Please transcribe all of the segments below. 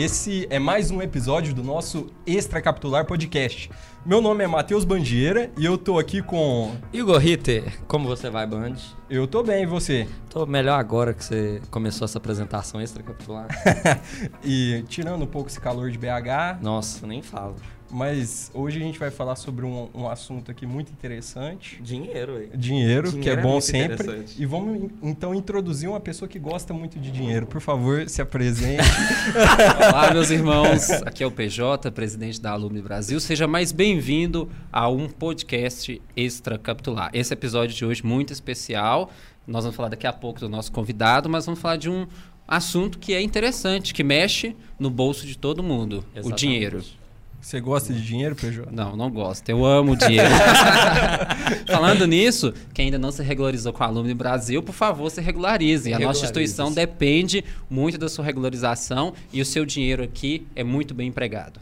esse é mais um episódio do nosso Extracapitular Podcast. Meu nome é Matheus Bandieira e eu tô aqui com. Igor Ritter, como você vai, Band? Eu tô bem, e você? Tô melhor agora que você começou essa apresentação extracapitular. e tirando um pouco esse calor de BH. Nossa, nem falo. Mas hoje a gente vai falar sobre um, um assunto aqui muito interessante. Dinheiro, aí. Dinheiro, dinheiro, que é, é bom sempre. E vamos então introduzir uma pessoa que gosta muito de dinheiro. Por favor, se apresente. Olá, meus irmãos. Aqui é o PJ, presidente da Alumni Brasil. Seja mais bem-vindo a um podcast extra capitular. Esse episódio de hoje muito especial. Nós vamos falar daqui a pouco do nosso convidado, mas vamos falar de um assunto que é interessante, que mexe no bolso de todo mundo, Exatamente. o dinheiro. Você gosta de dinheiro, PJ? Não, não gosto. Eu amo dinheiro. Falando nisso, quem ainda não se regularizou com a Alumni Brasil, por favor, se regularize. A nossa instituição depende muito da sua regularização e o seu dinheiro aqui é muito bem empregado.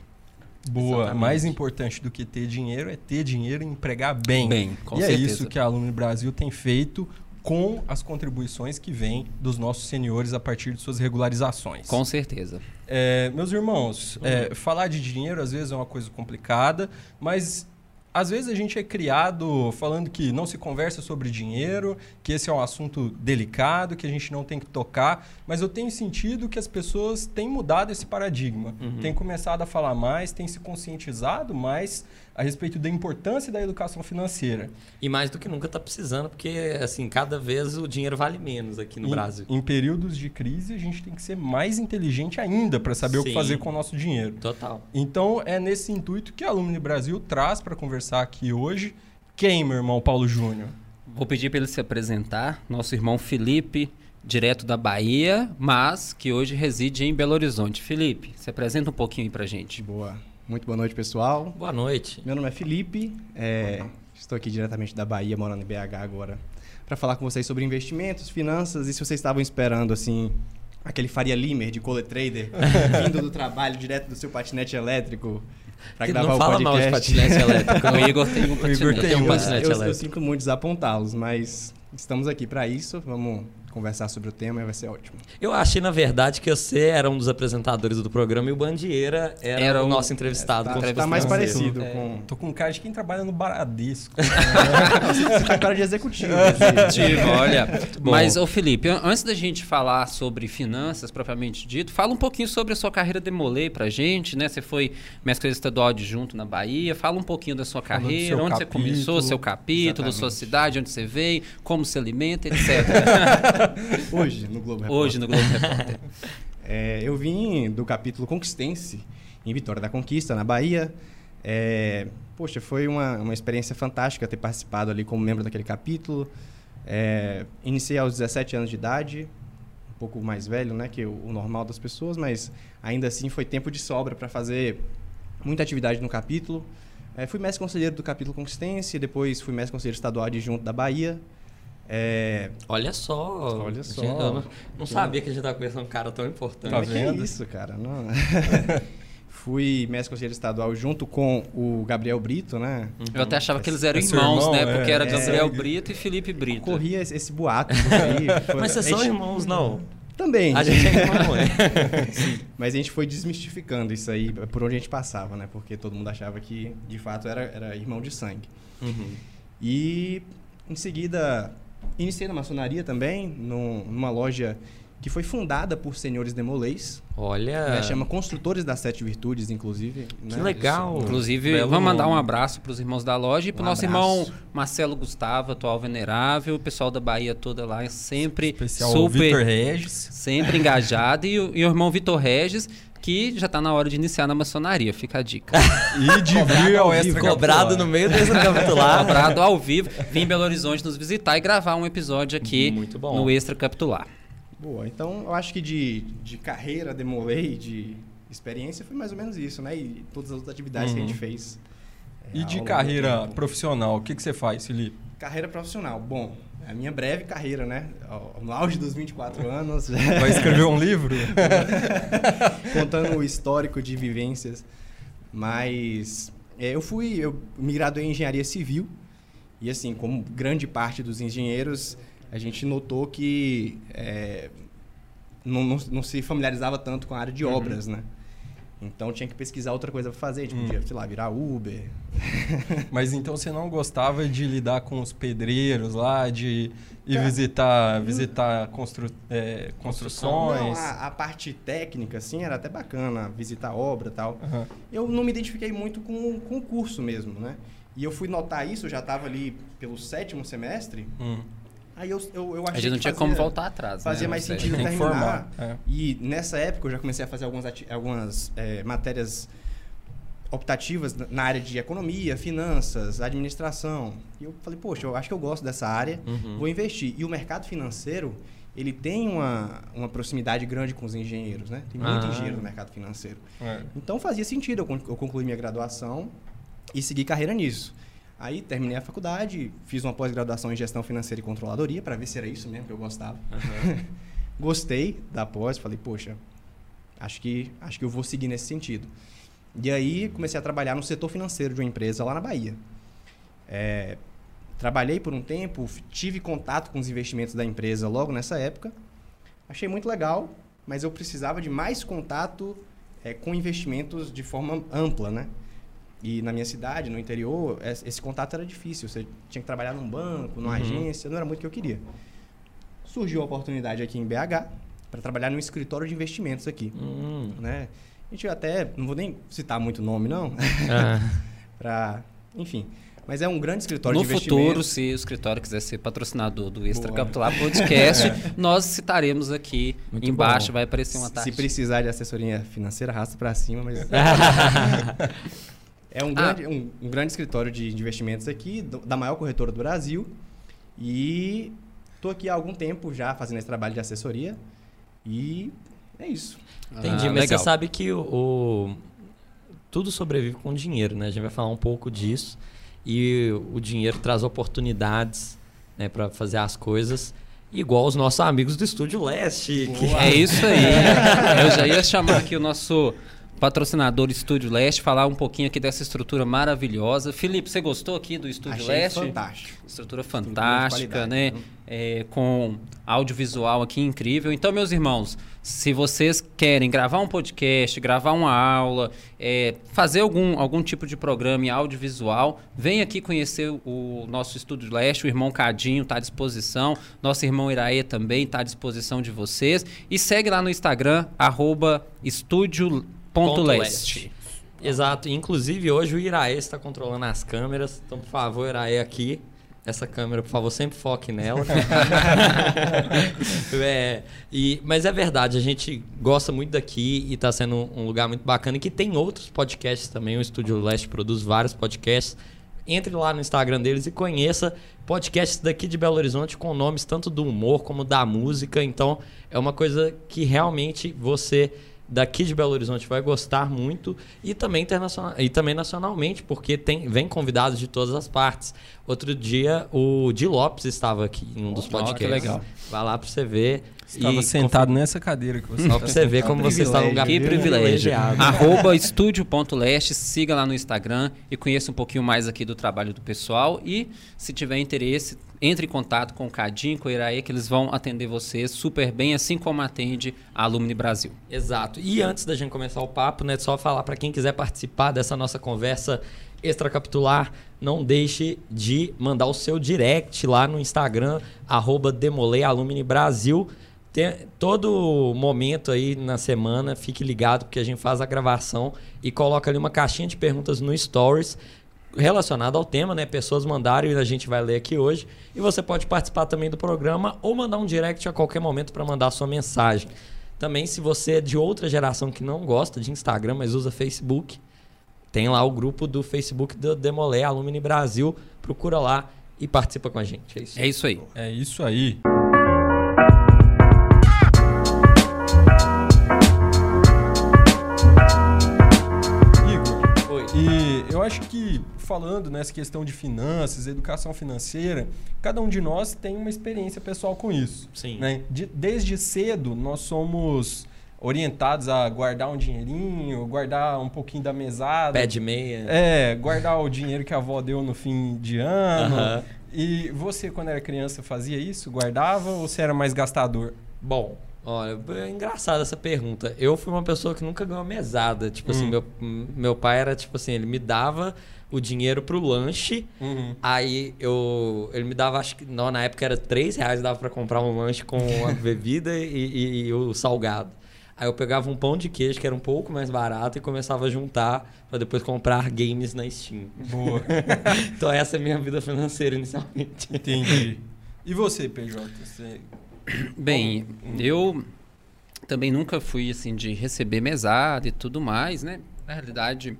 Boa. Exatamente. Mais importante do que ter dinheiro é ter dinheiro e empregar bem. Bem, com e certeza. é isso que a Alumni Brasil tem feito com as contribuições que vêm dos nossos senhores a partir de suas regularizações. Com certeza. É, meus irmãos, é, falar de dinheiro às vezes é uma coisa complicada, mas às vezes a gente é criado falando que não se conversa sobre dinheiro, que esse é um assunto delicado, que a gente não tem que tocar, mas eu tenho sentido que as pessoas têm mudado esse paradigma, uhum. têm começado a falar mais, têm se conscientizado mais a respeito da importância da educação financeira. E mais do que nunca está precisando, porque assim, cada vez o dinheiro vale menos aqui no em, Brasil. Em períodos de crise, a gente tem que ser mais inteligente ainda para saber Sim, o que fazer com o nosso dinheiro. Total. Então, é nesse intuito que a Alumni Brasil traz para conversar aqui hoje. Quem, meu irmão Paulo Júnior? Vou pedir para ele se apresentar. Nosso irmão Felipe, direto da Bahia, mas que hoje reside em Belo Horizonte. Felipe, se apresenta um pouquinho para gente. Boa. Muito boa noite, pessoal. Boa noite. Meu nome é Felipe, é, estou aqui diretamente da Bahia, morando em BH agora, para falar com vocês sobre investimentos, finanças e se vocês estavam esperando assim aquele Faria Limer de Cole Trader vindo do trabalho direto do seu patinete elétrico para gravar não fala o podcast. mal de patinete elétrico. o Igor tem um patinete, tem um patinete eu, elétrico. Eu sinto muito desapontá-los, mas estamos aqui para isso. Vamos conversar sobre o tema e vai ser ótimo. Eu achei, na verdade, que você era um dos apresentadores do programa e o Bandieira era, era o nosso entrevistado. É, tá, tá mais parecido é. com... Tô com cara de quem trabalha no Baradisco. você tá cara de executivo. Executivo, olha. Mas, ô Felipe, antes da gente falar sobre finanças, propriamente dito, fala um pouquinho sobre a sua carreira de Molay pra gente, né? Você foi mestre estadual adjunto na Bahia. Fala um pouquinho da sua carreira, onde capítulo, você começou, seu capítulo, exatamente. sua cidade, onde você veio, como se alimenta, etc. Hoje, no Globo Repórter. Hoje, no Globo Repórter. é, eu vim do capítulo Conquistense, em Vitória da Conquista, na Bahia. É, poxa, foi uma, uma experiência fantástica ter participado ali como membro daquele capítulo. É, iniciei aos 17 anos de idade, um pouco mais velho né, que o, o normal das pessoas, mas ainda assim foi tempo de sobra para fazer muita atividade no capítulo. É, fui mestre conselheiro do capítulo Conquistência, depois fui mestre conselheiro estadual adjunto da Bahia. É... Olha só. Olha só. Gente, eu não, não sabia que a gente estava conversando um cara tão importante. Tá vendo? Que isso, cara. Não... Fui mestre conselheiro estadual junto com o Gabriel Brito, né? Uhum. Eu até achava que eles eram irmãos, irmão, né? Porque era é, Gabriel é, Brito e Felipe Brito. Corria esse, esse boato. Aí, foi... Mas vocês são irmãos, não? Também. A gente é irmão, é. Mas a gente foi desmistificando isso aí por onde a gente passava, né? Porque todo mundo achava que, de fato, era, era irmão de sangue. Uhum. E, em seguida, Iniciei na maçonaria também, num, numa loja que foi fundada por senhores demolês. Olha. Né, chama Construtores das Sete Virtudes, inclusive. Que né? legal. Isso, Inclusive, Belo vamos mandar um abraço para os irmãos da loja e para o um nosso abraço. irmão Marcelo Gustavo, atual venerável, o pessoal da Bahia toda lá, sempre Especial super. Vitor Regis. Sempre engajado. e, o, e o irmão Vitor Regis, que já está na hora de iniciar na maçonaria, fica a dica. e de vir ao extra Cobrado no meio do extra capitular. Cobrado ao vivo. Vim em Belo Horizonte nos visitar e gravar um episódio aqui no extra capitular. Boa, então eu acho que de, de carreira, demolei, de experiência, foi mais ou menos isso, né? E todas as outras atividades uhum. que a gente uhum. fez. É, e de carreira profissional, o que, que você faz, Felipe? Carreira profissional, bom, a minha breve carreira, né? No auge dos 24 anos. Vai escrever um livro? Contando o histórico de vivências. Mas é, eu fui, eu me graduei em engenharia civil. E assim, como grande parte dos engenheiros, a gente notou que é, não, não, não, se familiarizava tanto com a área de uhum. obras, né? Então tinha que pesquisar outra coisa para fazer. A gente podia, sei lá, virar Uber. Mas então você não gostava de lidar com os pedreiros lá, de ir Cara, visitar, visitar constru, é, Não, construções? a, a parte técnica, assim, era até bacana, visitar obra e tal. Aham. Eu não me identifiquei muito com, com o curso mesmo, né? E eu fui notar isso, eu já estava ali pelo sétimo semestre, Hum. Aí eu, eu, eu achei A gente não tinha fazia, como voltar atrás. Fazia né? mais sentido Tem que terminar. formar, é. E nessa época eu já comecei a fazer algumas, algumas é, matérias optativas na- área de economia, finanças, administração. E eu falei, poxa, eu acho que eu gosto dessa área, Uhum. vou investir. E o mercado financeiro, ele tem uma, uma proximidade grande com os engenheiros, né? Tem muito Ah. engenheiro no mercado financeiro. É. Então fazia sentido eu eu concluir minha graduação e seguir carreira nisso. Aí terminei a faculdade, fiz uma pós-graduação em gestão financeira e controladoria para ver se era isso mesmo que eu gostava. Gostei da pós, falei, poxa, acho que acho que eu vou seguir nesse sentido. E aí comecei a trabalhar no setor financeiro de uma empresa lá na Bahia. É, trabalhei por um tempo, tive contato com os investimentos da empresa logo nessa época. Achei muito legal, mas eu precisava de mais contato é, com investimentos de forma ampla, né? E na minha cidade, no interior, es- esse contato era difícil. Você tinha que trabalhar num banco, numa Uhum. agência, não era muito o que eu queria. Surgiu a oportunidade aqui em BH para trabalhar num escritório de investimentos aqui, Hum. né? A gente até, não vou nem citar muito nome não, Ah, para, enfim, mas é um grande escritório No de investimentos. futuro, se o escritório quiser ser patrocinador do Extra Boa. Capitular Podcast, nós citaremos aqui Muito embaixo, bom. vai aparecer uma Se taxa. precisar de assessoria financeira, arrasta para cima, mas é um Ah. grande, um, um grande escritório de investimentos aqui, do- da maior corretora do Brasil. E tô aqui há algum tempo já fazendo esse trabalho de assessoria. E é isso. Entendi, Ah, mas legal. você sabe que o, o- tudo sobrevive com dinheiro, né? A gente vai falar um pouco disso. E o dinheiro traz oportunidades né, para fazer as coisas, igual os nossos amigos do Estúdio Leste. que- É isso aí. Eu já ia chamar aqui o nosso patrocinador Estúdio Leste, falar um pouquinho aqui dessa estrutura maravilhosa. Felipe, você gostou aqui do Estúdio Achei Leste? fantástico. Estrutura fantástica, né? É, com audiovisual aqui incrível. Então, meus irmãos, se vocês querem gravar um podcast, gravar uma aula, é, fazer algum, algum tipo de programa em audiovisual, vem aqui conhecer o nosso Estúdio Leste. O irmão Cadinho está à disposição. Nosso irmão Iraê também está à disposição de vocês. E segue lá no Instagram, arroba estúdio.leste. Exato. Inclusive, hoje o Iraê está controlando as câmeras. Então, por favor, Iraê aqui. Essa câmera, por favor, sempre foque nela. É, e, mas é verdade, a gente gosta muito daqui e está sendo um lugar muito bacana. E que tem outros podcasts também. O Estúdio Leste produz vários podcasts. Entre lá no Instagram deles e conheça podcasts daqui de Belo Horizonte com nomes tanto do humor como da música. Então, é uma coisa que realmente você daqui de Belo Horizonte vai gostar muito e também internacional e também nacionalmente, porque tem vem convidados de todas as partes. Outro dia o Di Lopes estava aqui em um dos que podcasts. legal. Vai lá para você ver. Estava e sentado nessa cadeira que você Só pra você ver como você está no lugar Que privilégio. privilegiado. Arroba estúdio.leste, siga lá no Instagram e conheça um pouquinho mais aqui do trabalho do pessoal. E se tiver interesse, entre em contato com o Cadinho, com o Iraê, que eles vão atender vocês super bem, assim como atende a Alumni Brasil. Exato. E antes da gente começar o papo, né, só falar para quem quiser participar dessa nossa conversa extracapitular, não deixe de mandar o seu direct lá no Instagram, arroba Demolei Brasil. Tem, todo momento aí na semana, fique ligado, porque a gente faz a gravação e coloca ali uma caixinha de perguntas no Stories relacionada ao tema, né? Pessoas mandaram e a gente vai ler aqui hoje. E você pode participar também do programa ou mandar um direct a qualquer momento para mandar a sua mensagem. Também, se você é de outra geração que não gosta de Instagram, mas usa Facebook, tem lá o grupo do Facebook do Demolé Alumni Brasil. Procura lá e participa com a gente. É isso. É isso aí. É isso aí. Que falando nessa questão de finanças, educação financeira, cada um de nós tem uma experiência pessoal com isso. Sim. né? De- desde cedo nós somos orientados a guardar um dinheirinho, guardar um pouquinho da mesada. Pé de meia. É, guardar o dinheiro que a avó deu no fim de ano. E você, quando era criança, fazia isso? Guardava ou você era mais gastador? Bom, Olha, é engraçada essa pergunta. Eu fui uma pessoa que nunca ganhou mesada. Tipo assim, meu, meu pai era tipo assim, ele me dava o dinheiro pro lanche. Uhum. Aí eu. Ele me dava, acho que. Não, na época era 3 reais, dava pra comprar um lanche com a bebida e, e- e o salgado. Aí eu pegava um pão de queijo, que era um pouco mais barato, e começava a juntar pra depois comprar games na Steam. Boa. Então essa é a minha vida financeira inicialmente. Entendi. E você, PJ? Você... Bem, eu também nunca fui assim de receber mesada e tudo mais, né? Na realidade,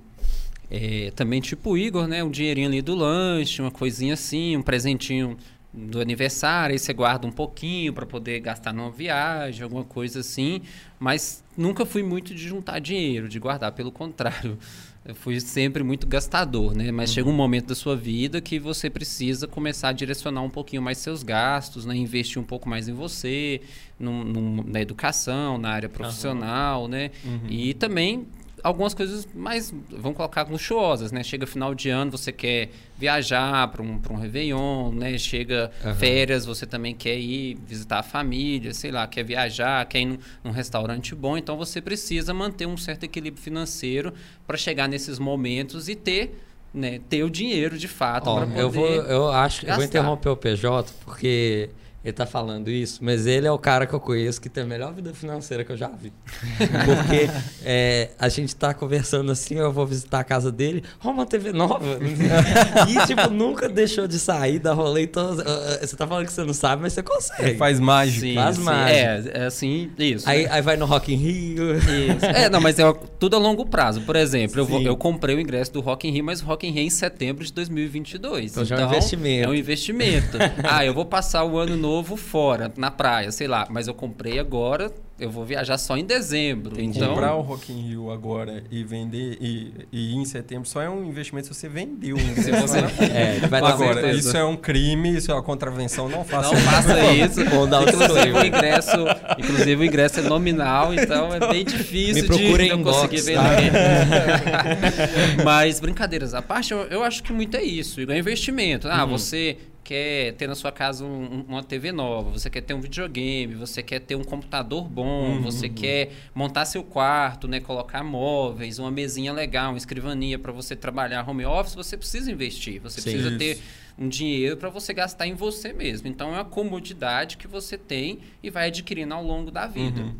é, também tipo o Igor, né? Um dinheirinho ali do lanche, uma coisinha assim, um presentinho do aniversário, aí você guarda um pouquinho para poder gastar numa viagem, alguma coisa assim, mas nunca fui muito de juntar dinheiro, de guardar, pelo contrário. Eu fui sempre muito gastador, né? Mas chega um momento da sua vida que você precisa começar a direcionar um pouquinho mais seus gastos, né? Investir um pouco mais em você, num- num- na educação, na área profissional, né? E também algumas coisas mais, vamos colocar, luxuosas, né? Chega final de ano, você quer viajar para um, pra um Réveillon, né? Chega Aham. férias, você também quer ir visitar a família, sei lá, quer viajar, quer ir num, num restaurante bom. Então, você precisa manter um certo equilíbrio financeiro para chegar nesses momentos e ter, né? Ter o dinheiro, de fato, para poder... eu vou, eu acho, eu vou interromper o PJ porque ele tá falando isso, mas ele é o cara que eu conheço que tem a melhor vida financeira que eu já vi. Porque é, a gente tá conversando assim, eu vou visitar a casa dele, ó, uma TV nova. e, tipo, nunca deixou de sair da rolê. Então, você tá falando que você não sabe, mas você consegue. Faz mágica. Sim, Faz sim. mágica. É, é assim, isso. Aí, né? aí vai no Rock in Rio. Isso. É, não, mas é tudo a longo prazo. Por exemplo, eu, vou- eu comprei o ingresso do Rock in Rio, mas o Rock in Rio é em setembro de 2022. Então já é um investimento. É um investimento. ah, eu vou passar o ano novo fora, na praia, sei lá. Mas eu comprei agora, eu vou viajar só em dezembro. Entendi. Então, Comprar o Rock in Rio agora e vender e, e ir em setembro só é um investimento se você vendeu. Se você- É, ele vai dar Agora, certeza. isso é um crime, isso é uma contravenção, não faça Não faça isso. Dar um inclusive, o ingresso, inclusive o ingresso é nominal, então é bem difícil Me de conseguir tá? vender. Mas brincadeiras à parte, eu, eu acho que muito é isso. É investimento. Ah, Uhum. você quer ter na sua casa um- uma TV nova, você quer ter um videogame, você quer ter um computador bom, Uhum. você quer montar seu quarto, né, colocar móveis, uma mesinha legal, uma escrivaninha para você trabalhar home office, você precisa investir, você Sim. precisa Isso. ter um dinheiro para você gastar em você mesmo. Então é uma comodidade que você tem e vai adquirindo ao longo da vida. Uhum.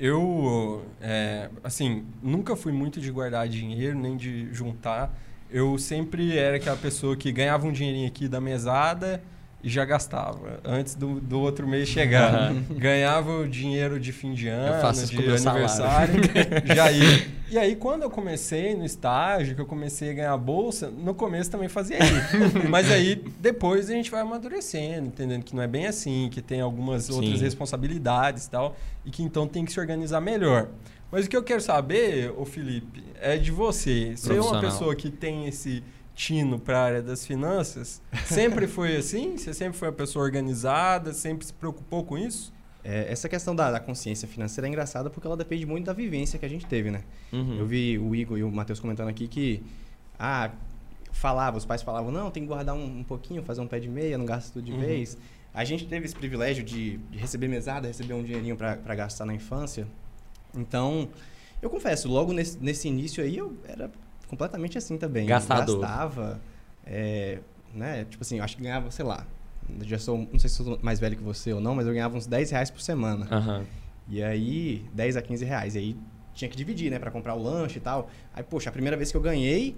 Eu, é, assim, nunca fui muito de guardar dinheiro, nem de juntar. Eu sempre era aquela pessoa que ganhava um dinheirinho aqui da mesada e já gastava, antes do, do outro mês chegar. Ganhava o dinheiro de fim de ano, faço isso de aniversário, já ia. E aí, quando eu comecei no estágio, que eu comecei a ganhar bolsa, no começo também fazia isso. Mas aí, depois a gente vai amadurecendo, entendendo que não é bem assim, que tem algumas Sim. outras responsabilidades e tal, e que então tem que se organizar melhor. Mas o que eu quero saber, ô Felipe, é de você. Você é uma pessoa que tem esse tino para a área das finanças? Sempre foi assim? Você sempre foi uma pessoa organizada? Sempre se preocupou com isso? É, essa questão da, da consciência financeira é engraçada porque ela depende muito da vivência que a gente teve, né? Uhum. Eu vi o Igor e o Matheus comentando aqui que ah, falava, os pais falavam, não, tem que guardar um, um pouquinho, fazer um pé de meia, não gasta tudo de Uhum. vez. A gente teve esse privilégio de, de receber mesada, receber um dinheirinho para gastar na infância. Então, eu confesso, logo nesse, nesse início aí eu era completamente assim também. Gastador. Gastava, é, né? Tipo assim, eu acho que ganhava, sei lá, já sou, não sei se sou mais velho que você ou não, mas eu ganhava uns 10 reais por semana. Aham. E aí, 10 a 15 reais. E aí tinha que dividir, né? Pra comprar o lanche e tal. Aí, poxa, a primeira vez que eu ganhei,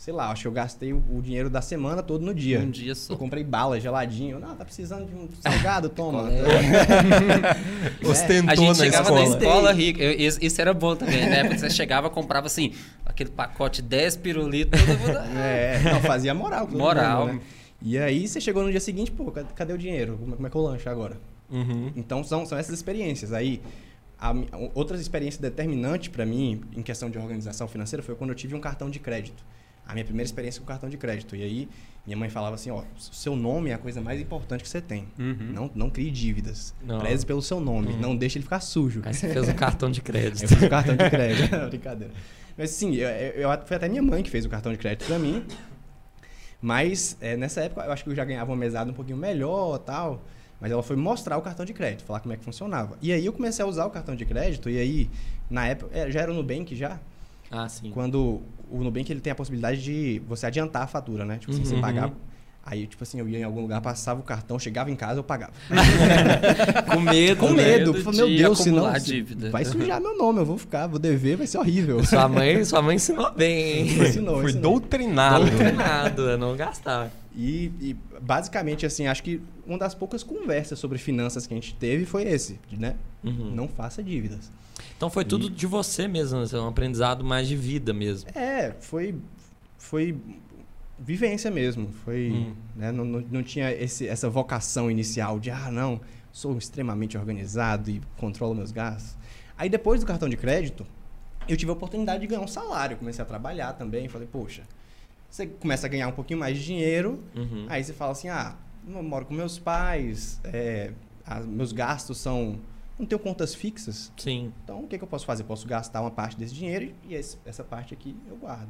sei lá, acho que eu gastei o, o dinheiro da semana todo no dia. Um dia só. Eu comprei bala, geladinho. Não, tá precisando de um salgado, toma. Ostentou A gente na chegava escola. na escola rica. Eu- Isso isso era bom também, né? Porque você chegava, comprava assim, aquele pacote 10 pirulitos, mundo. É, não, fazia moral. Moral. mundo, né? E aí você chegou no dia seguinte, pô, cadê, o dinheiro? Como, é- como é que eu lanche agora? Uhum. Então são, são essas experiências. Aí, a outras experiências determinantes para mim em questão de organização financeira foi quando eu tive um cartão de crédito. A minha primeira experiência com cartão de crédito. E aí minha mãe falava assim, ó, seu nome é a coisa mais importante que você tem. Uhum. Não, não crie dívidas. Não. Preze pelo seu nome. Não deixe ele ficar sujo. Aí você fez um cartão de Eu crédito. fiz o cartão de crédito. Brincadeira. Mas sim, eu, eu- eu- foi até minha mãe que fez o cartão de crédito para mim. Mas é, nessa época eu acho que eu já ganhava uma mesada um pouquinho melhor tal. Mas ela foi mostrar o cartão de crédito, falar como é que funcionava. E aí eu comecei a usar o cartão de crédito, e aí, na época, é, já era o Nubank já, Ah, sim. quando o Nubank ele tem a possibilidade de você adiantar a fatura, né? Tipo assim, você Uhum. pagar. Aí, tipo assim, eu ia em algum lugar, passava o cartão, chegava em casa, eu pagava. Com medo, Com né? medo. medo meu de Deus, se- dívida. vai sujar meu nome, eu vou ficar, vou dever, vai ser horrível. Sua mãe, sua mãe ensinou bem, hein? Ensinou, Foi ensinou. doutrinado. Doutrinado, a não gastar. E, e, basicamente, assim, acho que uma das poucas conversas sobre finanças que a gente teve foi esse, né? Uhum. Não faça dívidas. Então foi tudo de você mesmo, assim, um aprendizado mais de vida mesmo. É, foi, foi vivência mesmo. Foi, Hum. né, não, não, não tinha esse, essa vocação inicial de, ah, não, sou extremamente organizado e controlo meus gastos. Aí depois do cartão de crédito, eu tive a oportunidade de ganhar um salário. Comecei a trabalhar também. Falei, poxa, você começa a ganhar um pouquinho mais de dinheiro, Uhum. Aí você fala assim, ah, eu moro com meus pais, é, meus gastos são... Não tenho contas fixas, Sim. então o que, que eu posso fazer? Posso gastar uma parte desse dinheiro e esse- essa parte aqui eu guardo.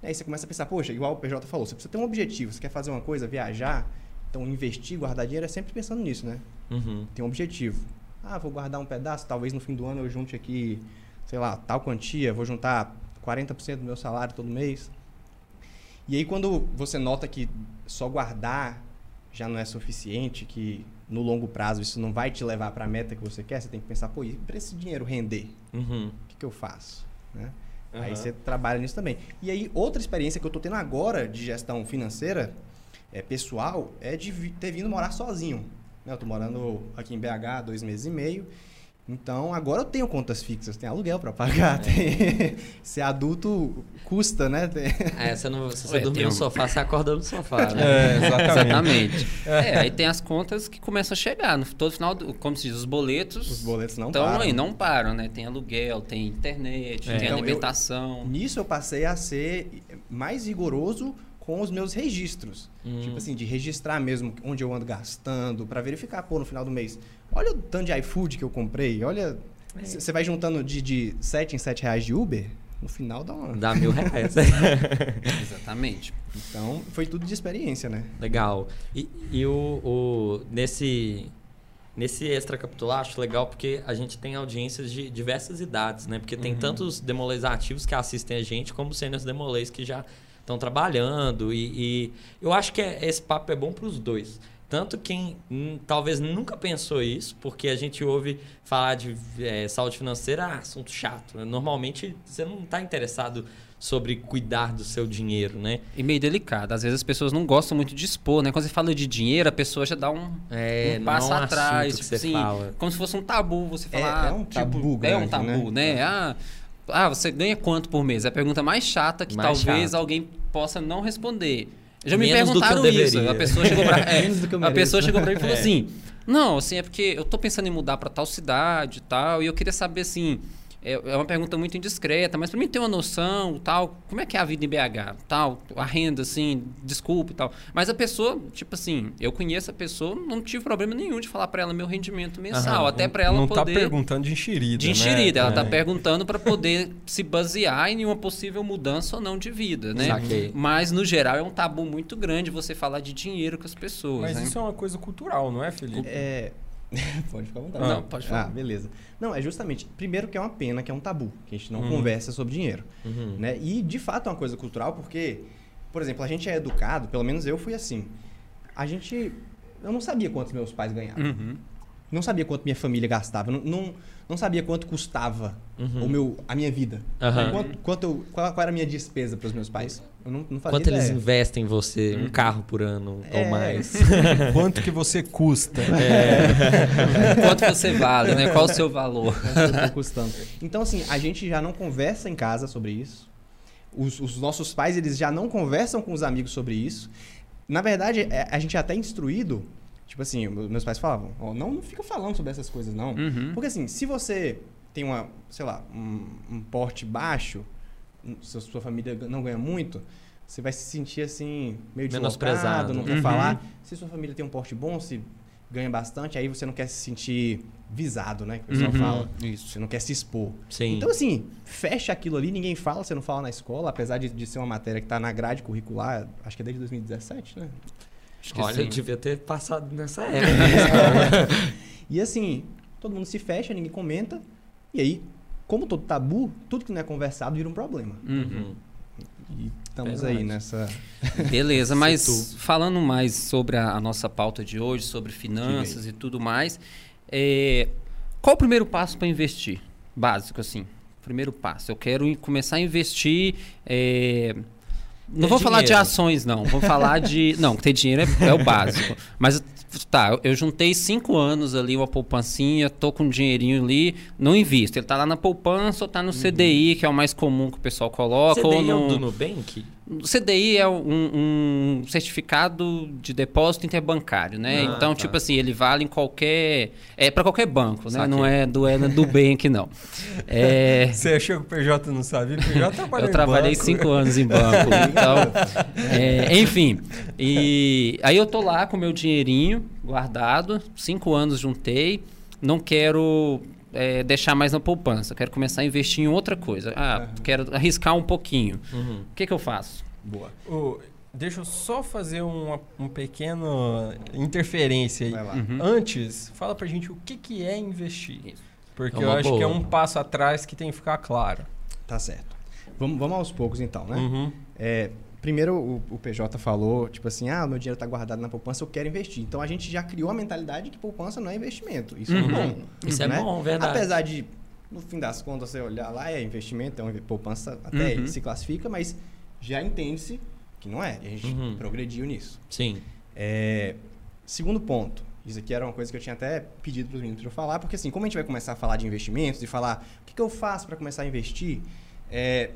Aí você começa a pensar, poxa, igual o PJ falou, você precisa ter um objetivo, você quer fazer uma coisa, viajar, então investir, guardar dinheiro é sempre pensando nisso, né? Uhum. Tem um objetivo. Ah, vou guardar um pedaço, talvez no fim do ano eu junte aqui, sei lá, tal quantia, vou juntar 40% do meu salário todo mês. E aí quando você nota que só guardar já não é suficiente, que no longo prazo isso não vai te levar para a meta que você quer, você tem que pensar, pô, e para esse dinheiro render, Uhum. o que, que eu faço? Né? Aham. Aí você trabalha nisso também. E aí, outra experiência que eu tô tendo agora de gestão financeira é, pessoal é de ter vindo morar sozinho. Né? Eu tô morando aqui em BH há dois meses e meio. Então, agora eu tenho contas fixas, tem aluguel para pagar. Tem... Ser adulto custa, né? Tem- É, você não, se você Ué, dormir tem no um- sofá, você acorda no sofá, né? É, exatamente. Exatamente. É, aí tem as contas que começam a chegar. No, todo final, do, como se diz, os boletos Os boletos não param. aí, não param, né? Tem aluguel, tem internet, É. tem Então, eu- alimentação. Nisso eu passei a ser mais rigoroso com os meus registros. Hum. Tipo assim, de registrar mesmo onde eu ando gastando, para verificar, pô, no final do mês. Olha o tanto de iFood que eu comprei, olha. É. Você vai juntando de, de 7 em 7 reais de Uber, no final dá uma. Dá mil reais. Exatamente. Então, foi tudo de experiência, né? legal. E, e o, o- nesse, nesse extracapitular, acho legal porque a gente tem audiências de diversas idades, né? Porque tem tantos demolês ativos que assistem a gente, como sêniores demolês que já estão trabalhando. E, e eu acho que é- esse papo é bom para os dois. Tanto quem hum, talvez nunca pensou isso, porque a gente ouve falar de eh, saúde financeira, ah, assunto chato. Normalmente você não está interessado sobre cuidar do seu dinheiro, né? E meio delicado. Às vezes as pessoas não gostam muito de expor, né? Quando você fala de dinheiro, a pessoa já dá um, É, um é passo um atrás. tipo você assim, fala. como se fosse um tabu você É- falar. é um tipo, tabu É um grande, tabu, né? né? Ah, ah, você ganha quanto por mês? É a pergunta mais chata que Mais talvez chata. alguém possa não responder. Já me Menos perguntaram isso. A pessoa chegou pra, é, Menos do que eu a pessoa chegou pra mim e falou É. assim: Não, assim, é porque eu tô pensando em mudar pra tal cidade e tal, e eu queria saber assim. É é uma pergunta muito indiscreta, mas para mim ter uma noção, tal, como é que é a vida em BH, tal, a renda, assim, desculpa e tal. Mas a pessoa, tipo assim, eu conheço a pessoa, não tive problema nenhum de falar para ela meu rendimento mensal, Aham. até para ela não poder tá perguntando de enxerida. de enxerida, ela né? tá É. perguntando para poder se basear em uma possível mudança ou não de vida, né? Saquei. Mas no geral é um tabu muito grande você falar de dinheiro com as pessoas, Mas né? isso é uma coisa cultural, não é, Felipe? É. pode ficar à vontade. Não, pode falar. Ah, beleza. Não, é justamente. Primeiro que é uma pena que é um tabu, que a gente não Uhum. conversa sobre dinheiro. Uhum. né? E de fato é uma coisa cultural porque, por exemplo, a gente é educado, pelo menos eu fui assim. A gente. Eu não sabia quanto meus pais ganhavam. Uhum. Não sabia quanto minha família gastava. Não, não, não sabia quanto custava Uhum. o meu, a minha vida. Quanto, quanto eu- qual, qual era a minha despesa para os meus pais. Eu não, não fazia Quanto eles ideia. investem em você? Um carro por ano ou É. mais? Quanto que você custa? Quanto você vale, né? Qual o seu valor? Quanto tá custando. Então, assim, a gente já não conversa em casa sobre isso. Os, os nossos pais, eles já não conversam com os amigos sobre isso. Na verdade, é- a gente é até instruído. Tipo assim, meus pais falavam, ó, não, não fica falando sobre essas coisas, não. Uhum. Porque assim, se você tem uma, sei lá, um, um porte baixo, se a sua família não ganha muito, você vai se sentir assim, meio Menosprezado. deslocado, não quer Uhum. falar. Se sua família tem um porte bom, se ganha bastante, aí você não quer se sentir visado, né? Que o pessoal Uhum. fala. Isso. Você não quer se expor. Sim. Então, assim, fecha aquilo ali, ninguém fala, você não fala na escola, apesar de, de ser uma matéria que está na grade curricular, acho que é desde 2017, né? Acho que Olha, sim. eu devia ter passado nessa época. E assim, todo mundo se fecha, ninguém comenta. E aí, como todo tabu, tudo que não é conversado vira um problema. Uhum. E estamos Verdade. aí nessa. Beleza, mas falando mais sobre a, a nossa pauta de hoje, sobre finanças e tudo mais, é, qual o primeiro passo para investir? Básico, assim. Primeiro passo. Eu quero começar a investir. é, não Ter vou falar de dinheiro. ações, não. Vou falar de. Não, ter dinheiro é, é o básico. Mas tá, eu- juntei cinco anos ali, uma poupancinha, tô com um dinheirinho ali, não invisto. Ele tá lá na poupança ou tá no CDI, que é o mais comum que o pessoal coloca. ou CDI é o no... do Nubank? O CDI é um, um certificado de depósito interbancário, né? Ah, então, tá. tipo assim, ele vale em qualquer. É para qualquer banco, né? Saquei. Não é do, é do Bank, não. É, Você achou que o PJ não sabia? O PJ trabalhou eu trabalhei banco. cinco anos em banco. então, é, enfim. E aí eu tô lá com meu dinheirinho guardado, cinco anos juntei. Não quero é, deixar mais na poupança, quero começar a investir em outra coisa. Ah, quero arriscar um pouquinho. Uhum. O que, que eu faço? Boa. Ô, deixa eu só fazer uma, um pequeno interferência aí. Vai lá. Uhum. Antes, fala pra gente o que, que é investir. Isso. Porque É eu acho que é boa. um passo atrás que tem que ficar claro. Tá certo. Vamos, vamos aos poucos então, né? Uhum. É, primeiro o, o PJ falou, tipo assim, ah, meu dinheiro está guardado na poupança, eu quero investir. Então a gente já criou a mentalidade que poupança não é investimento. Isso Uhum. é bom. Isso é né? bom, verdade. Apesar de, no fim das contas, você olhar lá, é investimento, é uma poupança, até Uhum. se classifica, mas já entende-se que não é. E a gente Uhum. progrediu nisso. Sim. É, segundo ponto, isso aqui era uma coisa que eu tinha até pedido para os meninos para eu falar, porque assim, como a gente vai começar a falar de investimentos e falar o que, que eu faço para começar a investir, é,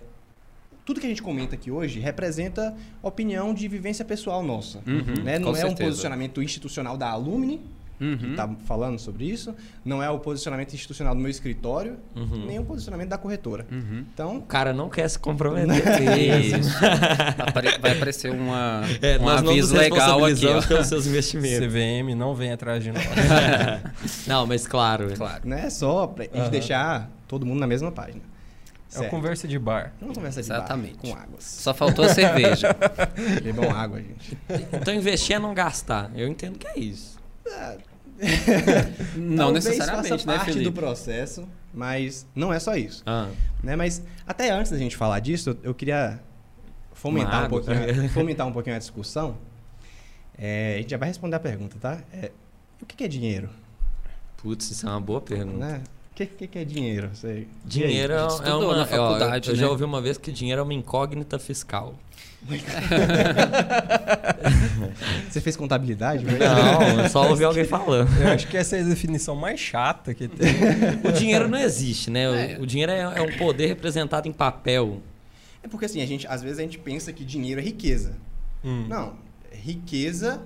tudo que a gente comenta aqui hoje representa opinião de vivência pessoal nossa. Uhum, né? Não é um certeza. posicionamento institucional da Alumni, que Uhum. está falando sobre isso, não é o posicionamento institucional do meu escritório, Uhum. nem o posicionamento da corretora. Uhum. Então, O cara não quer se comprometer. Isso. Vai aparecer uma, É, um não aviso legal aqui. ó. pelos seus investimentos. CVM não vem atrás de nós. não, mas claro. Claro. né, só para a gente Aham. deixar todo mundo na mesma página. É uma Certo. conversa de bar. Uma conversa de bar, Exatamente. com águas. Só faltou a cerveja. Bebam água, gente. Então investir é não gastar. Eu entendo que é isso. Não Talvez necessariamente, faça né, parte Felipe? do processo, mas não é só isso. Ah, Né? Mas até antes da gente falar disso, eu- queria fomentar, Uma um pouquinho, fomentar um pouquinho a discussão. É, a gente já vai responder a pergunta, tá? É, o que que é dinheiro? putz, isso é uma boa pergunta. Né? O que, que que é dinheiro? Você, Dinheiro é, é uma. na ó, faculdade, eu, eu já né? ouvi uma vez que dinheiro é uma incógnita fiscal. Você fez contabilidade? Não, eu só ouvi alguém falando. Eu acho que essa é a definição mais chata que tem. O dinheiro não existe, né? O, É. o dinheiro é, é um poder representado em papel. É porque assim, a gente, às vezes a gente pensa que dinheiro é riqueza. Hum. Não, riqueza,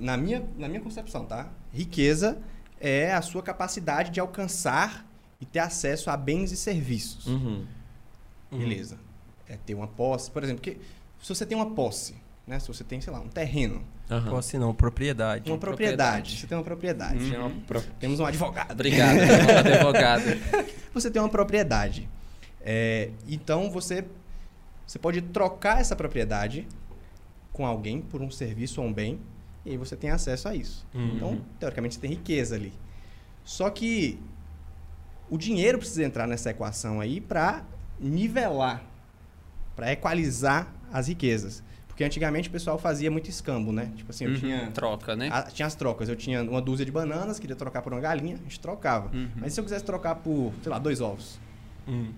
na minha, na minha concepção, tá? Riqueza é a sua capacidade de alcançar e ter acesso a bens e serviços. Uhum. Beleza. É ter uma posse, por exemplo, que se você tem uma posse, né? Se você tem, sei lá, um terreno, Aham. Posse não, propriedade. uma propriedade, propriedade. você tem uma propriedade. Uhum. Uma pro- Temos um advogado. Obrigado, advogado. Você tem uma propriedade. É, então você você pode trocar essa propriedade com alguém por um serviço ou um bem e aí você tem acesso a isso. Uhum. Então, teoricamente, você tem riqueza ali. Só que o dinheiro precisa entrar nessa equação aí para nivelar, para equalizar as riquezas. Porque antigamente o pessoal fazia muito escambo, né? Tipo assim, eu Uhum. tinha Troca, né? ah, tinha as trocas. Eu tinha uma dúzia de bananas, queria trocar por uma galinha, a gente trocava. Uhum. Mas se eu quisesse trocar por, sei lá, dois ovos, Hum.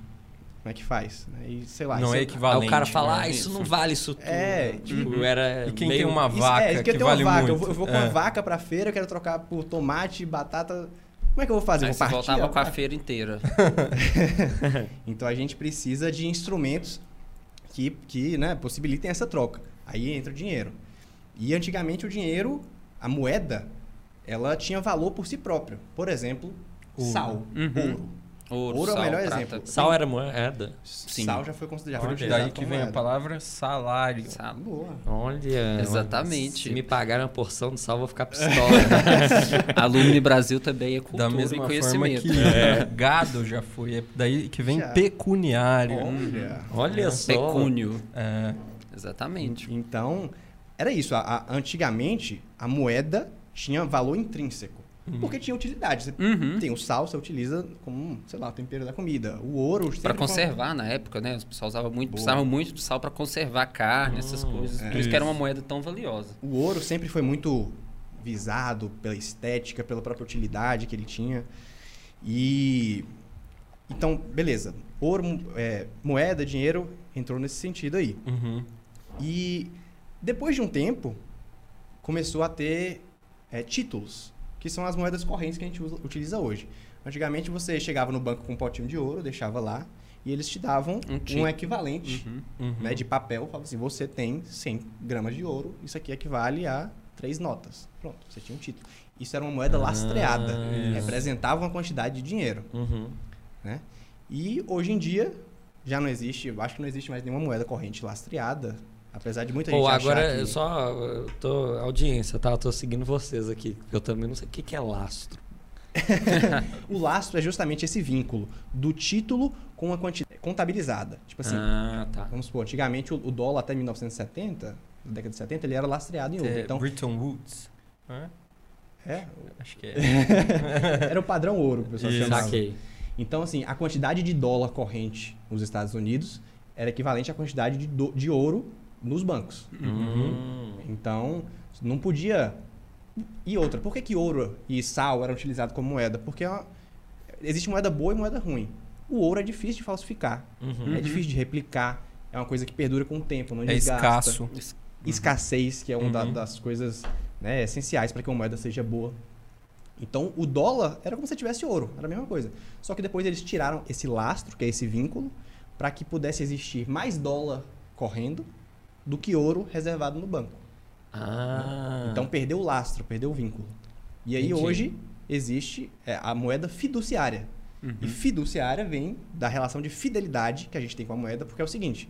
Como é que faz? E, sei lá. Não é Aí equivalente. o cara fala, né? ah, isso não vale isso tudo. É, tipo, uhum. era E quem meio... tem uma Isso- vaca é, isso que eu tenho vale uma vaca. muito. Eu vou, eu vou com É. uma vaca pra feira, eu quero trocar por tomate, batata. Como é que eu vou fazer? Aí vou partir? voltava com a feira inteira. Então a gente precisa de instrumentos que, que né, possibilitem essa troca. Aí entra o dinheiro. E antigamente o dinheiro, a moeda, ela tinha valor por si próprio. Por exemplo, Ouro. sal, Uhum. ouro. Ouro, Ouro é o sal, melhor prata. exemplo. Sal era moeda. Sim. Sal já foi considerado. Olha, daí que vem a moeda. palavra salário. Sabe? Boa. Olha. Exatamente. Se me pagarem uma porção de sal, eu vou ficar pistola. Alumni Brasil também é cultura Da mesma e forma conhecimento. que É. gado já foi. É daí que vem Já. pecuniário. Olha. Olha só. Pecúnio. É, Exatamente. Então, era isso. A, a- antigamente, a moeda tinha valor intrínseco. Porque tinha utilidade. Você Uhum. tem o sal, você utiliza como, sei lá, o tempero da comida. O ouro... Para conservar na época, né? Os pessoal usava muito, Boa. precisava muito de sal para conservar carne, essas coisas. Por isso que era uma moeda tão valiosa. O ouro sempre foi muito visado pela estética, pela própria utilidade que ele tinha. E então, beleza. Ouro, é, moeda, dinheiro entrou nesse sentido aí. Uhum. E depois de um tempo começou a ter é, títulos, que são as moedas correntes que a gente usa- utiliza hoje. Antigamente você chegava no banco com um potinho de ouro, deixava lá e eles te davam Um um, equivalente Uhum. Uhum. né, de papel, falava assim, você tem 100 gramas de ouro, isso aqui equivale a três notas. Pronto, você tinha um título. Isso era uma moeda lastreada, isso. representava uma quantidade de dinheiro, Uhum. né? E hoje em dia já não existe, eu acho que não existe mais nenhuma moeda corrente lastreada, apesar de muita Pô, gente agora que... eu só. Eu tô. Audiência, tá? Eu tô seguindo vocês aqui. Eu também não sei o que, que é lastro. O lastro é justamente esse vínculo do título com a quantidade contabilizada. Tipo assim, ah, tá. vamos supor, antigamente o, o dólar até 1970, na década de 70, ele era lastreado em ouro. É, Então, Bretton Woods. Hã? é, Acho que é. era o padrão ouro que o pessoal Isso. chamava. Saquei. Então, assim, a quantidade de dólar corrente nos Estados Unidos era equivalente à quantidade de, do- de ouro nos bancos. Hum. Então, não podia. E outra, por que, que ouro e sal eram utilizados como moeda? Porque é existe moeda boa e moeda ruim. O ouro é difícil de falsificar, Uhum. é difícil de replicar, é uma coisa que perdura com o tempo, não É desgasta. escasso. Escassez, que é uma da- Uhum. das coisas né, essenciais para que uma moeda seja boa. Então, o dólar era como se tivesse ouro, era a mesma coisa. Só que depois eles tiraram esse lastro, que é esse vínculo, para que pudesse existir mais dólar correndo do que ouro reservado no banco. Ah. Então perdeu o lastro, perdeu o vínculo. E aí Entendi. hoje existe é, a moeda fiduciária. Uhum. E fiduciária vem da relação de fidelidade que a gente tem com a moeda, porque é o seguinte: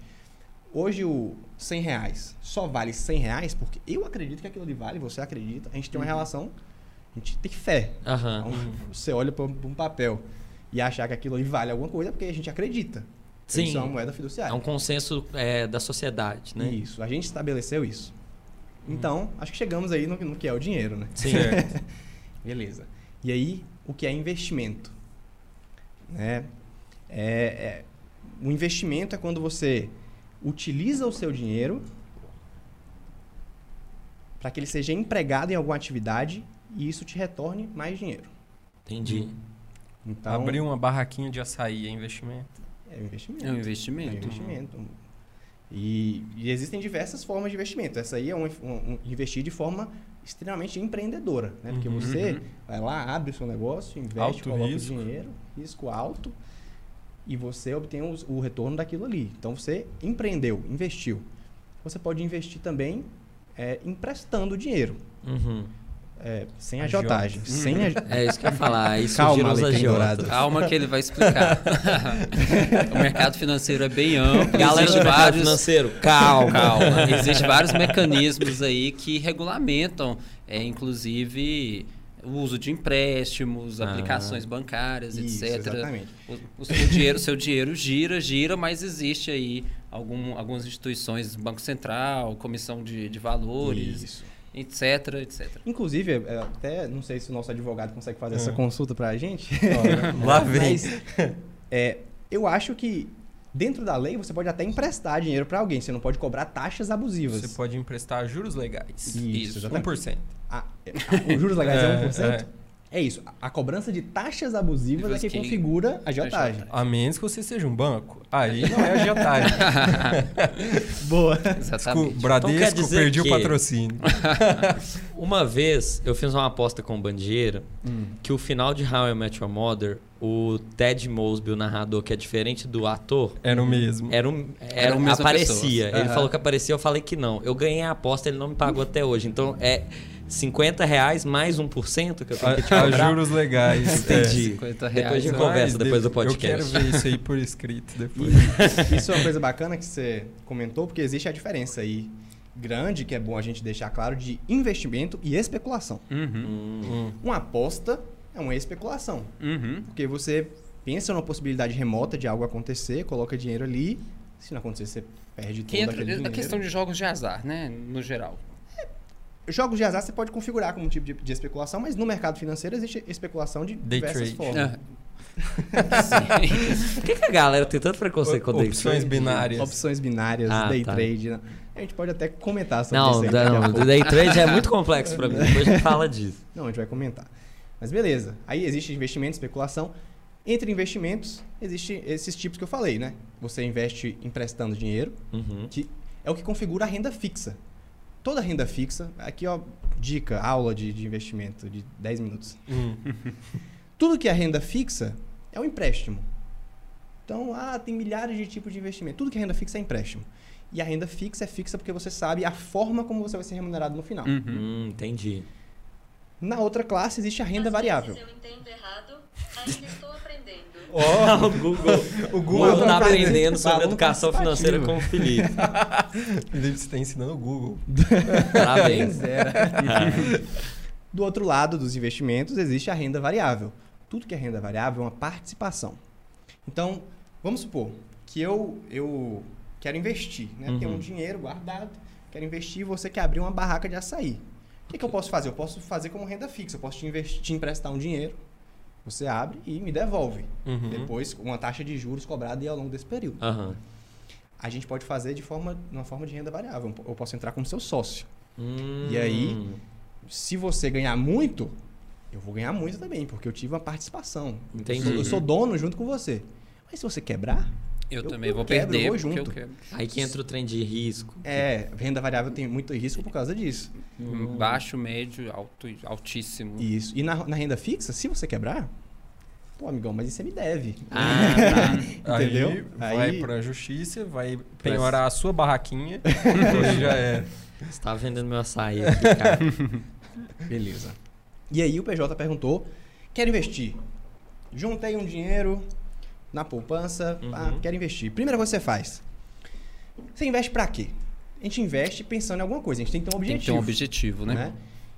hoje o 100 reais só vale 100 reais porque eu acredito que aquilo ali vale, você acredita, a gente tem uma relação, a gente tem fé. Aham. Então, você olha para um papel e achar que aquilo ali vale alguma coisa é porque a gente acredita. Sim. Isso é uma moeda É fiduciária. um consenso é, da sociedade, né? Isso, a gente estabeleceu isso. Então, acho que chegamos aí no, no que é o dinheiro, né? Sim. Beleza. E aí, o que é investimento? Né? É, é- o investimento é quando você utiliza o seu dinheiro para que ele seja empregado em alguma atividade e isso te retorne mais dinheiro. Entendi. Então, Abrir uma barraquinha de açaí é investimento. É um investimento. É um É investimento. um investimento. E, e existem diversas formas de investimento. Essa aí é um, um- um investir de forma extremamente empreendedora, né? Porque Uhum. você vai lá, abre o seu negócio, investe, Alto coloca risco. dinheiro, risco alto, e você obtém os- o, retorno daquilo ali. Então você empreendeu, investiu. Você pode investir também é, emprestando dinheiro, Uhum. É, sem Agiota. agiotagem. Sem agi- É isso que eu ia falar. Aí Calma, agiotas. Calma que ele vai explicar. o mercado financeiro é bem amplo. Galera do existe mercado vários, financeiro, calma. Calma. Existem vários mecanismos aí que regulamentam, é, inclusive, o uso de empréstimos, Ah. aplicações bancárias, Isso, etc. exatamente. O, o seu dinheiro, seu dinheiro gira, gira, mas existe aí algum, algumas instituições, Banco Central, Comissão de, de Valores, Isso. Etc, etc. Inclusive, é, até não sei se o nosso advogado consegue fazer essa Hum. consulta pra gente. Lá vem. Mas é, eu acho que dentro da lei você pode até emprestar dinheiro para alguém, você não pode cobrar taxas abusivas. Você pode emprestar juros legais. Isso, exatamente. 1%. A- a- os juros legais é, É, 1%? É, isso. A cobrança de taxas abusivas é que, Que- configura a agiotagem. A menos que você seja um banco. Aí não é agiotagem. Boa. Exatamente. Desculpa, Bradesco, Então quer dizer perdi que- o patrocínio. Uma vez eu fiz uma aposta com o Bandieira que o final de How I Met Your Mother, o Ted Mosby, o narrador, que é diferente do ator, Era o mesmo. era um, era, Era a mesma aparecia. pessoa. Ele Aham. falou que aparecia, eu falei que não. Eu ganhei a aposta, ele não me pagou até hoje. Então é 50 reais mais 1% que eu tenho que te A, a cobrar. juros legais. Entendi. 50 Depois reais. de né? conversa, depois do de- podcast. Eu quero ver isso aí por escrito depois. Isso é uma coisa bacana que você comentou, porque existe a diferença aí grande, que é bom a gente deixar claro, de investimento e especulação. Uhum. Hum. Uma aposta é uma especulação. Uhum. Porque você pensa numa possibilidade remota de algo acontecer, coloca dinheiro ali. Se não acontecer, você perde entra aquele a dinheiro. questão de jogos de azar, né? No geral. Jogos de azar você pode configurar como tipo de, de especulação, mas no mercado financeiro existe especulação de Day diversas trade. formas. Sim. Por que, que a galera tem tanto preconceito com o day Opções trade? binárias. Opções binárias, Ah, day tá. trade. né? A gente pode até comentar sobre Não, isso não, pouco. o day trade é muito complexo pra mim. Depois a gente fala disso. Não, a gente vai comentar. Mas beleza. Aí existe investimento, especulação. Entre investimentos, existem esses tipos que eu falei, né? Você investe emprestando dinheiro, Uhum. que é o que configura a renda fixa. Toda renda fixa, aqui ó, dica, aula de, de investimento de 10 minutos. Hum. Tudo que é renda fixa é um empréstimo. Então, ah, tem milhares de tipos de investimento. Tudo que é renda fixa é empréstimo. E a renda fixa é fixa porque você sabe a forma como você vai ser remunerado no final. Uhum. Hum, entendi. Na outra classe existe a renda Às variável. vezes eu entendo errado, ainda estou aprendendo. o Google, O o Google tá aprendendo sobre Aluno educação financeira com o Felipe. Felipe, você está ensinando o Google. Parabéns. Do outro lado dos investimentos existe a renda variável. Tudo que é renda variável é uma participação. Então, vamos supor que eu, eu quero investir, né? Uhum. Tenho um dinheiro guardado, quero investir e você quer abrir uma barraca de açaí. O que, que eu posso fazer? Eu posso fazer como renda fixa. Eu posso te, investir, te emprestar um dinheiro, você abre e me devolve. Uhum. Depois, uma taxa de juros cobrada ao longo desse período. Aham. A gente pode fazer de forma, uma forma de renda variável. Eu posso entrar como seu sócio. Hum. E aí, se você ganhar muito, eu vou ganhar muito também, porque eu tive uma participação. Entendi. Eu sou, eu sou dono junto com você. Mas se você quebrar, Eu, Eu- também eu vou quebro, eu perder, vou porque eu junto. quero. Aí que entra o trem de risco. é, renda variável tem muito risco por causa disso. Hum, Baixo, médio, alto, altíssimo. Isso. E na, na renda fixa, se você quebrar, pô, amigão, mas isso você me deve. Ah, tá. Entendeu? Aí vai Aí- pra justiça, vai penhorar a sua barraquinha. Hoje já é. Você tá vendendo meu açaí aqui, cara. Beleza. E aí o PJ perguntou: quero investir. Juntei um dinheiro na poupança, Uhum. ah, quero investir. Primeira coisa que você faz. Você investe pra quê? A gente investe pensando em alguma coisa, a gente tem que ter um Tem que ter objetivo. um objetivo, né? né?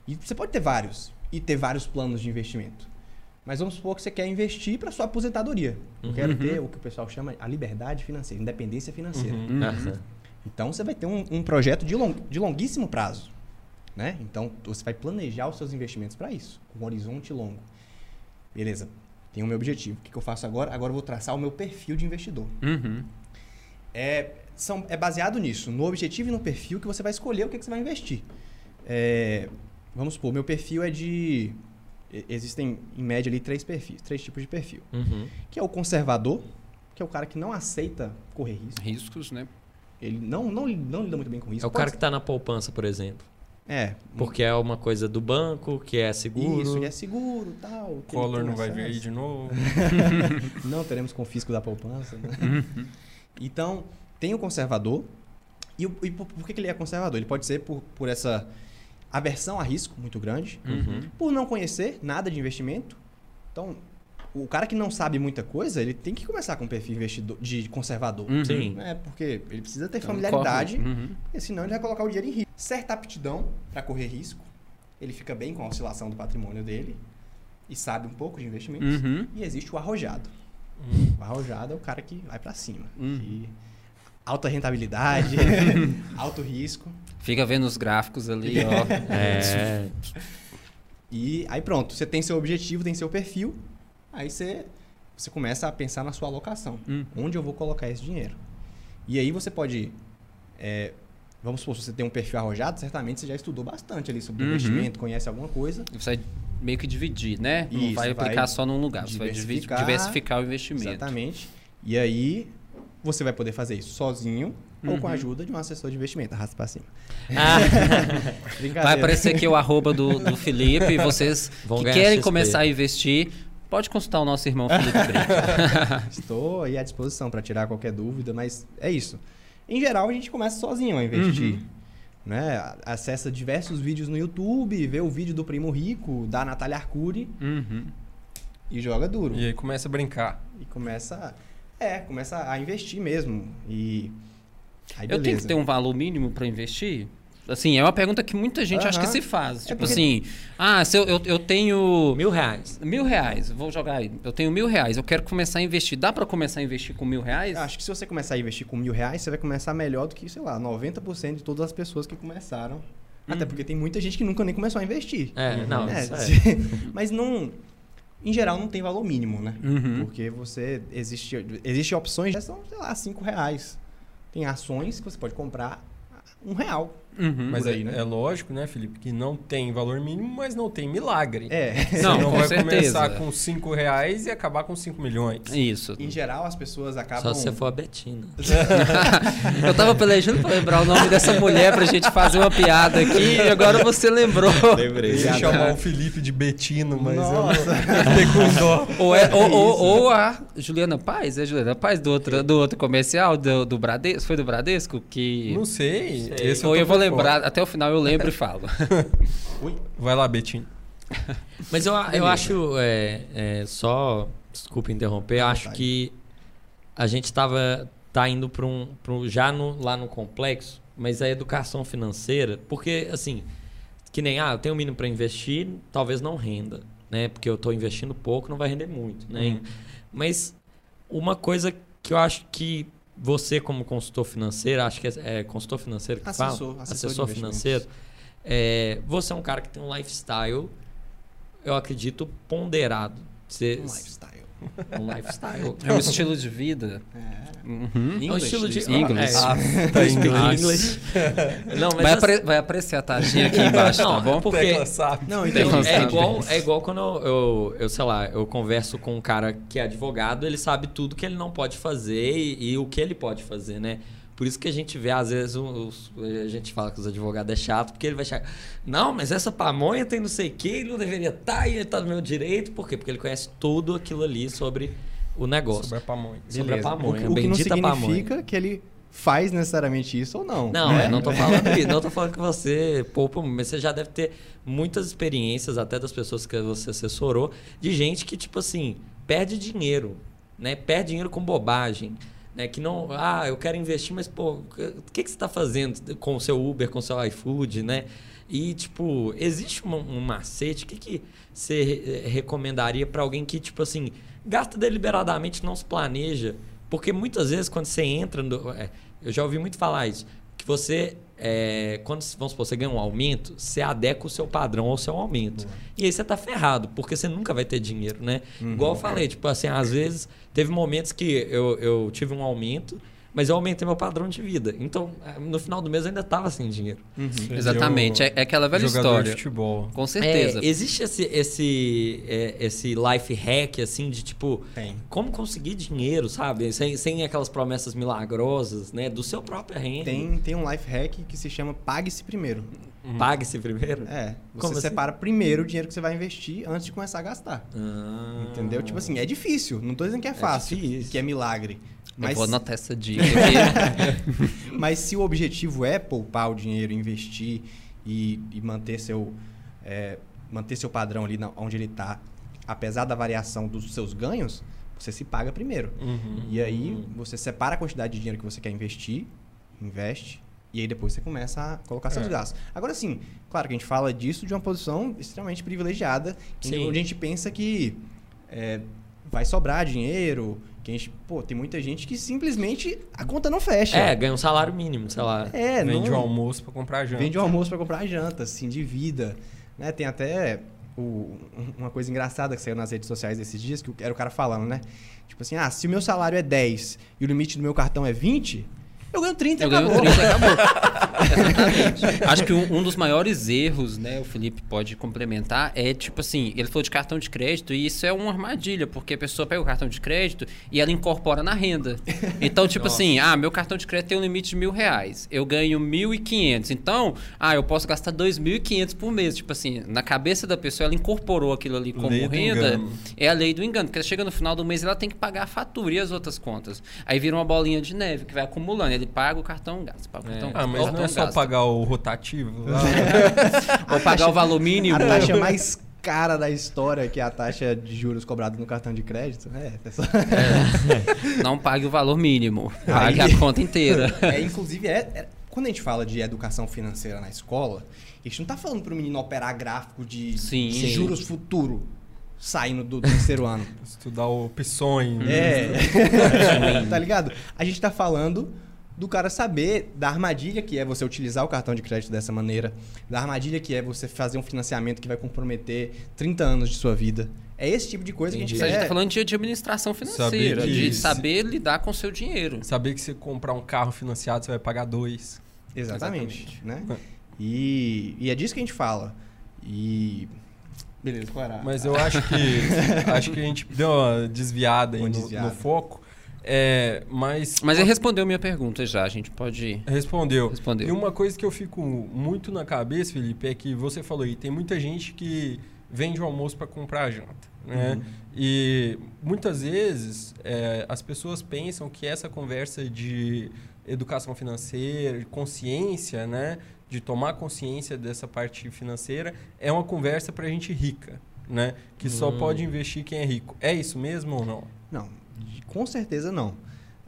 E você pode ter vários e ter vários planos de investimento. Mas vamos supor que você quer investir para sua aposentadoria. Eu Uhum. quero ter o que o pessoal chama a liberdade financeira, independência financeira. Uhum. Aham. Então você vai ter um, um projeto de, long, de longuíssimo prazo. Né? Então você vai planejar os seus investimentos para isso, com um horizonte longo. Beleza, tenho o meu objetivo. O que, que eu faço agora? Agora eu vou traçar o meu perfil de investidor. Uhum. É, são, é baseado nisso, no objetivo e no perfil que você vai escolher o que, que você vai investir. É, vamos supor, meu perfil é de. Existem, em média, ali três perfis, três tipos de perfil. Uhum. Que é o conservador, que é o cara que não aceita correr risco. Riscos, né? Ele não, não, não lida muito bem com risco. É o cara que tá na poupança, por exemplo. É, Porque é uma coisa do banco, que é seguro. Isso, que é seguro tal. Collor não vai vir aí de novo. Não teremos confisco da poupança. né? então, tem o conservador. E, e por, por que que ele é conservador? Ele pode ser por, por essa aversão a risco muito grande, Uhum. por não conhecer nada de investimento. Então, o cara que não sabe muita coisa, ele tem que começar com um perfil investidor, de conservador. Uhum. Sim. É, porque ele precisa ter Então, familiaridade, Uhum. porque senão ele vai colocar o dinheiro em risco. Certa aptidão para correr risco. Ele fica bem com a oscilação do patrimônio dele e sabe um pouco de investimentos. Uhum. E existe o arrojado. O arrojado é o cara que vai para cima. Uhum. que alta rentabilidade, alto risco. Fica vendo os gráficos ali, ó. É. E aí pronto, você tem seu objetivo, tem seu perfil. Aí você, você começa a pensar na sua alocação. Hum. Onde eu vou colocar esse dinheiro? E aí você pode... é, vamos supor, se você tem um perfil arrojado, certamente você já estudou bastante ali sobre Uhum. investimento, conhece alguma coisa. Você vai meio que dividir, né? Não Isso, vai aplicar vai só num lugar. Você vai diversificar. diversificar o investimento. Exatamente. E aí você vai poder fazer isso sozinho ou com a Uhum. ajuda de um assessor de investimento. Arrasta pra cima. Ah. Vai aparecer aqui o arroba do, do Felipe e vocês Vão que querem XP. começar a investir, pode consultar o nosso irmão Felipe Brito. Estou aí à disposição para tirar qualquer dúvida, mas é isso. Em geral, a gente começa sozinho a investir. Uhum. Né? Acessa diversos vídeos no YouTube, vê o vídeo do Primo Rico, da Natália Arcuri Uhum. e joga duro. E aí começa a brincar. E começa, é, começa a investir mesmo. E aí Eu tenho que ter um valor mínimo para investir? Assim, é uma pergunta que muita gente acha que se faz. É tipo porque- assim, ah, se eu, eu, eu tenho mil reais. mil reais, vou jogar aí. Eu tenho mil reais, eu quero começar a investir. Dá para começar a investir com mil reais? Eu acho que se você começar a investir com mil reais, você vai começar melhor do que, sei lá, 90% de todas as pessoas que começaram Até porque tem muita gente que nunca nem começou a investir. É, não, É, isso é. mas não. Em geral, não tem valor mínimo, né? Uhum. Porque você. Existe, existe opções que são, sei lá, 5 reais. Tem ações que você pode comprar a um real. Uhum. Mas aí, é, né? é lógico, né, Felipe, que não tem valor mínimo, mas não tem milagre. É. Você Não, não com vai certeza. começar com 5 reais e acabar com 5 milhões. Isso. Em geral, as pessoas acabam. Só se você for a Betina. eu tava pelejando pra lembrar o nome dessa mulher pra gente fazer uma piada aqui e agora você lembrou. Lembrei. Eu ia chamar o Felipe de Betino, mas Nossa. eu fiquei com dó. Ou, é, ou, ou, ou a Juliana Paz, é Juliana Paz do outro, do outro comercial, do, do Bradesco, foi do Bradesco? Que... Não sei. Sei. Esse ou tô eu vou lembrar, até o final eu lembro e falo. Ui. Vai lá, Betino. Mas eu, eu acho, é, é, só, desculpa interromper, eu acho que a gente tava, tá indo para um, pra um- já no- lá no complexo, mas a educação financeira, porque assim, que nem, ah, eu tenho um mínimo para investir, talvez não renda, né? Porque eu tô investindo pouco, não vai render muito, né? Uhum. Mas uma coisa que eu acho que você como consultor financeiro, acho que é, é consultor financeiro que Assessor, fala? assessor assessor financeiro. É, você é um cara que tem um lifestyle, eu acredito, ponderado. Você, Um lifestyle. um lifestyle. É um estilo de vida. É. Uhum. É um estilo de Inglês. É, Ah, tá em inglês. English. Não, mas Vai, assim- apre- vai apreciar a taxinha aqui embaixo, Não, tá bom? porque-. Não, então. é igual, é igual quando eu, eu, eu, sei lá, eu converso com um cara que é advogado, ele sabe tudo que ele não pode fazer e, e o que ele pode fazer, né? Por isso que a gente vê, às vezes, os- a gente fala que os advogados é chato, porque ele vai chegar. Não, mas essa pamonha tem não sei o que, ele não deveria estar e ele tá no meu direito. Por quê? Porque ele conhece tudo aquilo ali sobre o negócio. Sobre a pamonha. Sobre a Beleza. pamonha, O que, o que não significa pamonha. que ele faz necessariamente isso ou não. Não, né? eu não tô falando isso. Não tô falando que você poupa, mas você já deve ter muitas experiências, até das pessoas que você assessorou, de gente que, tipo assim, perde dinheiro, né? Perde dinheiro com bobagem. Né? Que não. Ah, eu quero investir, mas, pô, o que, que você tá fazendo com o seu Uber, com o seu iFood, né? E, tipo, existe um, um macete? O que, que você re- recomendaria para alguém que, tipo assim, gasta deliberadamente, não se planeja? Porque muitas vezes, quando você entra no. é, eu já ouvi muito falar isso. Que você. É, quando, vamos supor, você ganha um aumento, você adequa o seu padrão ao seu aumento. E aí você tá ferrado, porque você nunca vai ter dinheiro, né? Igual eu falei, tipo assim, às vezes teve momentos que eu, eu tive um aumento, mas eu aumentei meu padrão de vida. Então, é, no final do mês eu ainda tava sem dinheiro. Exatamente, é, é aquela velha história. de futebol. Com certeza. É, existe esse, esse, é, esse life hack, assim, de tipo, Tem. como conseguir dinheiro, sabe? Sem, sem aquelas promessas milagrosas, né? Do seu próprio renda. Tem, tem um life hack que se chama Pague-se Primeiro. Pague-se primeiro. É. Você Como assim? separa primeiro o dinheiro que você vai investir antes de começar a gastar. Ah. Entendeu? Tipo assim, é difícil. Não tô dizendo que é fácil, difícil. que é milagre. Eu Mas, vou anotar essa dica aqui. mas se o objetivo é poupar o dinheiro, investir e, e manter, seu, é, manter seu padrão ali na- onde ele está, apesar da variação dos seus ganhos, você se paga primeiro. Uhum. E aí você separa a quantidade de dinheiro que você quer investir, investe, e aí depois você começa a colocar seus É. gastos. Agora sim, claro que a gente fala disso de uma posição extremamente privilegiada, onde a gente pensa que é, vai sobrar dinheiro, que a gente, pô, tem muita gente que simplesmente a conta não fecha. É, ganha um salário mínimo, sei lá. É, Vende não, o almoço pra comprar janta. Vende o almoço para comprar janta, assim, de vida. Né? Tem até o- uma coisa engraçada que saiu nas redes sociais esses dias, que era o cara falando, né? Tipo assim, ah, se o meu salário é 10 e o limite do meu cartão é 20, eu ganho 30 e Eu ganho acabou. 30 e acabou. Exatamente. Acho que um, um dos maiores erros, né, o Felipe pode complementar, é tipo assim, ele falou de cartão de crédito e isso é uma armadilha, porque a pessoa pega o cartão de crédito e ela incorpora na renda. Então, tipo assim, ah, meu cartão de crédito tem um limite de mil reais, eu ganho mil e quinhentos, então, ah, eu posso gastar dois mil e quinhentos por mês. Tipo assim, na cabeça da pessoa, ela incorporou aquilo ali como Lei renda. É a lei do engano, porque chega no final do mês ela tem que pagar a fatura e as outras contas. Aí vira uma bolinha de neve que vai acumulando. Ele paga o cartão, gasta, paga o cartão, Ah, gasta, mas não cartão, é só gasta. pagar o rotativo? Ou pagar o valor mínimo. A taxa mais cara da história, que é a taxa de juros cobrada no cartão de crédito. É, é só- Não pague o valor mínimo. Pague Aí- a conta inteira. É, inclusive, é, é- quando a gente fala de educação financeira na escola, a gente não tá falando pro menino operar gráfico de, Sim. de Sim. juros futuro saindo do terceiro ano. Estudar opções. É. tá ligado? A gente tá falando do cara saber da armadilha que é você utilizar o cartão de crédito dessa maneira, da armadilha que é você fazer um financiamento que vai comprometer 30 anos de sua vida. É esse tipo de coisa Entendi. que a a gente gente quer. tá falando de, de administração financeira, Saber de saber lidar com o seu dinheiro. Saber que se comprar um carro financiado, você vai pagar dois. Exatamente, né? E, e é disso que a gente fala. E beleza, qual era? Mas eu acho que acho que a gente deu uma desviada aí Uma no, desviada. no foco. É, mas Mas ele respondeu minha pergunta já, a gente pode respondeu. responder. E uma coisa que eu fico muito na cabeça, Felipe, é que você falou aí, tem muita gente que vende o almoço para comprar a janta. Né? E muitas vezes é, as pessoas pensam que essa conversa de educação financeira, de consciência, né? de tomar consciência dessa parte financeira, é uma conversa para gente rica. Né? Que só Hum. pode investir quem é rico. É isso mesmo ou não? Não, com certeza não.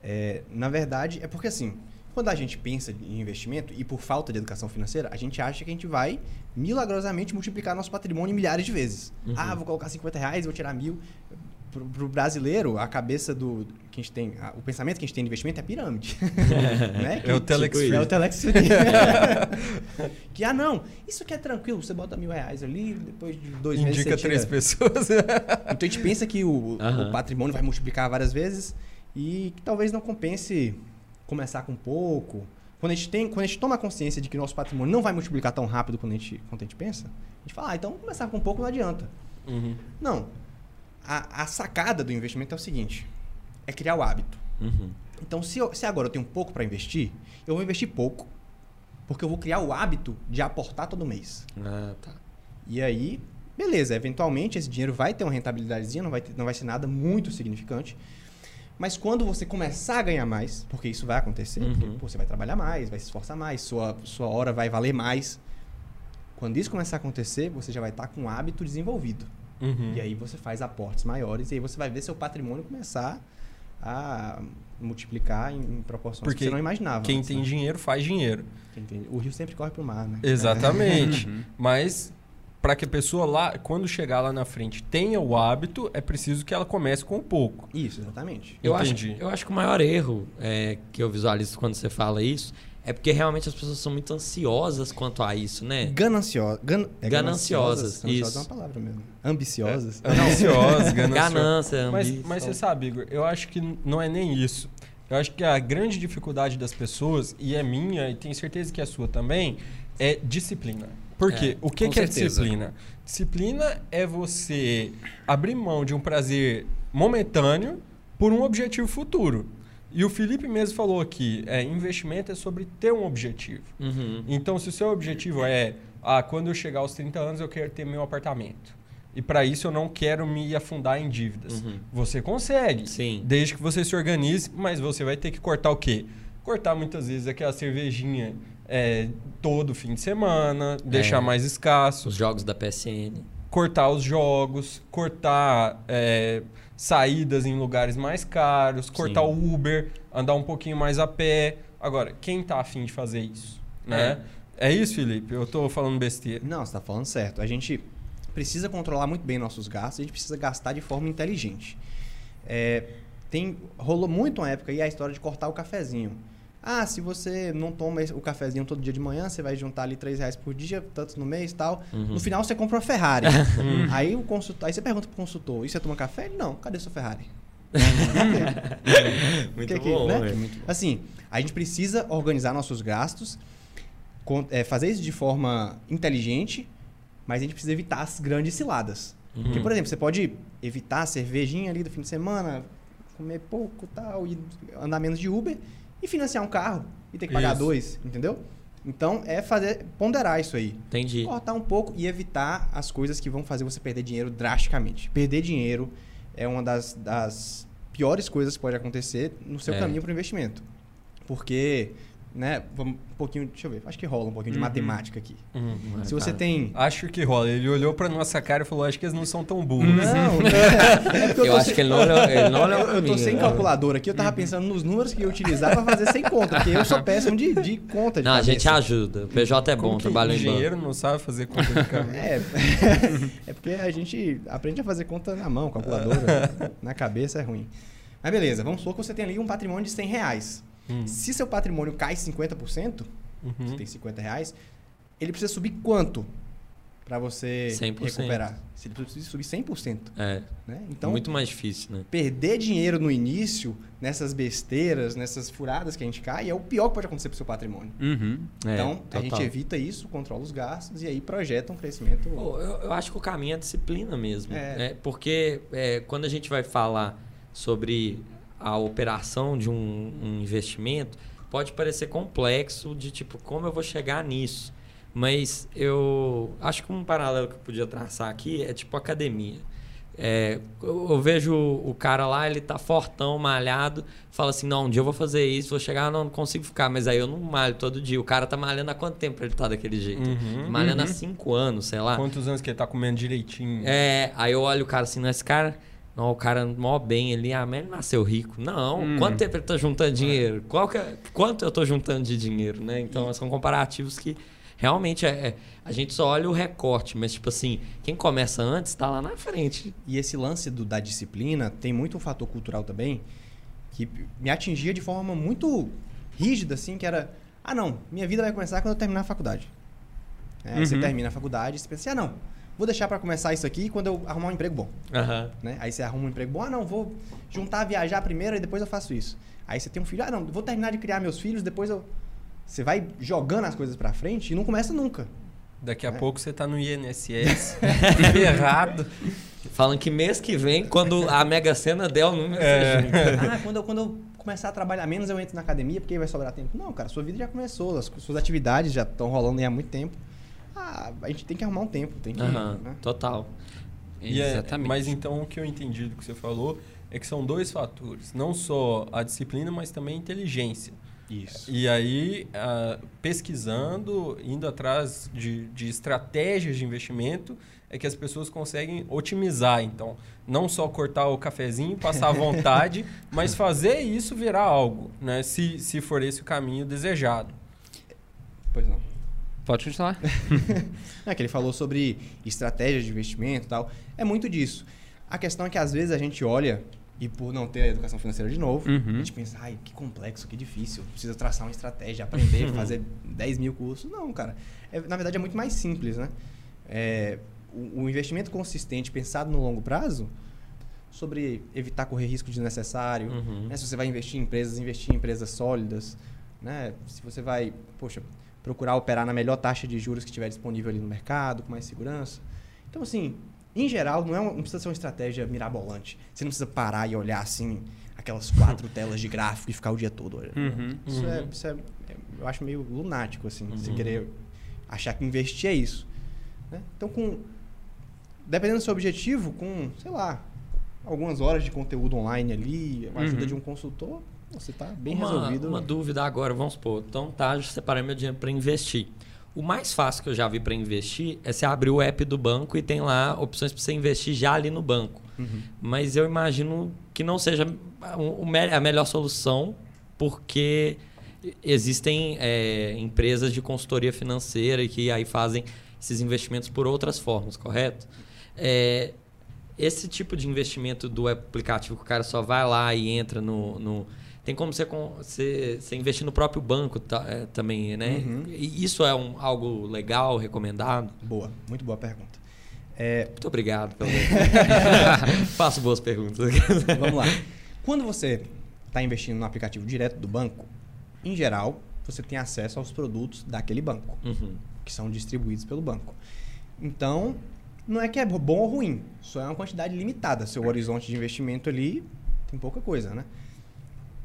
É, na verdade, é porque assim, quando a gente pensa em investimento e por falta de educação financeira, a gente acha que a gente vai milagrosamente multiplicar nosso patrimônio milhares de vezes. Uhum. Ah, vou colocar 50 reais, vou tirar mil. Pro, pro brasileiro, a cabeça do que a gente tem, a- o pensamento que a gente tem de investimento é pirâmide. né? É o Telex É Free. o Telex que, ah, não, isso aqui é tranquilo, você bota mil reais ali, depois de dois meses Indica três tira- pessoas. então a gente pensa que o, o patrimônio vai multiplicar várias vezes e que talvez não compense começar com pouco. Quando a gente, tem, quando a gente toma consciência de que nosso patrimônio não vai multiplicar tão rápido quanto a gente, quanto a gente pensa, a gente fala, ah, então começar com pouco não adianta. Uhum. Não. A, a sacada do investimento é o seguinte: é criar o hábito. Uhum. Então, se, eu- se agora eu tenho pouco para investir, eu vou investir pouco, porque eu vou criar o hábito de aportar todo mês. Ah, tá. E aí, beleza, eventualmente esse dinheiro vai ter uma rentabilidadezinha, não vai, ter- não vai ser nada muito significante. Mas quando você começar a ganhar mais, porque isso vai acontecer, Uhum. porque, pô, você vai trabalhar mais, vai se esforçar mais, sua, sua hora vai valer mais. Quando isso começar a acontecer, você já vai estar com um hábito desenvolvido. Uhum. E aí você faz aportes maiores e aí você vai ver seu patrimônio começar a multiplicar em, em proporções Porque que você não imaginava. Quem antes, tem né? dinheiro faz dinheiro. Quem tem- O rio sempre corre pro mar, né? Exatamente. Uhum. Mas para que a pessoa lá, quando chegar lá na frente, tenha o hábito, é preciso que ela comece com pouco. Isso, exatamente. Eu acho, Entendi. eu acho que o maior erro é, que eu visualizo quando você fala isso é porque realmente as pessoas são muito ansiosas quanto a isso, né? Gananciosa. Gan, é Gananciosas, Gananciosas isso. é uma palavra mesmo. Ambiciosas. Ansiosa, gananciosa. Ganância, Mas, ambição. mas você sabe, Igor, eu acho que não é nem isso. Eu acho que a grande dificuldade das pessoas, e é minha, e tenho certeza que é sua também, é disciplina. Por quê? É, o que, que é disciplina? Disciplina é você abrir mão de um prazer momentâneo por um objetivo futuro. E o Felipe mesmo falou aqui, é, investimento é sobre ter um objetivo. Uhum. Então, se o seu objetivo é, ah, quando eu chegar aos 30 anos, eu quero ter meu apartamento. E para isso eu não quero me afundar em dívidas. Uhum. Você consegue, Sim. desde que você se organize, mas você vai ter que cortar o quê? Cortar muitas vezes aquela cervejinha é, todo fim de semana, deixar mais escasso, Os jogos da PSN. Cortar os jogos, cortar é, saídas em lugares mais caros, cortar Sim. o Uber, andar um pouquinho mais a pé. Agora, quem tá afim de fazer isso? Né? É. isso, Felipe? Eu tô falando besteira. Não, você está falando certo. A gente precisa controlar muito bem nossos gastos, a gente precisa gastar de forma inteligente. É, tem, rolou muito uma época aí a história de cortar o cafezinho. Ah, se você não toma o cafezinho todo dia de manhã, você vai juntar ali 3 reais por dia, tantos no mês e tal. Uhum. No final você compra uma Ferrari. aí, o consultor, aí você pergunta pro consultor, e você toma café? Ele, não, cadê sua Ferrari? Muito Que que- bom, né? é muito bom. Assim, a gente precisa organizar nossos gastos, é, fazer isso de forma inteligente, mas a gente precisa evitar as grandes ciladas. Uhum. Porque, por exemplo, você pode evitar a cervejinha ali do fim de semana, comer pouco tal, e andar menos de Uber, e financiar um carro e ter que pagar Isso. dois, entendeu? Então, é fazer ponderar isso aí. Entendi. Cortar um pouco e evitar as coisas que vão fazer você perder dinheiro drasticamente. Perder dinheiro é uma das, das piores coisas que pode acontecer no seu É. caminho para o investimento. Porque, né, vamos um pouquinho, deixa eu ver, acho que rola um pouquinho de Uhum. matemática aqui. Uhum. Se você tem. Acho que rola. Ele olhou pra nossa cara e falou: Acho que eles não são tão burros. Não, não. É porque Eu, tô acho sem- que ele não olhou, ele não olhou eu, pra eu tô mim, sem né? calculadora aqui, eu tava pensando nos números que eu ia utilizar para fazer sem conta, porque eu sou péssimo de, de conta. De Não, a gente cabeça. ajuda. O PJ é Como bom, trabalha em banco. engenheiro não sabe fazer conta de cabeça. É, é porque a gente aprende a fazer conta na mão, calculadora. na cabeça é ruim. Mas beleza, vamos supor que você tem ali um patrimônio de 100 reais. Hum. Se seu patrimônio cai 50%, Uhum. você tem 50 reais, ele precisa subir quanto para você 100%. recuperar? Se ele precisa subir 100%. É, Né? Então, muito mais difícil, né? perder dinheiro no início, nessas besteiras, nessas furadas que a gente cai, é o pior que pode acontecer pro seu patrimônio. Uhum. É, então, a gente total. evita isso, controla os gastos e aí projeta um crescimento. Pô, eu, eu acho que o caminho é disciplina mesmo. É. né? Porque é, quando a gente vai falar sobre a operação de um, um investimento, pode parecer complexo de tipo, como eu vou chegar nisso? Mas eu acho que um paralelo que eu podia traçar aqui é tipo academia. É, eu, eu vejo o cara lá, ele tá fortão, malhado, fala assim, não, um dia eu vou fazer isso, vou chegar, não, não consigo ficar, mas aí eu não malho todo dia. O cara tá malhando há quanto tempo ele tá daquele jeito? Uhum, malhando há uhum. cinco anos, sei lá. Quantos anos que ele tá comendo direitinho? É, aí eu olho o cara assim, não, esse cara. Não, o cara mó bem ali, ah, mas ele nasceu rico. Não, Hum. quanto tempo ele tá juntando dinheiro? Qual que é- quanto eu tô juntando de dinheiro, né? Então, são comparativos que realmente é, é- a gente só olha o recorte, mas tipo assim, quem começa antes tá lá na frente. E esse lance do- da disciplina tem muito um fator cultural também que me atingia de forma muito rígida, assim, que era... Ah, não, minha vida vai começar quando eu terminar a faculdade. É, aí Você Uhum. termina a faculdade e você pensa assim, ah, não, vou deixar para começar isso aqui quando eu arrumar um emprego bom. Aham. né? Aí você arruma um emprego bom, ah, não, vou juntar, viajar primeiro e depois eu faço isso. Aí você tem um filho, ah, não, vou terminar de criar meus filhos, depois eu... Você vai jogando as coisas pra frente e não começa nunca. Daqui a É. pouco você tá no INSS, ferrado. Falam que mês que vem, quando a Mega Sena der o número, É. ah, quando eu, quando eu começar a trabalhar menos, eu entro na academia porque aí vai sobrar tempo. Não, cara, sua vida já começou, as suas atividades já estão rolando aí há muito tempo. Ah, a gente tem que arrumar um tempo, tem que... Aham, né? total. E é- Exatamente. mas então o que eu entendi do que você falou é que são dois fatores. Não só a disciplina, mas também a inteligência. Isso. E aí, ah, pesquisando, indo atrás de, de estratégias de investimento, é que as pessoas conseguem otimizar. Então, não só cortar o cafezinho, passar à vontade, mas fazer isso virar algo, né? Se, se for esse o caminho desejado. Pois não. Pode continuar. É que ele falou sobre estratégias de investimento e tal. É muito disso. A questão é que às vezes a gente olha e por não ter a educação financeira de novo, Uhum. a gente pensa, ai, que complexo, que difícil. Precisa traçar uma estratégia, aprender, fazer 10 mil cursos. Não, cara. É, na verdade é muito mais simples, né? É, o, o investimento consistente pensado no longo prazo sobre evitar correr risco desnecessário, Uhum. né? Se você vai investir em empresas, investir em empresas sólidas, né? Se você vai, poxa, procurar operar na melhor taxa de juros que estiver disponível ali no mercado, com mais segurança. Então, assim, em geral, não, é uma- não precisa ser uma estratégia mirabolante. Você não precisa parar e olhar, assim, aquelas quatro telas de gráfico e ficar o dia todo olhando. Uhum. Isso, é, Uhum. isso é, eu acho meio lunático, assim, você Uhum. querer achar que investir é isso. né? Então, com dependendo do seu objetivo, com, sei lá, algumas horas de conteúdo online ali, a ajuda Uhum. de um consultor, você está bem uma, resolvido. Uma dúvida agora, vamos supor. Então tá, separei meu dinheiro para investir. O mais fácil que eu já vi para investir é você abrir o app do banco e tem lá opções para você investir já ali no banco. Uhum. Mas eu imagino que não seja a melhor solução, porque existem é, empresas de consultoria financeira que aí fazem esses investimentos por outras formas, correto? É, esse tipo de investimento do aplicativo que o cara só vai lá e entra no. no- tem como você, você, você investir no próprio banco tá, é, também, né? Uhum. E isso é um, algo legal, recomendado? Boa, muito boa pergunta. É, Muito obrigado pelo. Faço boas perguntas. vamos lá. Quando você está investindo no aplicativo direto do banco, em geral, você tem acesso aos produtos daquele banco. Uhum. que são distribuídos pelo banco. Então, não é que é bom ou ruim, só é uma quantidade limitada. Seu horizonte de investimento ali tem pouca coisa, né?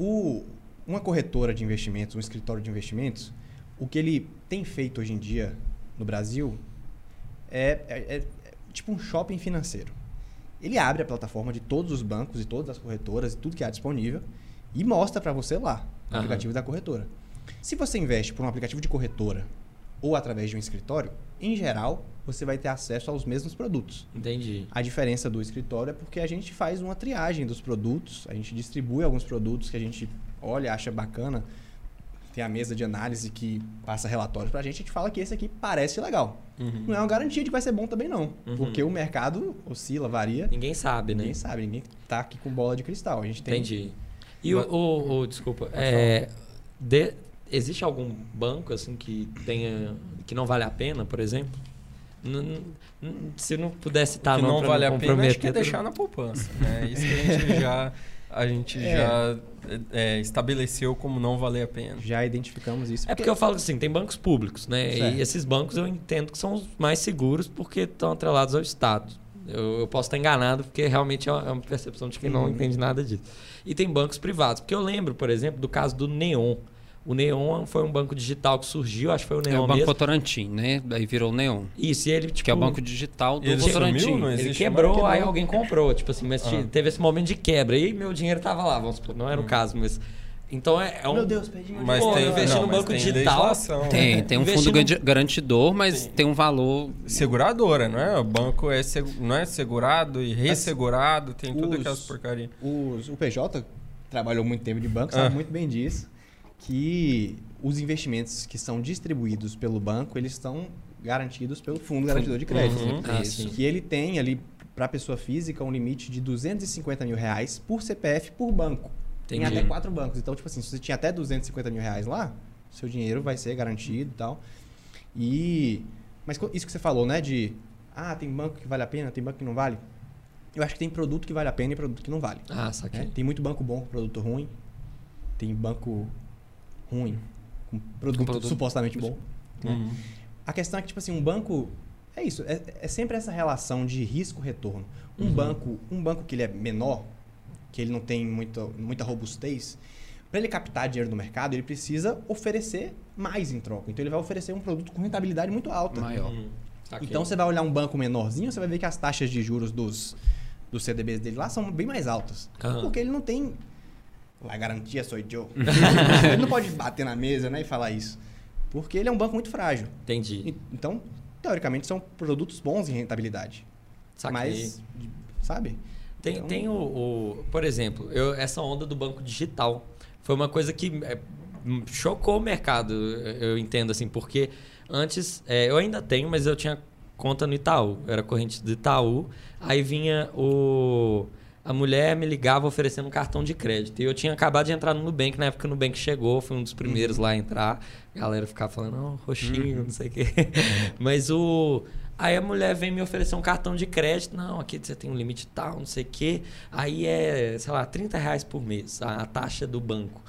O, uma corretora de investimentos, um escritório de investimentos, o que ele tem feito hoje em dia no Brasil é, é- é tipo um shopping financeiro. Ele abre a plataforma de todos os bancos e todas as corretoras e tudo que há disponível e mostra para você lá, no Aham. aplicativo da corretora. Se você investe por um aplicativo de corretora ou através de um escritório, em geral, você vai ter acesso aos mesmos produtos. Entendi. A diferença do escritório é porque a gente faz uma triagem dos produtos, a gente distribui alguns produtos que a gente olha, acha bacana, tem a mesa de análise que passa relatórios pra gente, a gente fala que esse aqui parece legal. Uhum. Não é uma garantia de que vai ser bom também não, Uhum. porque o mercado oscila, varia, Ninguém sabe, né? ninguém sabe, ninguém tá aqui com bola de cristal. A gente tem Entendi. E o, o- o- desculpa, é, de- existe algum banco assim que tenha que não vale a pena, por exemplo? N- se não pudesse citar que nome não pra vale a pena, acho que é deixar na poupança. Né? Isso que a gente já, a gente É. já é, estabeleceu como não valer a pena. Já identificamos isso. É porque eu falo assim, tem bancos públicos, né? Certo. E esses bancos eu entendo que são os mais seguros porque estão atrelados ao Estado. Eu, eu posso estar enganado porque realmente é uma é uma percepção de quem não Uhum. entende nada disso. E tem bancos privados. Porque eu lembro, por exemplo, do caso do Neon. O Neon foi um banco digital que surgiu, acho que foi o É Neon o Banco mesmo. Votorantim, né? Aí virou o Neon. Isso, e ele, tipo... Que é o banco digital do Ele Votorantim. sumiu, Ele quebrou, aí alguém comprou, tipo assim, mas Ah. te- teve esse momento de quebra. E meu dinheiro tava lá, vamos supor, não era o caso, mas. Então é, é um. Meu Deus, perdi meu Mas Pô, tem, investir não, no banco tem digital. Tem, tem um fundo no- garantidor, mas tem um valor. Seguradora, não é? O banco é segu- não é segurado e ressegurado, tem tudo os- aquelas porcarias. Os- o PJ trabalhou muito tempo de banco, sabe Ah. muito bem disso, que os investimentos que são distribuídos pelo banco, eles estão garantidos pelo Fundo Garantidor de Crédito. Uhum. Ah. Que ele tem ali, para pessoa física, um limite de 250 mil reais por CPF por banco. Tem até quatro bancos. Então, tipo assim, se você tinha até 250 mil reais lá, seu dinheiro vai ser garantido e tal. E... Mas isso que você falou, né? De... Ah, tem banco que vale a pena, tem banco que não vale. Eu acho que tem produto que vale a pena e produto que não vale. Ah, saquei. Tem muito banco bom com produto ruim. Tem banco ruim com produto, produto- supostamente bom. né? Uhum. A questão é que, tipo assim, um banco. É isso, é, é sempre essa relação de risco-retorno. Um Uhum. banco, um banco que ele é menor, que ele não tem muita, muita robustez, para ele captar dinheiro do mercado, ele precisa oferecer mais em troca. Então ele vai oferecer um produto com rentabilidade muito alta. Maior. Hum, saquei. Então você vai olhar um banco menorzinho, você vai ver que as taxas de juros dos, dos CDBs dele lá são bem mais altas. Aham. Porque ele não tem. La garantia sou eu. ele não pode bater na mesa né, e falar isso. Porque ele é um banco muito frágil. Entendi. E- Então, teoricamente, são produtos bons em rentabilidade. Saquei. Mas, sabe? Tem, Então- tem o, o- Por exemplo, eu, essa onda do banco digital foi uma coisa que é, hum, chocou o mercado, eu entendo assim, porque antes, é, eu ainda tenho, mas eu tinha conta no Itaú, eu era corrente do Itaú, aí vinha o. A mulher me ligava oferecendo um cartão de crédito. E eu tinha acabado de entrar no Nubank, na época que o Nubank chegou, fui um dos primeiros lá a entrar. A galera ficava falando, não, roxinho, não sei o quê. Mas o. Aí a mulher vem me oferecer um cartão de crédito. Não, aqui você tem um limite tal, não sei o quê. Aí é, sei lá, 30 reais por mês, a, a taxa do banco.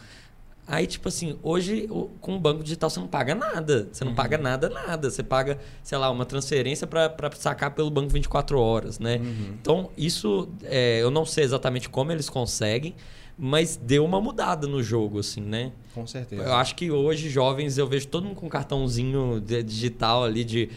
Aí, tipo assim, hoje com o banco digital você não paga nada. Você não paga nada, nada. Você paga, sei lá, uma transferência para sacar pelo banco 24 horas, né? Então, isso é, eu não sei exatamente como eles conseguem, mas deu uma mudada no jogo, assim, né? Com certeza. Eu acho que hoje, jovens, eu vejo todo mundo com cartãozinho de- digital ali de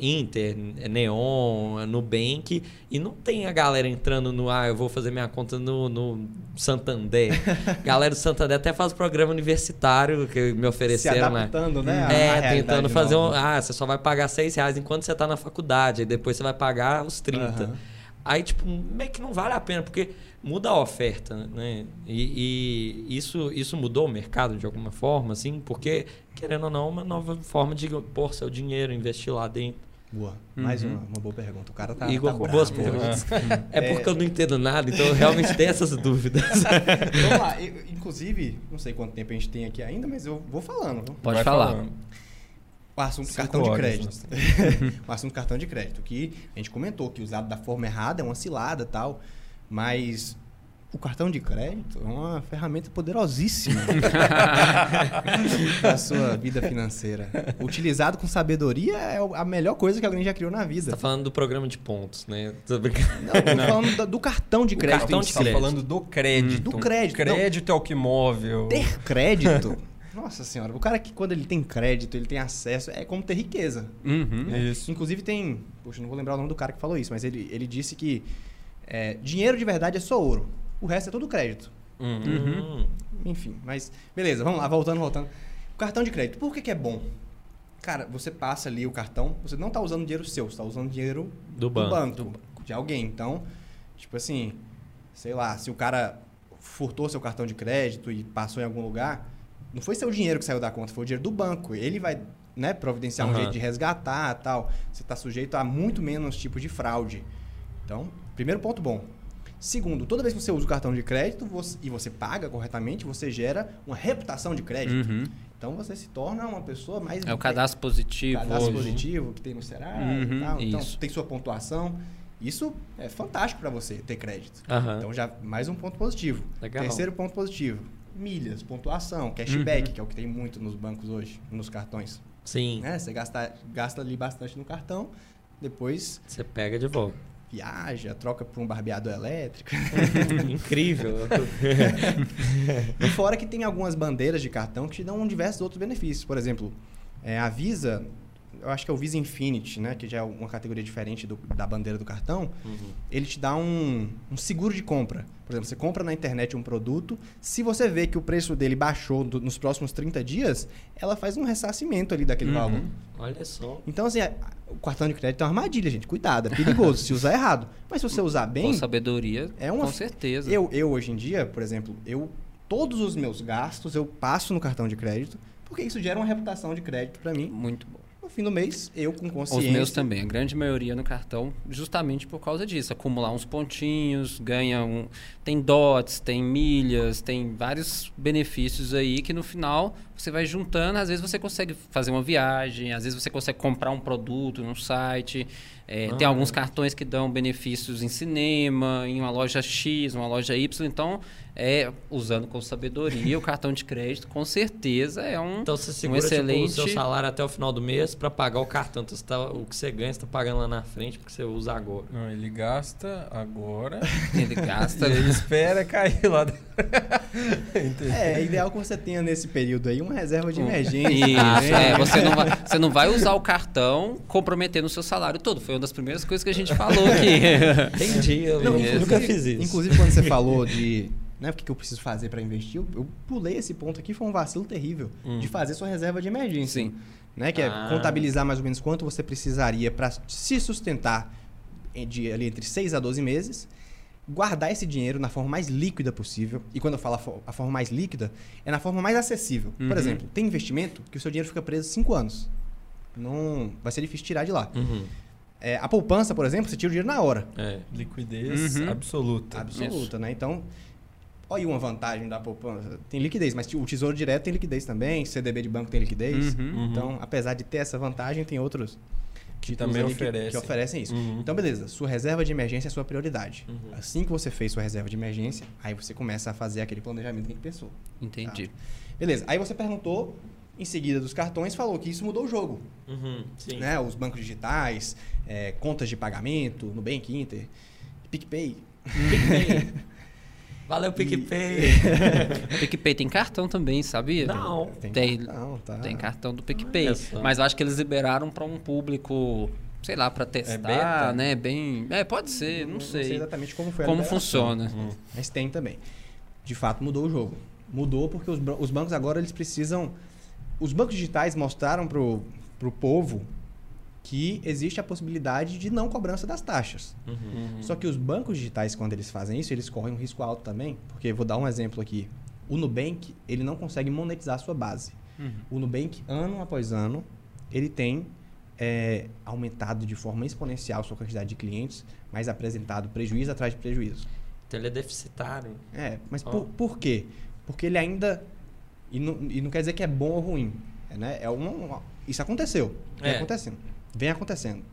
Inter, Neon, Nubank, e não tem a galera entrando no, ah, eu vou fazer minha conta no, no Santander. galera do Santander até faz programa universitário que me Se ofereceram, né? adaptando, né? à É, tentando fazer um. Ah, você só vai pagar 6 reais enquanto você tá na faculdade, aí depois você vai pagar os 30. Aham. Aí, tipo, meio que não vale a pena, porque muda a oferta, né? E, e isso, isso mudou o mercado de alguma forma, assim, porque, querendo ou não, uma nova forma de pôr seu dinheiro, investir lá dentro. Boa. Mais Uhum. uma, uma boa pergunta. O cara tá. Igor, tá bravo boas perguntas. É porque eu não entendo nada, então eu realmente tenho essas dúvidas. Vamos lá. Eu- Inclusive, não sei quanto tempo a gente tem aqui ainda, mas eu vou falando. Pode Vai falar. falando. O assunto Cinco cartão de horas, crédito. o assunto cartão de crédito, que a gente comentou que usado da forma errada é uma cilada e tal, mas o cartão de crédito é uma ferramenta poderosíssima da sua vida financeira. Utilizado com sabedoria é a melhor coisa que alguém já criou na Você vida. tá falando do programa de pontos, né? Tô brincando. Não, tô falando do, do cartão de O crédito. cartão em de si. Tá crédito. falando do crédito. Do crédito, não. Crédito é o que move. o- Ter crédito. Nossa senhora, o cara que quando ele tem crédito, ele tem acesso, é como ter riqueza. Uhum. Isso. Inclusive tem. Poxa, não vou lembrar o nome do cara que falou isso, mas ele, ele disse que é, dinheiro de verdade é só ouro. O resto é tudo crédito. Hum. Enfim, mas beleza, vamos lá, voltando, voltando. O cartão de crédito, por que, que é bom? Cara, você passa ali o cartão, você não está usando dinheiro seu, você está usando dinheiro Do banco. de alguém. Então, tipo assim, sei lá, se o cara furtou seu cartão de crédito e passou em algum lugar, não foi seu dinheiro que saiu da conta, foi o dinheiro do banco. Ele vai né, providenciar um Aham. jeito de resgatar tal. Você está sujeito a muito menos tipo de fraude. Então, primeiro ponto bom. Segundo, toda vez que você usa o cartão de crédito você- e você paga corretamente, você gera uma reputação de crédito. Uhum. Então você se torna uma pessoa mais. É o cadastro positivo. cadastro hoje. positivo que tem no Serasa Uhum, e tal. Então isso. tem sua pontuação. Isso é fantástico para você ter crédito. Aham. Então já mais um ponto positivo. Legal. Terceiro ponto positivo: milhas, pontuação, cashback, Uhum. que é o que tem muito nos bancos hoje, nos cartões. Sim. Né? Você gasta, gasta ali bastante no cartão, depois Você pega de volta. viaja, troca por um barbeador elétrico. Incrível. E fora que tem algumas bandeiras de cartão que te dão diversos outros benefícios. Por exemplo, é, a Visa, eu acho que é o Visa Infinity, né? Que já é uma categoria diferente do- da bandeira do cartão. Ele te dá um, um seguro de compra. Por exemplo, você compra na internet um produto, se você vê que o preço dele baixou do- nos próximos 30 dias, ela faz um ressarcimento ali daquele Uhum. valor. Olha só. Então, assim, a- o cartão de crédito é uma armadilha, gente. Cuidado, é perigoso se usar errado. Mas se você usar bem, Com sabedoria, É uma- com certeza. eu, eu hoje em dia, por exemplo, eu todos os meus gastos eu passo no cartão de crédito, porque isso gera uma reputação de crédito para mim. Muito bom. No fim do mês, eu com Os consciência. meus também, a grande maioria no cartão, justamente por causa disso. Acumular uns pontinhos, ganha um. Tem dots, tem milhas, tem vários benefícios aí que no final você vai juntando. Às vezes você consegue fazer uma viagem, às vezes você consegue comprar um produto num site. É, tem Ah. alguns cartões que dão benefícios em cinema, em uma loja X, uma loja Y. Então, é, usando com sabedoria, o cartão de crédito, com certeza é um, Então você um segura tipo, o excelente. seu salário até o final do mês pra pagar o cartão. Então tá- o que você ganha, você tá pagando lá na frente porque você usa agora. Não, ele gasta agora Ele gasta. e aí espera cair lá. dentro. Entendeu? É, é ideal que você tenha nesse período aí uma reserva de emergência. Isso, né? é, você, não vai, você não vai usar o cartão comprometendo o seu salário todo. Foi uma das primeiras coisas que a gente falou aqui. Entendi, eu Não, nunca inclusive- fiz isso. Inclusive, quando você falou de né, o que que eu preciso fazer para investir, eu, eu pulei esse ponto aqui, foi um vacilo terrível de fazer sua reserva de emergência. Sim. Né, que é Ah. contabilizar mais ou menos quanto você precisaria para se sustentar de, ali entre 6 a 12 meses, guardar esse dinheiro na forma mais líquida possível. E quando eu falo a, fo- a forma mais líquida, é na forma mais acessível. Uhum. Por exemplo, tem investimento que o seu dinheiro fica preso 5 anos. Não vai ser difícil tirar de lá. Uhum. É, a poupança, por exemplo, você tira o dinheiro na hora. É. Liquidez Uhum. absoluta. Absoluta, né? Então, olha aí uma vantagem da poupança. Tem liquidez, mas o Tesouro Direto tem liquidez também, CDB de banco tem liquidez. Uhum. Então, apesar de ter essa vantagem, tem outros Que também ali que- oferecem. Que, oferecem isso. Uhum. Então, beleza. Sua reserva de emergência é a sua prioridade. Uhum. Assim que você fez sua reserva de emergência, aí você começa a fazer aquele planejamento que a gente pensou. Entendi. Beleza. Aí você perguntou, em seguida dos cartões, falou que isso mudou o jogo. Uhum. Sim. Né? Os bancos digitais, é, contas de pagamento, Nubank, Inter, PicPay. PicPay. Valeu, PicPay. PicPay tem cartão também, sabia? Não. Tem, cartão, tá. tem cartão do PicPay. Mas eu acho que eles liberaram para um público, sei lá, para testar, beta? né? Bem. É, pode ser, não, Não sei sei. exatamente como foi Como funciona. Mas tem também. De fato, mudou o jogo. Mudou porque os, os bancos agora eles precisam. Os bancos digitais mostraram pro, pro povo que existe a possibilidade de não cobrança das taxas. Uhum. Só que os bancos digitais, quando eles fazem isso, eles correm um risco alto também. Porque, vou dar um exemplo aqui. O Nubank, ele não consegue monetizar a sua base. Uhum. O Nubank, ano após ano, ele tem é, aumentado de forma exponencial sua quantidade de clientes, mas apresentado prejuízo atrás de prejuízo. Então ele é deficitário. É, mas Ó. por, por quê? Porque ele ainda. E não, e não quer dizer que é bom ou ruim. Né? é uma- isso aconteceu. É. acontecendo. Vem acontecendo.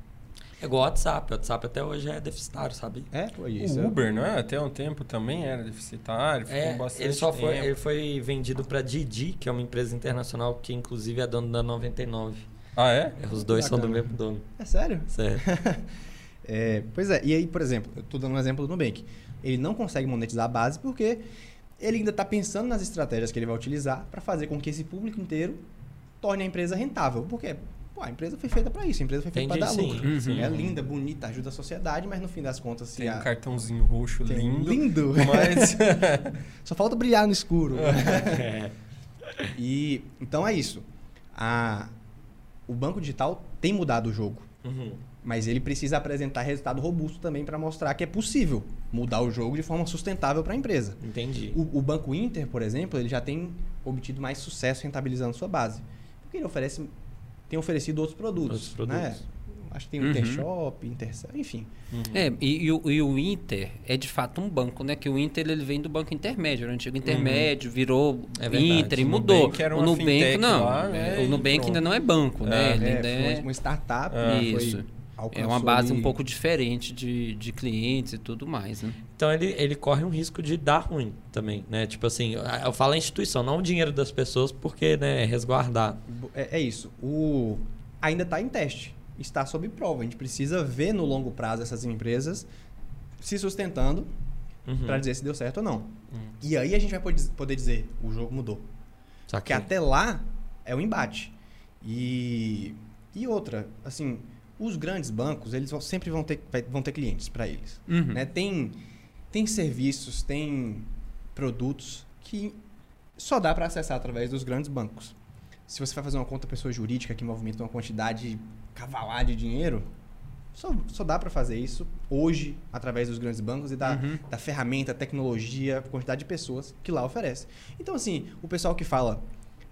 É igual o WhatsApp. O WhatsApp até hoje é deficitário, sabe? É, foi isso. O Uber, não é? Até um tempo também era deficitário, ficou É, bastante ele só foi, tempo. ele foi vendido pra Didi, que é uma empresa internacional que inclusive é dono da 99. Ah, é? Os dois são do Bacana. mesmo dono. É sério? Sério. É, pois é, e aí, por exemplo, eu tô dando um exemplo do Nubank. Ele não consegue monetizar a base porque ele ainda está pensando nas estratégias que ele vai utilizar para fazer com que esse público inteiro torne a empresa rentável. Porque pô, a empresa foi feita para isso, a empresa foi feita para dar sim. lucro. Sim. É linda, bonita, ajuda a sociedade, mas no fim das contas, Tem a... um cartãozinho roxo Tem lindo. lindo. Mas. Só falta brilhar no escuro. É. E então é isso. A, o banco digital tem mudado o jogo. Uhum. Mas ele precisa apresentar resultado robusto também para mostrar que é possível mudar o jogo de forma sustentável para a empresa. Entendi. O, o Banco Inter, por exemplo, ele já tem obtido mais sucesso rentabilizando sua base. Porque ele oferece, tem oferecido outros produtos. Outros produtos. Né? Acho que tem o Uhum. Intershop, Intercel, enfim. É, e, e o, e o Inter é de fato um banco, né? Que o Inter ele vem do banco intermédio, era o antigo intermédio, virou É verdade. Inter e mudou. Nubank era o Nubank fintech não. lá, né, o Nubank pronto. ainda não é banco, né? É, Ele É, ainda foi é, uma- startup. É. foi- Isso. é alcançou uma base ali- um pouco diferente de, de clientes e tudo mais, né? Então ele, ele corre um risco de dar ruim também, né? Tipo assim, eu falo a instituição, não o dinheiro das pessoas, porque, né, é resguardar. É, é isso. O ainda está em teste, está sob prova. A gente precisa ver no longo prazo essas empresas se sustentando Uhum. para dizer se deu certo ou não. E aí a gente vai pode- poder dizer o jogo mudou. Porque Saquei. até lá é o embate. E e outra, assim, os grandes bancos eles sempre vão ter vão ter clientes para eles. Uhum. né? Tem, tem serviços, tem produtos que só dá para acessar através dos grandes bancos. Se você vai fazer uma conta pessoa jurídica que movimenta uma quantidade cavalar de dinheiro, só, só dá para fazer isso hoje através dos grandes bancos e da, Uhum. da ferramenta, tecnologia, quantidade de pessoas que lá oferece. Então, assim, o pessoal que fala,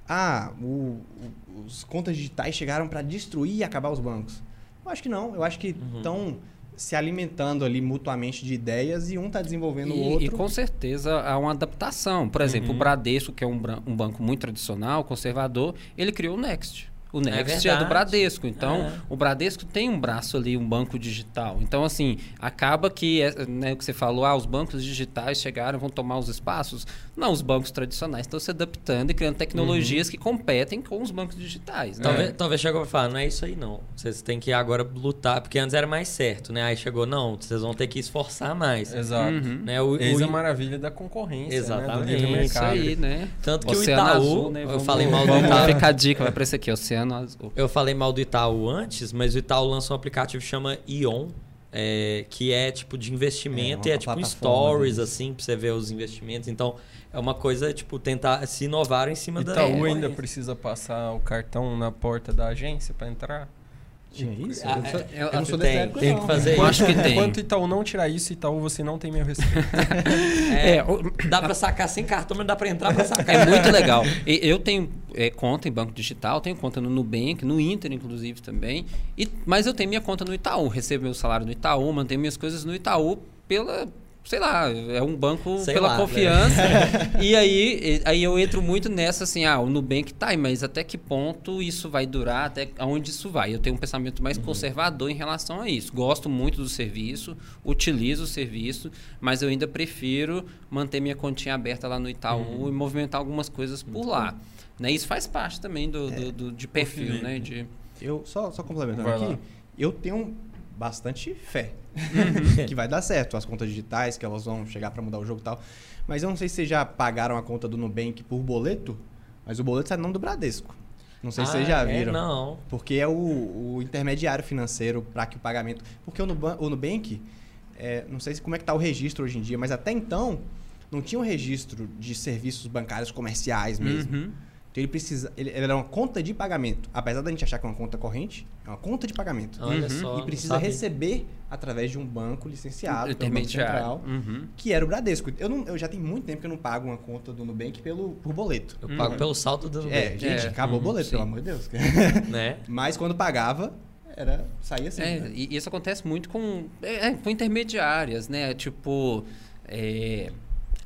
ah, o, o- os contas digitais chegaram para destruir e acabar os bancos. Eu acho que não. Eu acho que Uhum. estão se alimentando ali mutuamente de ideias e um está desenvolvendo o E, outro. e com certeza há uma adaptação. Por exemplo, Uhum. o Bradesco, que é um, um banco muito tradicional, conservador, ele criou o Next. O Next é, do verdade. Bradesco. Então, É. o Bradesco tem um braço ali, um banco digital. Então, assim, acaba que, é, né, o que você falou, ah, os bancos digitais chegaram, vão tomar os espaços. Não, os bancos tradicionais estão se adaptando e criando tecnologias que competem com os bancos digitais. Né? Talvez, talvez chegou pra falar, não é isso aí não. Vocês têm que agora lutar, porque antes era mais certo, né? Aí chegou, não, vocês vão ter que esforçar mais. Exato. Uhum. Né? O, Eis o- a maravilha da concorrência, Exatamente. né? Do livre É isso mercado. aí, né? Tanto que o Oceano Itaú, Azul, né? eu Vamos- falei mal do vamos Itaú. Fica a dica, vai pra esse aqui, Oceano Azul. Eu falei mal do Itaú antes, mas o Itaú lançou um aplicativo que chama Ion, é, que é tipo de investimento É, e é tipo um stories, deles. assim, pra você ver os investimentos. Então, é uma coisa, tipo, tentar se inovar em cima da. Itaú ainda precisa passar o cartão na porta da agência para entrar? Tinha isso? Ah, eu, sou- é, eu não sou tem, dessa época, tem não. que fazer Eu isso. acho que tem. Enquanto Itaú não tirar isso, Itaú você não tem meu respeito. É, É, o- dá pra sacar sem cartão, mas dá pra entrar pra sacar. É muito legal. E Eu tenho é, conta em banco digital, tenho conta no Nubank, no Inter, inclusive, também. E, mas eu tenho minha conta no Itaú. Recebo meu salário no Itaú, mantenho minhas coisas no Itaú pela. Sei lá, é um banco Sei pela lá, né? confiança. e aí, aí eu entro muito nessa assim, ah, o Nubank tá mas até que ponto isso vai durar, até aonde isso vai? Eu tenho um pensamento Uhum. mais conservador em relação a isso. Gosto muito do serviço, utilizo o serviço, mas eu ainda prefiro manter minha continha aberta lá no Itaú Uhum. e movimentar algumas coisas por lá. Né? Isso faz parte também do, do- do- de perfil, né? De, Eu, só, só complementando aqui, lá. eu tenho bastante fé Uhum. que vai dar certo. As contas digitais, que elas vão chegar para mudar o jogo e tal. Mas eu não sei se vocês já pagaram a conta do Nubank por boleto, mas o boleto sai nome do Bradesco. Não sei se vocês já Ah, é? viram. Não. Porque é o, o intermediário financeiro para que o pagamento. Porque o, Nuban, o Nubank, é, não sei se como é que está o registro hoje em dia, mas até então não tinha um registro de serviços bancários comerciais mesmo. Uhum. Então ele precisa. Ele, ele era uma conta de pagamento. Apesar da gente achar que é uma conta corrente, é uma conta de pagamento. Olha Uhum. só. e precisa receber através de um banco licenciado, pelo Banco intermediário. Central, Uhum. que era o Bradesco. Eu, não, eu já tenho muito tempo que eu não pago uma conta do Nubank pelo, por boleto. Eu pago pelo saldo do É, Nubank, gente, É, acabou o uhum, boleto, sim. pelo amor de Deus. né? Mas quando pagava, era saía assim. É, né? e isso acontece muito com, é, é, com intermediárias, né? Tipo, é,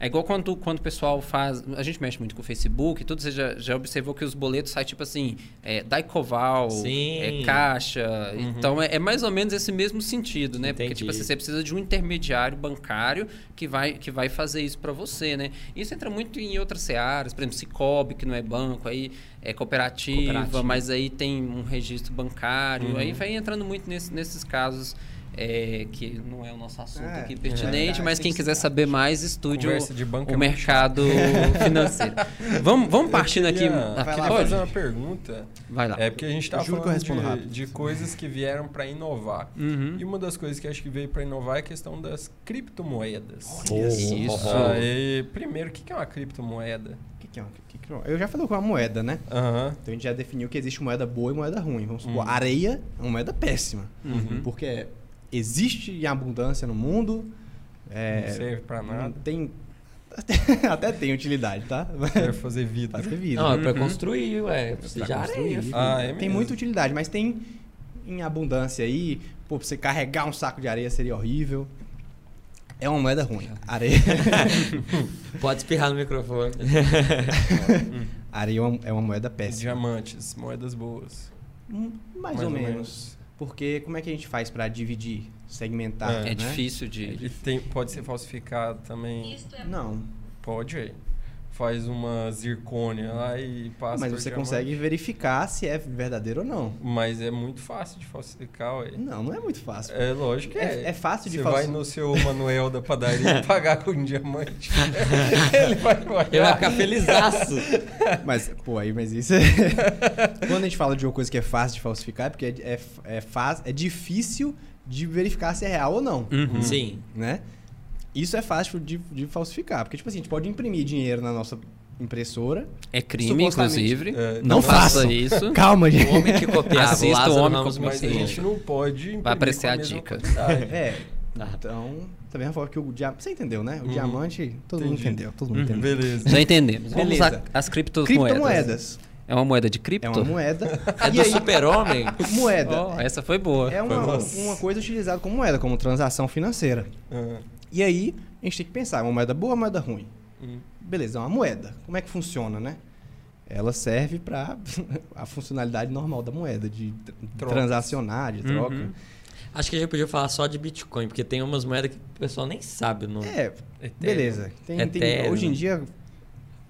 é igual quando, quando o pessoal faz. A gente mexe muito com o Facebook e tudo, você já, já observou que os boletos saem tipo assim, é, Daicoval, é, Caixa. Então é, é mais ou menos esse mesmo sentido, né? Porque Entendi. tipo assim, você precisa de um intermediário bancário que vai, que vai fazer isso para você, né? Isso entra muito em outras searas, por exemplo, Cicobi, que não é banco, aí é cooperativa, Cooperativa. mas aí tem um registro bancário, aí vai entrando muito nesse- nesses casos. É, que não é o nosso assunto É, aqui é pertinente, verdade, mas quem que quiser ser. saber mais, estude o, Conversa de banco o é muito mercado financeiro. Vamos, vamos partindo aqui. queria- aqui vai fazer uma pergunta. Vai lá. É porque a gente tá eu falando de, de coisas que vieram para inovar. Uhum. E uma das coisas que acho que veio para inovar é a questão das criptomoedas. Isso. Ah, e, primeiro, o que é uma criptomoeda? O que, é uma- que é Eu já falei com a moeda, né? Aham. Então a gente já definiu que existe moeda boa e moeda ruim. Vamos supor, areia é uma moeda péssima. Uhum. Porque existe em abundância no mundo. É, Não serve para nada. Tem. Até tem utilidade, tá? Serve fazer vida. Fazer vida. Não, é pra construir, ué. Precisa de Pra areia. construir. filho. Ah, é tem muita utilidade, mas tem em abundância aí. Pô, pra você carregar um saco de areia seria horrível. É uma moeda ruim. Areia, Pode espirrar no microfone. areia é uma, é uma moeda péssima. Diamantes, moedas boas. Hum, Mais, ou, menos. Porque como é que a gente faz pra dividir, segmentar? É. É né? difícil de. Tem, pode ser falsificado também. Isto é Não, Pode. Faz uma zircônia lá e passa mas você consegue verificar se é verdadeiro ou não. Mas é muito fácil de falsificar, ué. Não, não é muito fácil. É lógico que é. É, é fácil de Você falsi- vai no seu Manuel da padaria e pagar com um diamante. Ele vai olhar. Eu ia ficar felizaço. Mas, pô, aí, mas isso é... Quando a gente fala de uma coisa que é fácil de falsificar, é porque é, é, é, fácil, é difícil de verificar se é real ou não, Uhum. Sim. né? Isso é fácil de, de falsificar. Porque, tipo assim, a gente pode imprimir dinheiro na nossa impressora. É crime, inclusive. É, Não faça façam. isso. Calma, O gente. homem que copiava, Assista o o homem Ramos como Mas a gente não pode imprimir Vai aparecer com a mesma dica. É. Tá. Então, também é forma que o diamante. Você entendeu, né? O Uhum. diamante, todo mundo Entendi. entendeu. Todo mundo Uhum. entendeu. Beleza. Já entendemos. Vamos Beleza. usar as criptomoedas. Criptomoedas. É uma moeda de cripto? É uma moeda. É E do super-homem? moeda. Oh, essa foi boa. É uma, uma coisa utilizada como moeda, como transação financeira. Ah, E aí, a gente tem que pensar, é uma moeda boa ou uma moeda ruim? hum. Beleza, é uma moeda. Como é que funciona, né? Ela serve para a funcionalidade normal da moeda, de transacionar, de troca. Uhum. Acho que a gente podia falar só de Bitcoin, porque tem umas moedas que o pessoal nem sabe o nome. É, Ethereum. beleza. Tem, tem- hoje em dia,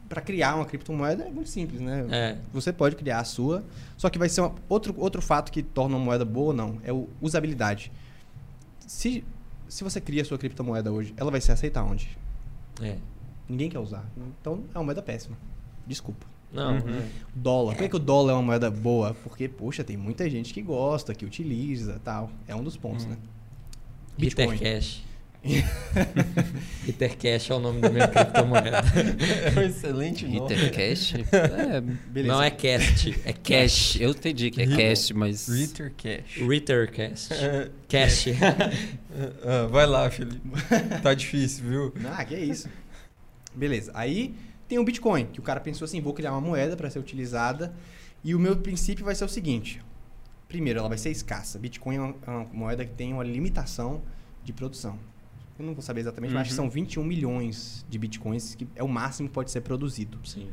para criar uma criptomoeda é muito simples, né? É. Você pode criar a sua, só que vai ser uma- outro, outro fato que torna uma moeda boa ou não, é o usabilidade. Se, se você cria a sua criptomoeda hoje, ela vai ser aceita onde? É. Ninguém quer usar. Então é uma moeda péssima. Desculpa. Não. Uhum. Dólar. Por que, que o dólar é uma moeda boa? Porque, poxa, tem muita gente que gosta, que utiliza tal. É um dos pontos, né? Peter Bitcoin. Peter Cash é o nome da minha criptomoeda. É um excelente nome. Ritter Cash? É, Beleza. Não é cast, é cash. Eu entendi que é cash, mas... Ritter Cash. Ritter Cash. É, Cash. ah, vai lá, Felipe. Tá difícil, viu? Ah, que é isso. Beleza. Aí tem o Bitcoin, que o cara pensou assim, vou criar uma moeda para ser utilizada. E o meu princípio vai ser o seguinte. Primeiro, ela vai ser escassa. Bitcoin é uma, é uma moeda que tem uma limitação de produção. Eu não vou saber exatamente, mas acho que Uhum. são 21 milhões de Bitcoins, que é o máximo que pode ser produzido Sim.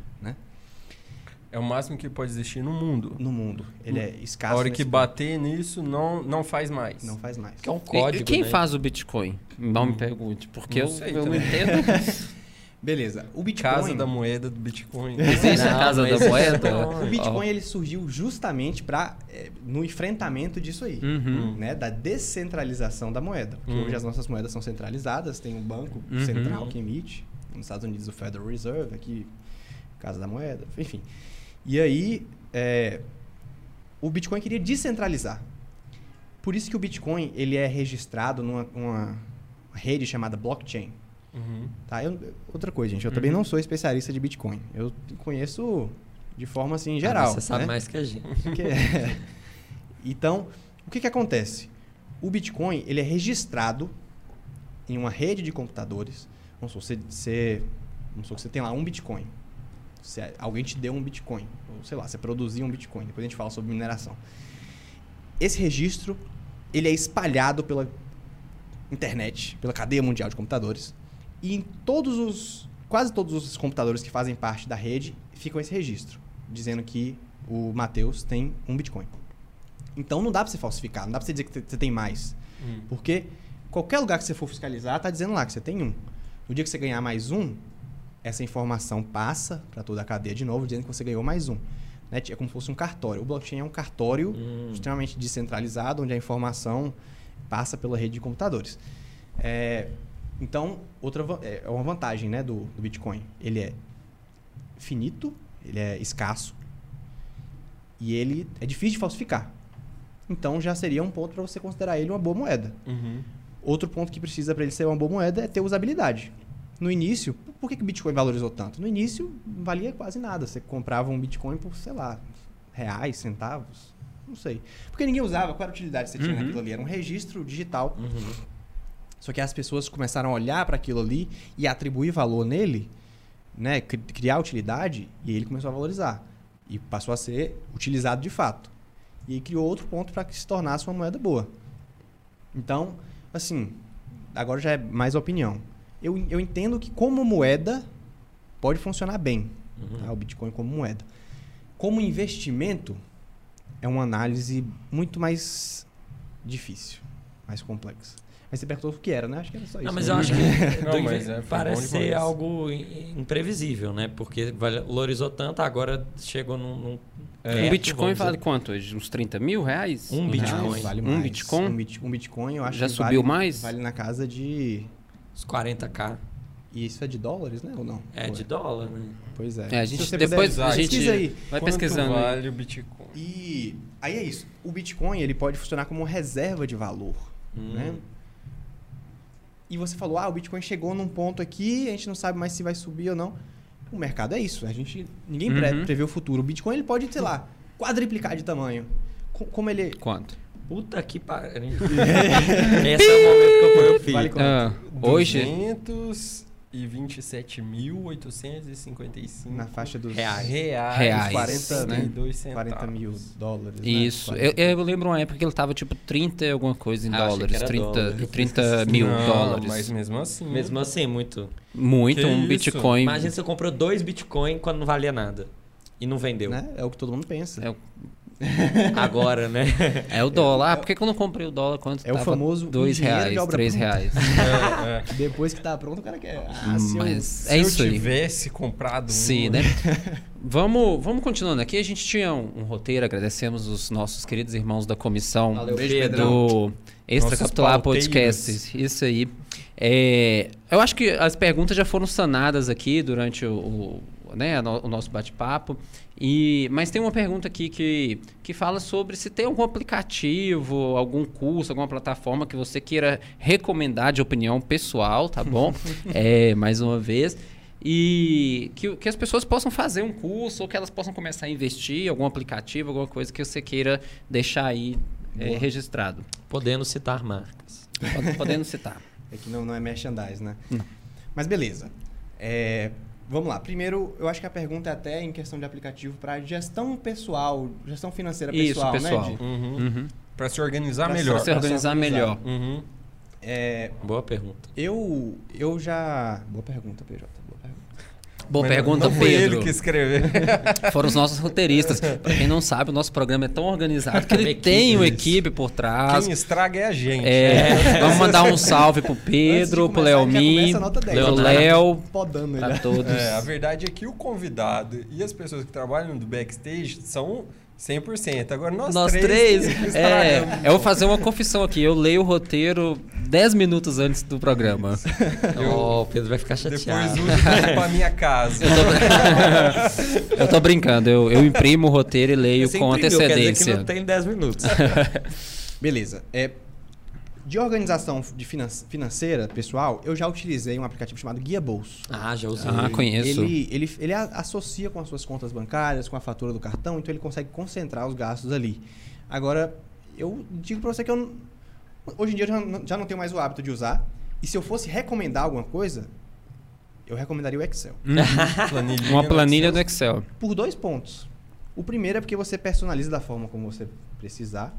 É o máximo que pode existir no mundo. no mundo. Ele é A escasso. hora nesse que ponto. bater nisso, não, não faz mais. Não faz mais. Que é um E- código, e quem né? faz o Bitcoin? Não me pergunte, porque Não eu, sei eu não entendo. Beleza. O Bitcoin... Casa da moeda do Bitcoin. Existe a casa da moeda? O Bitcoin ele surgiu justamente para no enfrentamento disso aí. Uhum. né, da descentralização da moeda. Porque Hum. hoje as nossas moedas são centralizadas, tem um banco Uhum. central que emite, nos Estados Unidos o Federal Reserve, aqui Casa da Moeda, enfim. E aí, é, o Bitcoin queria descentralizar. Por isso que o Bitcoin ele é registrado numa uma rede chamada blockchain. Uhum. Tá? Eu- outra coisa, gente, eu também não sou especialista de Bitcoin. Eu conheço de forma assim geral. Ah, você sabe né? mais que a gente. É- Então, o que, que acontece? O Bitcoin ele é registrado em uma rede de computadores. Vamos supor, você, você, vamos supor que você tem lá um Bitcoin. Você- alguém te deu um Bitcoin. Ou sei lá, você produziu um Bitcoin. Depois a gente fala sobre mineração. Esse registro ele é espalhado pela internet, pela cadeia mundial de computadores. E em todos os. Quase todos os computadores que fazem parte da rede ficam esse registro, dizendo que o Matheus tem um Bitcoin. Então não dá pra você falsificar, não dá pra você dizer que você tem mais. Hum. Porque qualquer lugar que você for fiscalizar, tá dizendo lá que você tem um. No dia que você ganhar mais um, essa informação passa para toda a cadeia de novo, dizendo que você ganhou mais um. Né? É como se fosse um cartório. O blockchain é um cartório Hum. extremamente descentralizado, onde a informação passa pela rede de computadores. É, então, outra é é uma vantagem né, do, do Bitcoin. Ele é finito, ele é escasso e ele é difícil de falsificar. Então, já seria um ponto para você considerar ele uma boa moeda. Uhum. Outro ponto que precisa para ele ser uma boa moeda é ter usabilidade. No início, por que, o Bitcoin valorizou tanto? No início, valia quase nada. Você comprava um Bitcoin por, sei lá, reais, centavos, não sei. Porque ninguém usava. Qual era a utilidade que você tinha Uhum. naquilo ali? Era um registro digital. Uhum. Só que as pessoas começaram a olhar para aquilo ali e atribuir valor nele, né, cri- criar utilidade, e ele começou a valorizar. E passou a ser utilizado de fato. E aí criou outro ponto para que se tornasse uma moeda boa. Então, assim, agora já é mais opinião. Eu, eu entendo que como moeda pode funcionar bem, tá? o Bitcoin como moeda. Como investimento, é uma análise muito mais difícil, mais complexa. Mas você perguntou o que era, né? Acho que era só isso. Não, mas né? eu acho que Não, mas é, parece ser algo im- imprevisível, né? Porque valorizou tanto, agora chegou num. num É. Um Bitcoin vale dizer. quanto hoje? Uns 30 mil reais? Um Bitcoin. vale Um mais. Bitcoin? Um, bit- um Bitcoin, eu acho Já que subiu vale, mais? Vale na casa de... Uns 40k. E isso é de dólares, né? Ou não? É Ou de dólar, né? Pois é. É, a gente depois puder- a gente pesquisa aí. vai pesquisando. aí. vale o Bitcoin? E aí é isso. O Bitcoin ele pode funcionar como reserva de valor, Hum. né? E você falou, ah, o Bitcoin chegou num ponto aqui, a gente não sabe mais se vai subir ou não. O mercado é isso. A gente ninguém Uhum. prevê o futuro. O Bitcoin ele pode, sei lá, quadriplicar de tamanho. Co- Como ele Quanto? Puta que pariu. Esse é o momento que eu ponho o. Vale? Ah, hoje 227.855 na faixa dos Reais. reais. Reais, 40, né? 42 centavos. 40 mil dólares. né? Isso. 40. Eu, eu lembro uma época que ele tava tipo 30 e alguma coisa em Ah, dólares. que era 30, dólar. 30 mil Não, dólares. Mas mesmo assim. Mesmo assim, muito. Muito, Que um isso? Bitcoin. Imagina se você comprou dois Bitcoin quando não valia nada. E não vendeu. Né? É o que todo mundo pensa. É o- Agora, né? É o dólar. Ah, por que, que eu não comprei o dólar quanto É o famoso dois reais, obra três pronta. reais. É, é. Depois que tá pronto, o cara quer. Ah, se eu- Mas Se é eu isso aí. tivesse comprado um. Sim, né? vamos, vamos continuando aqui. A gente tinha um, um roteiro, agradecemos os nossos queridos irmãos da comissão Valeu, Beijo, Pedro. do Extra Nossos Capitular. Podcast. Isso aí. É, eu acho que as perguntas já foram sanadas aqui durante o, o, né, o nosso bate-papo. E, mas tem uma pergunta aqui que, que fala sobre se tem algum aplicativo, algum curso, alguma plataforma que você queira recomendar de opinião pessoal, tá bom? é, mais uma vez. E que, que as pessoas possam fazer um curso ou que elas possam começar a investir, algum aplicativo, alguma coisa que você queira deixar aí é, registrado. Podendo citar marcas. Pod- Podendo citar. É que não, não é merchandise, né? Mas beleza. É, vamos lá. Primeiro, eu acho que a pergunta é até em questão de aplicativo para gestão pessoal, gestão financeira Isso, pessoal, pessoal. né? Uhum. Uhum. Pra se organizar Pra se- melhor. Pra se organizar melhor. Uhum. É, Boa pergunta. eu, eu já... Boa pergunta, PJ. Boa Mas pergunta, não foi Pedro. ele que escreveu. Foram os nossos roteiristas. Pra quem não sabe, o nosso programa é tão organizado que ele tem uma equipe por trás. Quem estraga é a gente. É, vamos mandar um salve pro Pedro, pro começar, Léo já Mi, começa a nota 10. pro Leonardo. Léo, Podando ele. pra todos. É, a verdade é que o convidado e as pessoas que trabalham do backstage são 100%. Agora nós, Nós três, três. é, eu vou fazer uma confissão aqui. Eu leio o roteiro 10 minutos antes do programa. Ó, o Pedro vai ficar Depois chateado. uso pra ir pra minha casa. Eu tô brincando, eu, eu imprimo o roteiro e leio Você com imprimiu, Quer dizer que antecedência. não tem 10 minutos. Beleza. É, de organização de finan- financeira, pessoal, eu já utilizei um aplicativo chamado Guia Bolso. ah, já usei. Ah, conheço. Ele, ele, ele a- associa com as suas contas bancárias, com a fatura do cartão, então ele consegue concentrar os gastos ali. Agora, eu digo pra você que eu, não- hoje em dia eu já não, já não tenho mais o hábito de usar. E se eu fosse recomendar alguma coisa, eu recomendaria o Excel. Planilhinha Uma planilha Excel. do Excel. Por dois pontos. O primeiro é porque você personaliza da forma como você precisar.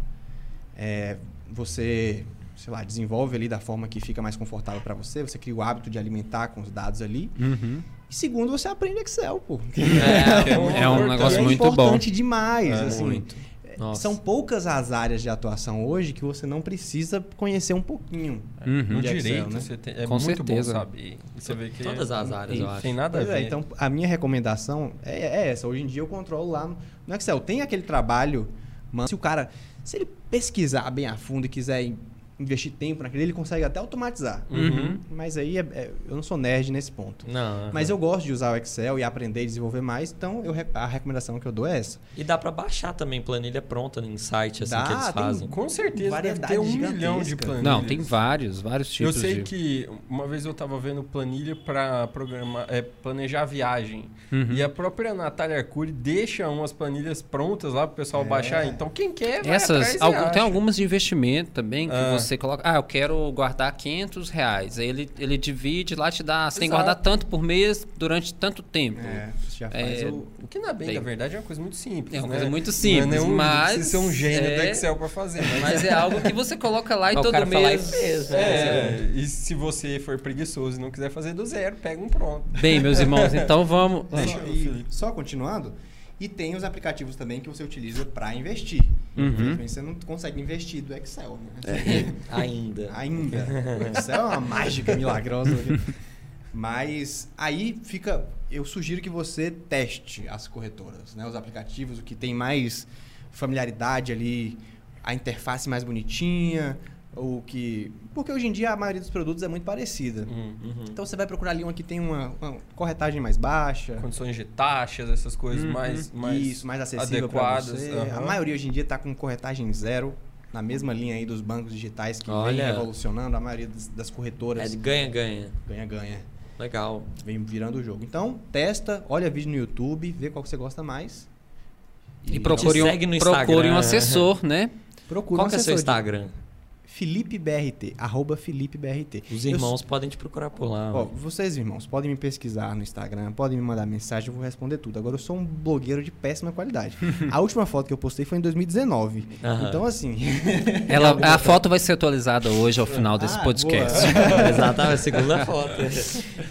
É, você, sei lá, desenvolve ali da forma que fica mais confortável para você. Você cria o hábito de alimentar com os dados ali. Uhum. E segundo, você aprende Excel, pô. É, É É um importante. negócio é muito bom. importante demais. É, assim. muito. Nossa. São poucas as áreas de atuação hoje que você não precisa conhecer um pouquinho. Uhum. No de Excel, direito, né? você tem, é Com muito certeza. bom saber. Você vê que Todas as áreas, eu tem, acho. Tem nada a Pois ver. é, então a minha recomendação é, é essa. Hoje em dia eu controlo lá no, no Excel. Tem aquele trabalho, mas se o cara, se ele pesquisar bem a fundo e quiser investir tempo naquele, ele consegue até automatizar. Uhum. Mas aí é- é- eu não sou nerd nesse ponto. Não, Mas eu gosto de usar o Excel e aprender e desenvolver mais, então eu a recomendação que eu dou é essa. E dá pra baixar também planilha pronta em site, assim, Dá, que eles tem fazem. Com certeza Variedade deve ter um gigantesca. milhão de planilhas. Não, tem vários, vários Eu tipos sei de... que uma vez eu tava vendo planilha para programar, é, planejar a viagem. Uhum. E a própria Natália Arcuri deixa umas planilhas prontas lá pro pessoal É. baixar. Então quem quer vai Essas, atrás e algum- tem algumas de investimento também que Ah. Você coloca, ah, eu quero guardar 500 reais. Aí ele, ele divide lá, te dá, você tem que Exato. guardar tanto por mês durante tanto tempo. É, você já faz É, o... O que na, bem, Tem. na verdade é uma coisa muito simples. É uma né? coisa muito Não é simples, nenhum- mas Precisa ser um gênio do é- Excel pra fazer. Mas, Mas é algo que você coloca lá e todo cara fala mês. e fez, né? É, e se você for preguiçoso e não quiser fazer do zero, pega um pronto. Bem, meus irmãos, então vamos. Deixa Só, eu, e Felipe. só continuando, e tem os aplicativos também que você utiliza para investir. Uhum. Infelizmente, você não consegue investir do Excel, né? Ainda. Ainda. O Excel é uma mágica milagrosa. Mas aí fica. Eu sugiro que você teste as corretoras, né? Os aplicativos, o que tem mais familiaridade ali, a interface mais bonitinha, ou que. Porque hoje em dia a maioria dos produtos é muito parecida. Hum. Então você vai procurar ali uma que tem uma, uma corretagem mais baixa. Condições de taxas, essas coisas Uhum. mais, mais Isso, mais acessível adequadas. A maioria hoje em dia está com corretagem zero, na mesma linha aí dos bancos digitais que vem Olha. revolucionando. A maioria das, das É corretoras de ganha-ganha. ganha-ganha, Legal. vem virando o jogo. Então, testa, olha vídeo no YouTube, vê qual que você gosta mais. E procure Te um, segue no procure um Instagram. assessor, né? procura Qual um que é seu assessor de- Instagram? Felipe BRT, arroba Felipe BRT. Os Eu irmãos podem te procurar por lá. Ó, vocês, irmãos, podem me pesquisar no Instagram, podem me mandar mensagem, eu vou responder tudo. Agora, eu sou um blogueiro de péssima qualidade. A última foto que eu postei foi em 2019. Aham. Então, assim. Ela, a foto vai ser atualizada hoje ao final desse Ah, podcast. Exatamente, a segunda foto.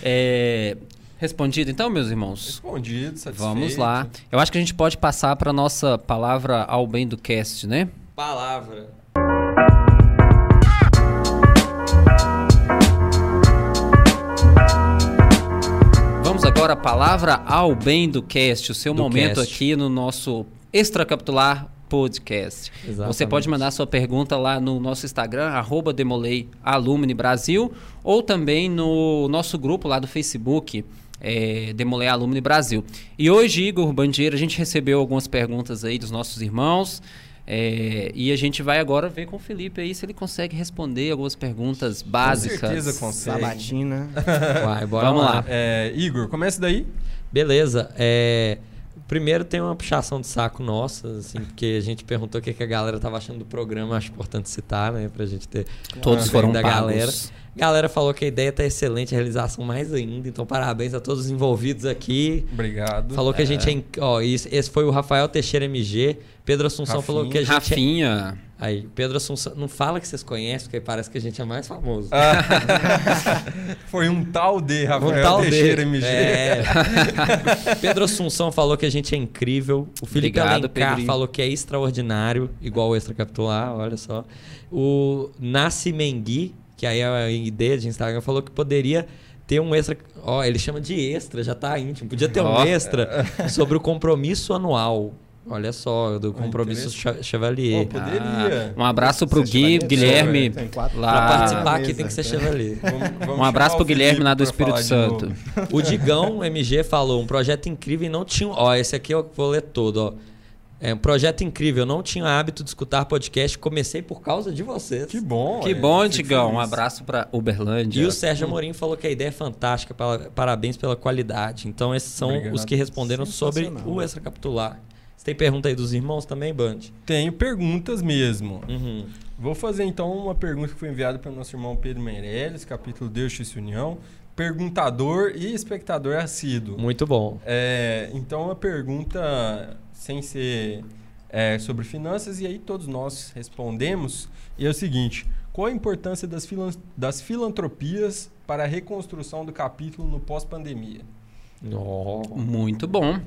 É, respondido então, meus irmãos? Respondido, satisfeito. Vamos lá. Eu acho que a gente pode passar para nossa palavra ao bem do cast, né? Palavra. Agora à palavra ao bem do cast, o seu Do momento cast. aqui no nosso extracapitular podcast. Exatamente. Você pode mandar sua pergunta lá no nosso Instagram, arroba Brasil, ou também no nosso grupo lá do Facebook, é, Demolei Alumni Brasil. E hoje, Igor Bandeira, a gente recebeu algumas perguntas aí dos nossos irmãos. É, e a gente vai agora ver com o Felipe aí se ele consegue responder algumas perguntas básicas. Com certeza consegue. Sabatina. Vai, bora Vamos lá. lá. É, Igor, começa daí. Beleza. É, Primeiro tem uma puxação de saco nossa, assim, porque a gente perguntou o que, que a galera tava achando do programa, acho importante citar, né? Pra gente ter Todos foram da pagos. galera. A galera falou que a ideia tá excelente, a realização mais ainda, então parabéns a todos os envolvidos aqui. Obrigado. Falou que a gente é. inc- Ó, esse foi o Rafael Teixeira MG. Pedro Assunção Rafinha. falou que a gente. é- Rafinha. Aí, Pedro Assunção. Não fala que vocês conhecem, porque parece que a gente é mais famoso. Foi um tal de Um Rafael tal Teixeira dele. MG. É. Pedro Assunção falou que a gente é incrível. O Felipe Obrigado, Alencar Pedrinho. falou que é extraordinário, igual o Extra Capitular, olha só. O Nasci Mengui, que aí é a ideia de Instagram, falou que poderia ter um extra. Ó, ele chama de extra, já tá íntimo. Podia ter Ó. um extra sobre o compromisso anual. Olha só, do compromisso Cha- Chevalier. Pô, poderia. Um abraço pro Gui, Guilherme. Tem quatro- lá- Pra Ah, participar aqui tem que ser é. Chevalier. Vamos- vamos Um abraço pro o Guilherme lá do Espírito Santo. O Digão MG falou, um projeto incrível e não tinha. Ó, esse aqui eu vou ler todo, ó. É um projeto incrível, eu não tinha hábito de escutar podcast, comecei por causa de vocês. Que bom. Que é, bom, Digão. Um abraço pra Uberlândia. E o Sérgio Amorim falou que a ideia é fantástica, parabéns pela qualidade. Então, esses são Obrigado. os que responderam sobre o extra capitular. Você tem pergunta aí dos irmãos também, Band? Tenho perguntas mesmo. Uhum. Vou fazer então uma pergunta que foi enviada pelo nosso irmão Pedro Meirelles, capítulo Deus Justiça e União. Perguntador e espectador assíduo. Muito bom. É, então, uma pergunta sem ser é, sobre finanças, e aí todos nós respondemos. E é o seguinte: qual a importância das, filan das filantropias para a reconstrução do capítulo no pós-pandemia? Ó. Muito bom.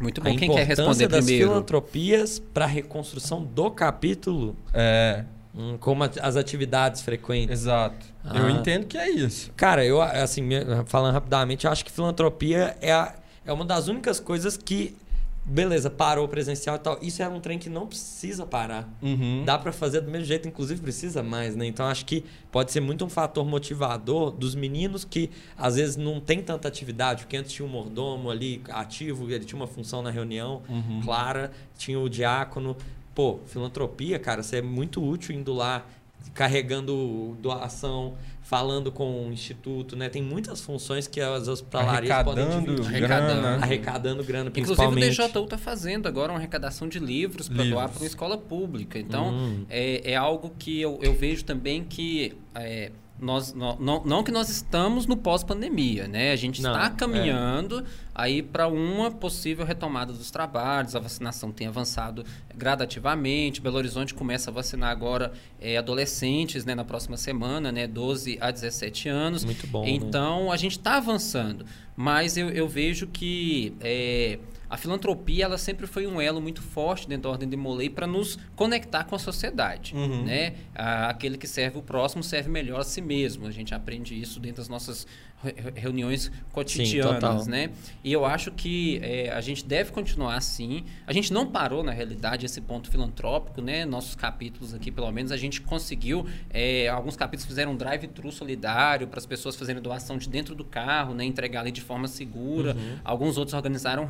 Muito A bom. Quem quer importância responder das primeiro? filantropias para a reconstrução do capítulo, É, hum, como a- as atividades frequentes. exato. Eu Ah. entendo que é isso. Cara, eu, assim, falando rapidamente, eu acho que filantropia é, a- é uma das únicas coisas que, beleza, parou presencial e tal. Isso é um trem que não precisa parar. Uhum. Dá pra fazer do mesmo jeito, inclusive precisa mais, né? Então acho que pode ser muito um fator motivador dos meninos que às vezes não tem tanta atividade, porque antes tinha um mordomo ali ativo, ele tinha uma função na reunião clara, tinha o diácono. Pô, filantropia, cara, você é muito útil indo lá carregando doação, falando com o instituto, né? Tem muitas funções que as hospitalarias podem Arrecadando dividir. Arrecadando. grana. Arrecadando grana, Inclusive o principalmente. DJU está fazendo agora uma arrecadação de livros para doar para uma escola pública. Então, Hum. é, é algo que eu, eu vejo também que é, nós não, não, não que nós estamos no pós-pandemia, né? A gente Não, está é. caminhando aí para uma possível retomada dos trabalhos. A vacinação tem avançado gradativamente. Belo Horizonte começa a vacinar agora é, adolescentes, né? Na próxima semana, né? 12 a 17 anos. Muito bom, né? Então, a gente está avançando, mas eu, eu vejo que é, a filantropia ela sempre foi um elo muito forte dentro da Ordem de Molay para nos conectar com a sociedade. Uhum. Né? A- aquele que serve o próximo serve melhor a si mesmo. A gente aprende isso dentro das nossas re- reuniões cotidianas. total. né? E eu acho que é, a gente deve continuar assim. A gente não parou, na realidade, esse ponto filantrópico. Né? Nossos capítulos aqui, pelo menos, a gente conseguiu. é, alguns capítulos fizeram um drive-thru solidário para as pessoas fazerem doação de dentro do carro, né? entregar ali de forma segura. Alguns outros organizaram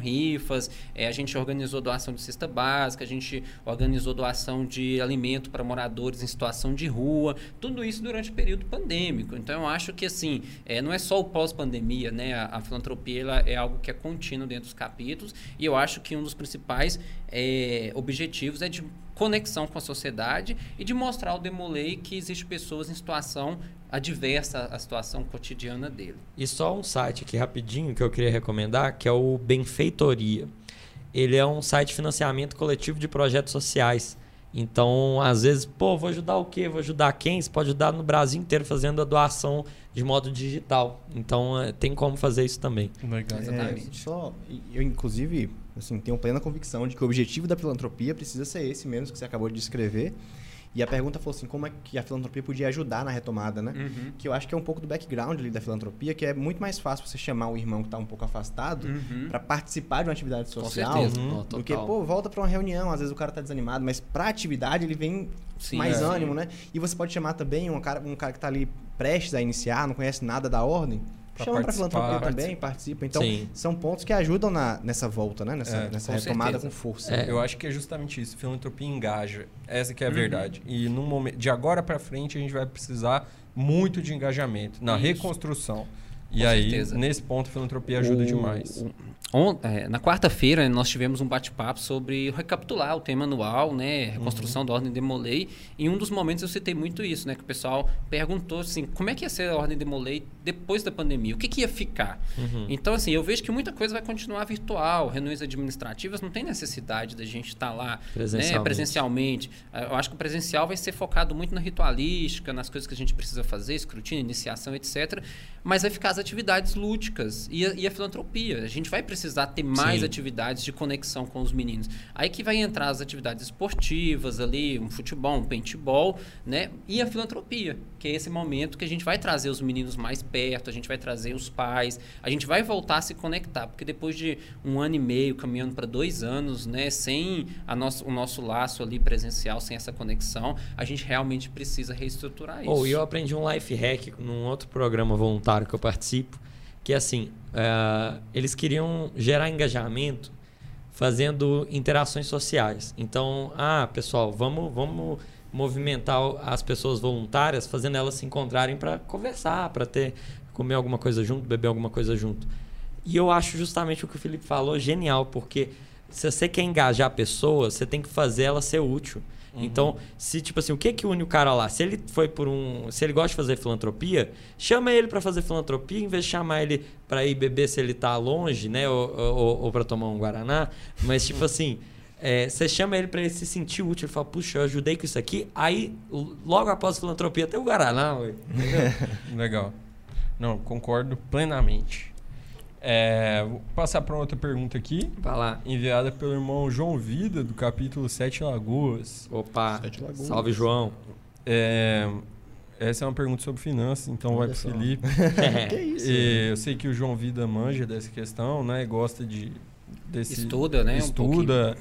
rifas. é, a gente organizou doação de cesta básica. A gente organizou doação de alimento para moradores em situação de rua. Tudo isso durante o período pandêmico. Então, eu acho que, assim, é, não é só o pós-pandemia, né? A, a filantropia ela é algo que é contínuo dentro dos capítulos. E eu acho que um dos principais é, objetivos é de conexão com a sociedade e de mostrar ao Demolei que existe pessoas em situação adversa à situação cotidiana dele. E só um site aqui rapidinho que eu queria recomendar, que é o Benfeitoria. Ele é um site de financiamento coletivo de projetos sociais. Então, às vezes, pô, vou ajudar o quê? Vou ajudar quem? Você pode ajudar no Brasil inteiro fazendo a doação de modo digital. Então, é, tem como fazer isso também. Legal. É, Exatamente. só, eu, inclusive, assim, tenho plena convicção de que o objetivo da filantropia precisa ser esse mesmo que você acabou de descrever. E a pergunta foi assim, como é que a filantropia podia ajudar na retomada, né? Uhum. Que eu acho que é um pouco do background ali da filantropia, que é muito mais fácil você chamar o irmão que está um pouco afastado Uhum. para participar de uma atividade Com social. certeza. Uhum. Do que, pô, volta para uma reunião, às vezes o cara tá desanimado, mas pra atividade ele vem Sim, mais é. ânimo, né? E você pode chamar também um cara, um cara que tá ali prestes a iniciar, não conhece nada da ordem, Pra chama pra participar. filantropia também, participa. Então, Sim. são pontos que ajudam na, nessa volta, né? Nessa, É, nessa com retomada certeza. com força. É. Eu acho que é justamente isso. Filantropia engaja. Essa que é a Uhum. verdade. E no momento, de agora para frente a gente vai precisar muito de engajamento na Isso. reconstrução. E Com aí, certeza. nesse ponto, a filantropia ajuda O- demais. On- é, na quarta-feira, nós tivemos um bate-papo sobre recapitular o tema anual, né? Reconstrução da Ordem de Molay. Em um dos momentos eu citei muito isso, né? Que o pessoal perguntou assim, como é que ia ser a Ordem de Molay depois da pandemia? O que, que ia ficar? Então, assim, eu vejo que muita coisa vai continuar virtual. Reuniões administrativas não tem necessidade da gente estar lá né, Presencialmente. presencialmente. Eh, Eu acho que o presencial vai ser focado muito na ritualística, nas coisas que a gente precisa fazer, escrutínio, iniciação, etc. Mas vai ficar as atividades lúdicas e a, e a filantropia. A gente vai precisar ter mais Sim. atividades de conexão com os meninos. Aí que vai entrar as atividades esportivas ali, um futebol, um paintball, né? E a filantropia, que é esse momento que a gente vai trazer os meninos mais perto, a gente vai trazer os pais, a gente vai voltar a se conectar, porque depois de um ano e meio caminhando para dois anos, né, sem a nosso, o nosso laço ali presencial, sem essa conexão, a gente realmente precisa reestruturar isso. Ou eu aprendi um life hack num outro programa voluntário que eu participo, que é assim, eh, eles queriam gerar engajamento fazendo interações sociais. Então, ah, pessoal, vamos, vamos movimentar as pessoas voluntárias, fazendo elas se encontrarem para conversar, para ter comer alguma coisa junto, beber alguma coisa junto. E eu acho justamente o que o Felipe falou genial, porque se você quer engajar a pessoa, você tem que fazer ela ser útil. Então, se tipo assim, o que que une o cara lá? Se ele foi por um, se ele gosta de fazer filantropia, chama ele para fazer filantropia, em vez de chamar ele para ir beber se ele tá longe, né, ou, ou, ou para tomar um guaraná, mas tipo assim, é, você chama ele para ele se sentir útil, ele fala, puxa, eu ajudei com isso aqui, aí logo após a filantropia tem o guaraná, ué. Legal. Não, concordo plenamente. É, vou passar para outra pergunta aqui, vai lá. enviada pelo irmão João Vida, do capítulo Sete Lagoas. Opa, Sete Lagoas. salve João. É, essa é uma pergunta sobre finanças, então vai Olha para só. Felipe. que isso? E eu sei que o João Vida manja dessa questão, né? Gosta de desse Estuda, né, um Estuda,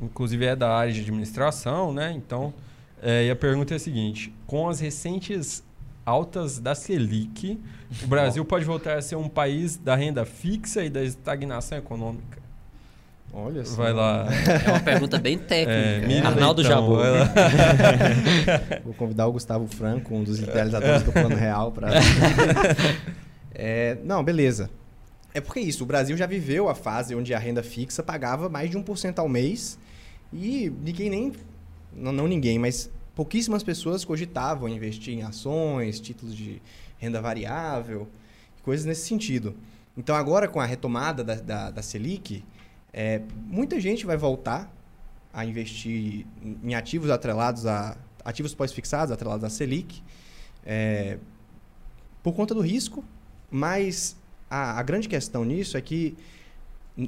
inclusive é da área de administração, né? Então, é, e a pergunta é a seguinte: com as recentes altas da Selic, o Brasil pode voltar a ser um país da renda fixa e da estagnação econômica? Olha só. Vai lá. É uma pergunta bem É, técnica. Miriam Arnaldo vai lá. Vou convidar o Gustavo Franco, um dos idealizadores do Plano Real, para. não, beleza. É porque é isso, o Brasil já viveu a fase onde a renda fixa pagava mais de 1% ao mês e ninguém nem. Não, não ninguém, mas pouquíssimas pessoas cogitavam investir em ações, títulos de renda variável, coisas nesse sentido. Então, agora com a retomada da, da, da Selic, é, muita gente vai voltar a investir em- ativos atrelados a ativos pós-fixados atrelados à Selic é, por conta do risco, mas a, a grande questão nisso é que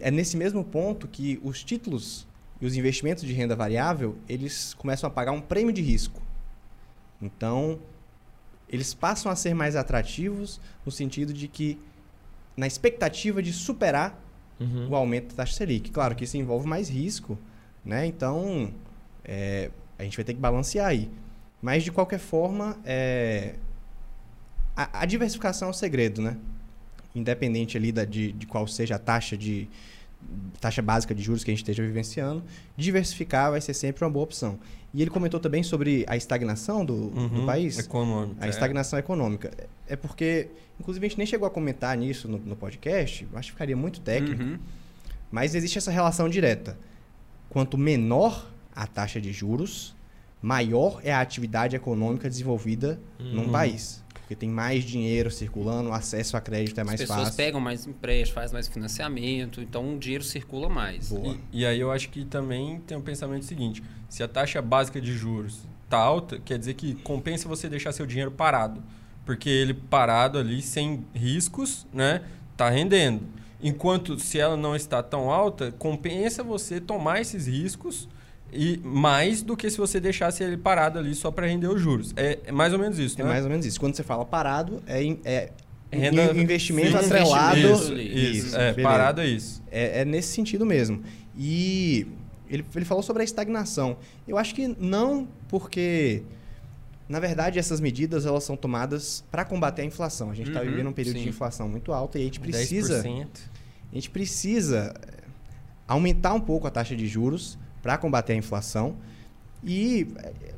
é nesse mesmo ponto que os títulos e os investimentos de renda variável eles começam a pagar um prêmio de risco. Então eles passam a ser mais atrativos no sentido de que na expectativa de superar Uhum. o aumento da taxa Selic. Claro que isso envolve mais risco, né? Então, é, a gente vai ter que balancear aí. Mas, de qualquer forma, é, a, a diversificação é o segredo, né? Independente ali da, de, de qual seja a taxa de taxa básica de juros que a gente esteja vivenciando, diversificar vai ser sempre uma boa opção. E ele comentou também sobre a estagnação do, do Uhum, país. Econômico. A é. estagnação econômica. É porque, inclusive, a gente nem chegou a comentar nisso no, no podcast, acho que ficaria muito técnico, Uhum. mas existe essa relação direta. Quanto menor a taxa de juros, maior é a atividade econômica desenvolvida num Uhum. país. Porque tem mais dinheiro circulando, o acesso a crédito é mais As pessoas fácil. pegam mais empréstimo, faz mais financiamento, então o dinheiro circula mais. Boa. E, e aí eu acho que também tem um pensamento seguinte: se a taxa básica de juros tá alta, quer dizer que compensa você deixar seu dinheiro parado. Porque ele parado ali, sem riscos, né? Tá rendendo. Enquanto se ela não está tão alta, compensa você tomar esses riscos e mais do que se você deixasse ele parado ali só para render os juros. É, é mais ou menos isso, É né? mais ou menos isso. Quando você fala parado, é, é Renda- in- investimento Sim, atrelado. investimento. Isso, Isso, é, beleza. parado é isso. É, é nesse sentido mesmo. E ele, ele falou sobre a estagnação. Eu acho que não porque, na verdade, essas medidas elas são tomadas para combater a inflação. A gente está Uhum, vivendo um período sim. de inflação muito alta e a gente precisa, 10%. a gente precisa eh, aumentar um pouco a taxa de juros para combater a inflação. E,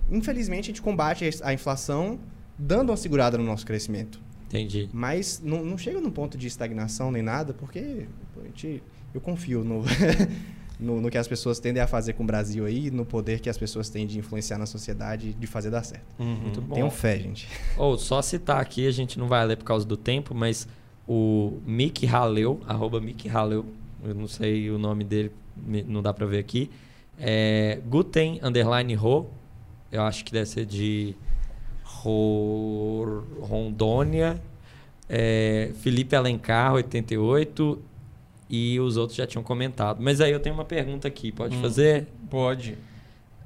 infelizmente, a gente combate a inflação dando uma segurada no nosso crescimento. Entendi. Mas não, não chega num ponto de estagnação nem nada, porque a gente, eu confio no, no, no que as pessoas tendem a fazer com o Brasil aí, no poder que as pessoas têm de influenciar na sociedade e de fazer dar certo. Uhum. Muito bom. Tenham fé, gente. Ou só citar aqui, a gente não vai ler por causa do tempo, mas o Mick Haleu, arroba Mick Haleu, eu não sei o nome dele, não dá pra ver aqui. É Guten Underline Ro, eu acho que deve ser de Ro- Rondônia. É, Felipe Alencar, 88. E os outros já tinham comentado. Mas aí eu tenho uma pergunta aqui, pode Hum. fazer? Pode.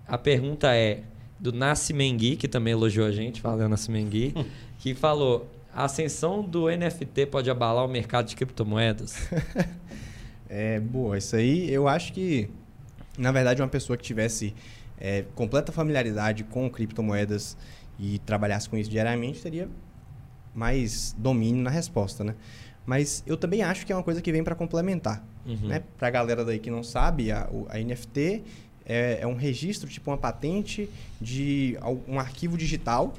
A pergunta é do Nascimengui, que também elogiou a gente, valeu Nascimengui, que falou: a ascensão do NFT pode abalar o mercado de criptomoedas? É, boa, isso aí eu acho que, na verdade, uma pessoa que tivesse é, completa familiaridade com criptomoedas e trabalhasse com isso diariamente teria mais domínio na resposta, né? Mas eu também acho que é uma coisa que vem para complementar. Uhum. Né? Para a galera daí que não sabe, a, a NFT é, é um registro, tipo uma patente de um arquivo digital,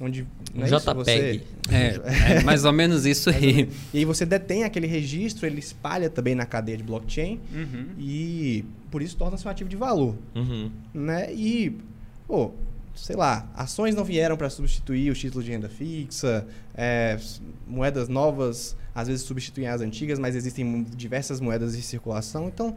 onde Um é? JPEG. É, é mais ou menos isso aí. E aí você detém aquele registro, ele espalha também na cadeia de blockchain Uhum. e por isso torna-se um ativo de valor, Uhum. né? E, pô, sei lá, ações não vieram para substituir os títulos de renda fixa, é, moedas novas às vezes substituem as antigas, mas existem diversas moedas em circulação, então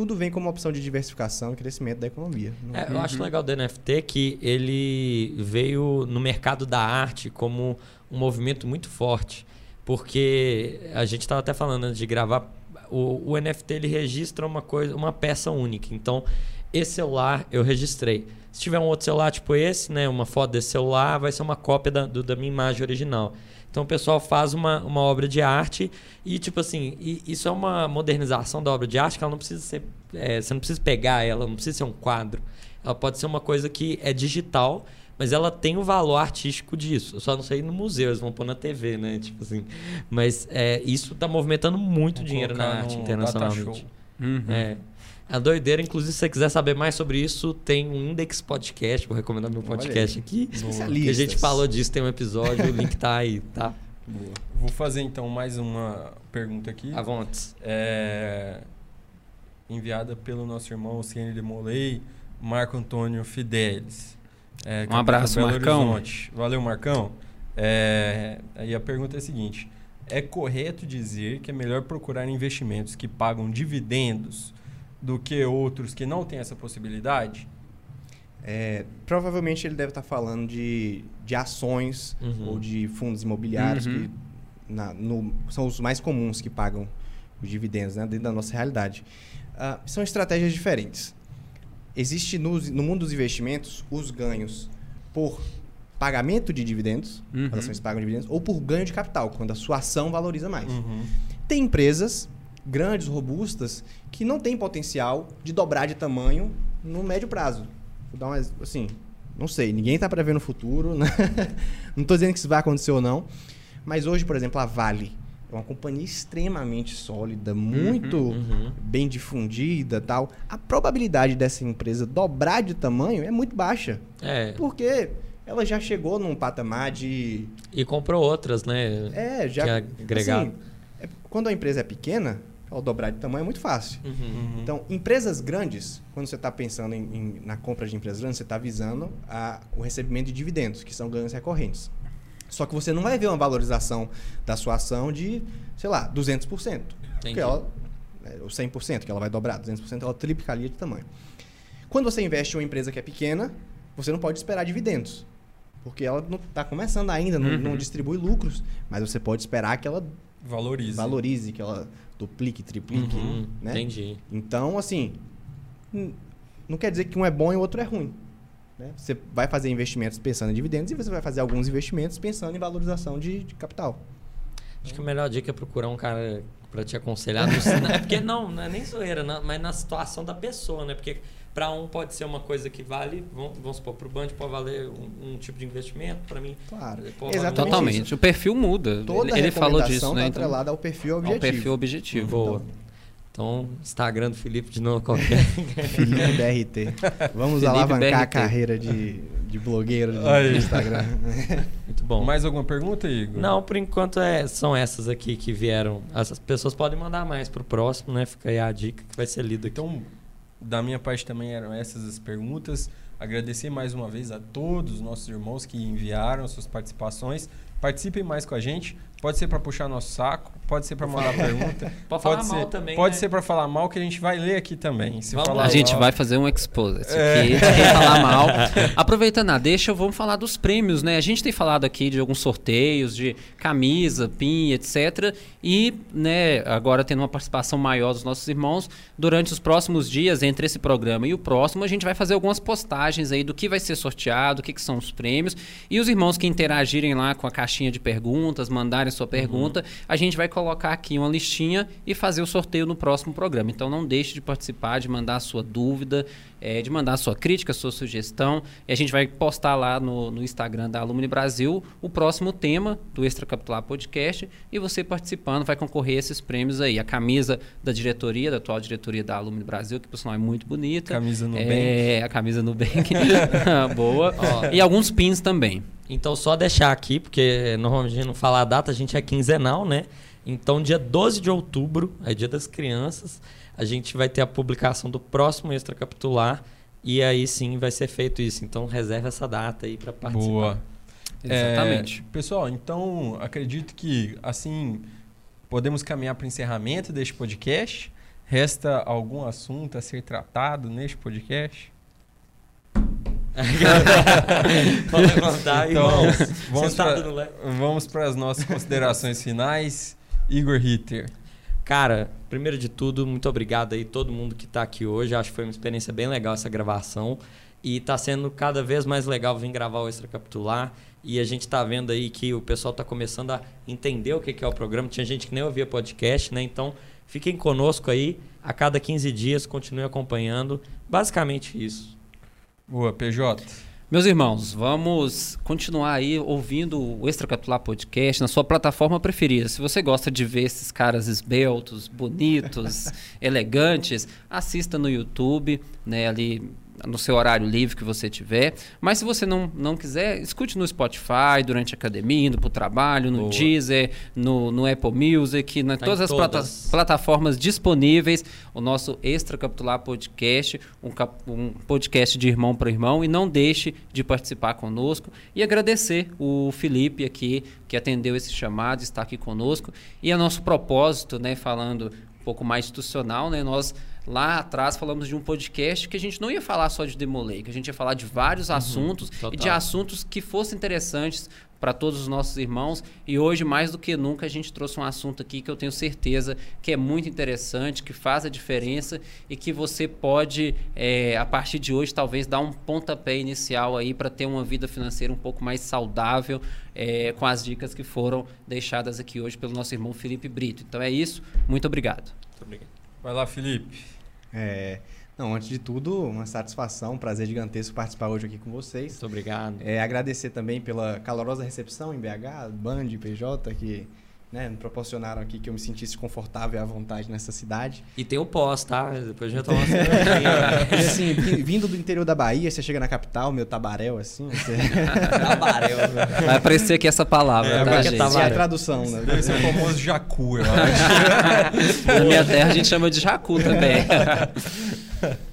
tudo vem como opção de diversificação e crescimento da economia. É, eu acho legal do NFT que ele veio no mercado da arte como um movimento muito forte. Porque a gente estava até falando antes de gravar, o, o NFT ele registra uma coisa, uma peça única. Então, esse celular eu registrei. Se tiver um outro celular tipo esse, né, uma foto desse celular, vai ser uma cópia da, do- da minha imagem original. Então o pessoal faz uma, uma obra de arte e, tipo assim, e- isso é uma modernização da obra de arte que ela não precisa ser. é, você não precisa pegar ela, não precisa ser um quadro. Ela pode ser uma coisa que é digital, mas ela tem o valor artístico disso. Eu só não sei no museu, eles vão pôr na TV, né? Tipo assim. Mas é, isso está movimentando muito Vou dinheiro na arte internacionalmente. Uhum. É. A doideira, inclusive, se você quiser saber mais sobre isso, tem um Index Podcast, vou recomendar meu podcast aqui. Que a gente falou disso, tem um episódio, o link tá aí, tá? Vou fazer então mais uma pergunta aqui. À vontade. É, enviada pelo nosso irmão Ciene de Molay, Marco Antônio Fidelis. É, Um abraço, Belo Marcão. Horizonte. Valeu, Marcão. É, aí a pergunta é a seguinte: é correto dizer que é melhor procurar investimentos que pagam dividendos do que outros que não têm essa possibilidade? É, provavelmente ele deve estar falando de, de ações Uhum. ou de fundos imobiliários Uhum. que na- no- são os mais comuns que pagam os dividendos né, dentro da nossa realidade. Ah, são estratégias diferentes. Existe no, no mundo dos investimentos os ganhos por pagamento de dividendos, Uhum. as ações pagam dividendos, ou por ganho de capital, quando a sua ação valoriza mais. Uhum. Tem empresas grandes, robustas, que não têm potencial de dobrar de tamanho no médio prazo. Vou dar mais, assim, não sei, ninguém está prevendo o futuro, né? não estou dizendo que isso vai acontecer ou não, mas hoje, por exemplo, a Vale é uma companhia extremamente sólida, muito Uhum. bem difundida, tal. A probabilidade dessa empresa dobrar de tamanho é muito baixa, É, porque ela já chegou num patamar de e comprou outras, né? é, já. Que agregado. assim, é- quando a empresa é pequena, ela dobrar de tamanho é muito fácil. Uhum. Uhum. Então, empresas grandes, quando você está pensando em, em- na compra de empresas grandes, você está visando a- o recebimento de dividendos, que são ganhos recorrentes. Só que você não vai ver uma valorização da sua ação de, sei lá, 200%. Entendi. Porque ela, é, ou 100%, que ela vai dobrar, 200% ela triplicaria de tamanho. Quando você investe em uma empresa que é pequena, você não pode esperar dividendos. Porque ela não está começando ainda, não, Uhum. não distribui lucros, mas você pode esperar que ela Valorize. valorize, que ela duplique, triplique, Uhum. né? Entendi. Então, assim, não quer dizer que um é bom e o outro é ruim. né? Você vai fazer investimentos pensando em dividendos e você vai fazer alguns investimentos pensando em valorização de, de capital. Acho que a melhor dica é procurar um cara pra te aconselhar. No, é porque não, não é nem zoeira, não, mas na situação da pessoa, né? Porque pra um pode ser uma coisa que vale, vamos, vamos supor, pro Band pode valer um, um tipo de investimento, pra mim. Claro. Exatamente Totalmente. isso. O perfil muda. Toda ele ele falou disso, recomendação né? tá Então, atrelada ao perfil ao objetivo. perfil objetivo. Boa. Então, Instagram do Felipe de novo qualquer. Felipe BRT. Vamos Felipe alavancar a BRT. carreira de, de blogueiro do Aí. Instagram. Muito bom. Mais alguma pergunta, Igor? Não, por enquanto é, são essas aqui que vieram. As pessoas podem mandar mais pro próximo, né? Fica aí a dica que vai ser lido aqui. Então, da minha parte também eram essas as perguntas. Agradecer mais uma vez a todos os nossos irmãos que enviaram suas participações. Participem mais com a gente. Pode ser para puxar nosso saco, pode ser para mandar pergunta. Pode falar pode mal ser, também, Pode né? ser para falar mal que a gente vai ler aqui também. Se Vamos falar. A gente mal- vai fazer um expose aqui, É. de quem falar mal. Aproveitando a deixa, vamos falar dos prêmios, né? A gente tem falado aqui de alguns sorteios, de camisa, pin, etc. E, né, agora tendo uma participação maior dos nossos irmãos, durante os próximos dias, entre esse programa e o próximo, a gente vai fazer algumas postagens aí do que vai ser sorteado, o que, que são os prêmios. E os irmãos que interagirem lá com a caixinha de perguntas, mandarem sua pergunta, a gente vai colocar aqui uma listinha e fazer o sorteio no próximo programa. Então não deixe de participar, de mandar a sua dúvida, eh, de mandar a sua crítica, a sua sugestão. E a gente vai postar lá no, no Instagram da Alumni Brasil o próximo tema do Extra Capitular Podcast. E você participando vai concorrer a esses prêmios aí. A camisa da diretoria, da atual diretoria da Alumni Brasil, que por sinal é muito bonita. Camisa no É, a camisa Nubank. Boa. Ó. E alguns pins também. Então, só deixar aqui, porque normalmente a gente não fala a data, a gente é quinzenal, né? Então, dia 12 de outubro, é dia das crianças, a gente vai ter a publicação do próximo extra capitular e aí sim vai ser feito isso. Então, reserve essa data aí para participar. Boa. Exatamente. É, pessoal, então acredito que assim podemos caminhar para o encerramento deste podcast. Resta algum assunto a ser tratado neste podcast? Pode levantar, Então, irmãos. vamos no le- Vamos para as nossas considerações finais. Igor Ritter. Cara, primeiro de tudo, muito obrigado aí todo mundo que está aqui hoje. Acho que foi uma experiência bem legal essa gravação. E está sendo cada vez mais legal vir gravar o Extra Capitular. E a gente está vendo aí que o pessoal está começando a entender o que é o programa. Tinha gente que nem ouvia podcast, né? Então, fiquem conosco aí. A cada 15 dias, continue acompanhando. Basicamente isso. Boa, PJ. Meus irmãos, vamos continuar aí ouvindo o Extra Capitular Podcast na sua plataforma preferida. Se você gosta de ver esses caras esbeltos, bonitos, elegantes, assista no YouTube, né, ali no seu horário livre que você tiver. Mas se você não, não quiser, escute no Spotify, durante a academia, indo para o trabalho, no Boa. Deezer, no, no Apple Music, na Tá todas as plata- todas. plataformas disponíveis. O nosso Extra Capitular Podcast, um, cap- um podcast de irmão para irmão. E não deixe de participar conosco. E agradecer o Felipe aqui, que atendeu esse chamado, está aqui conosco. E a nosso propósito, né, falando um pouco mais institucional, né, nós lá atrás falamos de um podcast que a gente não ia falar só de Demolay, que a gente ia falar de vários assuntos e de total. assuntos que fossem interessantes para todos os nossos irmãos. E hoje, mais do que nunca, a gente trouxe um assunto aqui que eu tenho certeza que é muito interessante, que faz a diferença e que você pode, é, a partir de hoje, talvez dar um pontapé inicial aí para ter uma vida financeira um pouco mais saudável é, com as dicas que foram deixadas aqui hoje pelo nosso irmão Felipe Brito. Então é isso. Muito obrigado. Vai lá, Felipe. É, não, antes de tudo, uma satisfação, um prazer gigantesco participar hoje aqui com vocês. Muito obrigado. É, agradecer também pela calorosa recepção em BH, Band, PJ, que né, me proporcionaram aqui que eu me sentisse confortável e à vontade nessa cidade. E tem o pós, tá? Depois a gente toma uma E assim, vi- vindo do interior da Bahia, você chega na capital, meu tabaréu, assim. Você... Tabarel. Vai aparecer aqui essa palavra, É, tá, gente? tá Essa é a Tabaréu. tradução, né? Esse é o famoso jacu, eu acho. Na minha terra a gente chama de jacu também.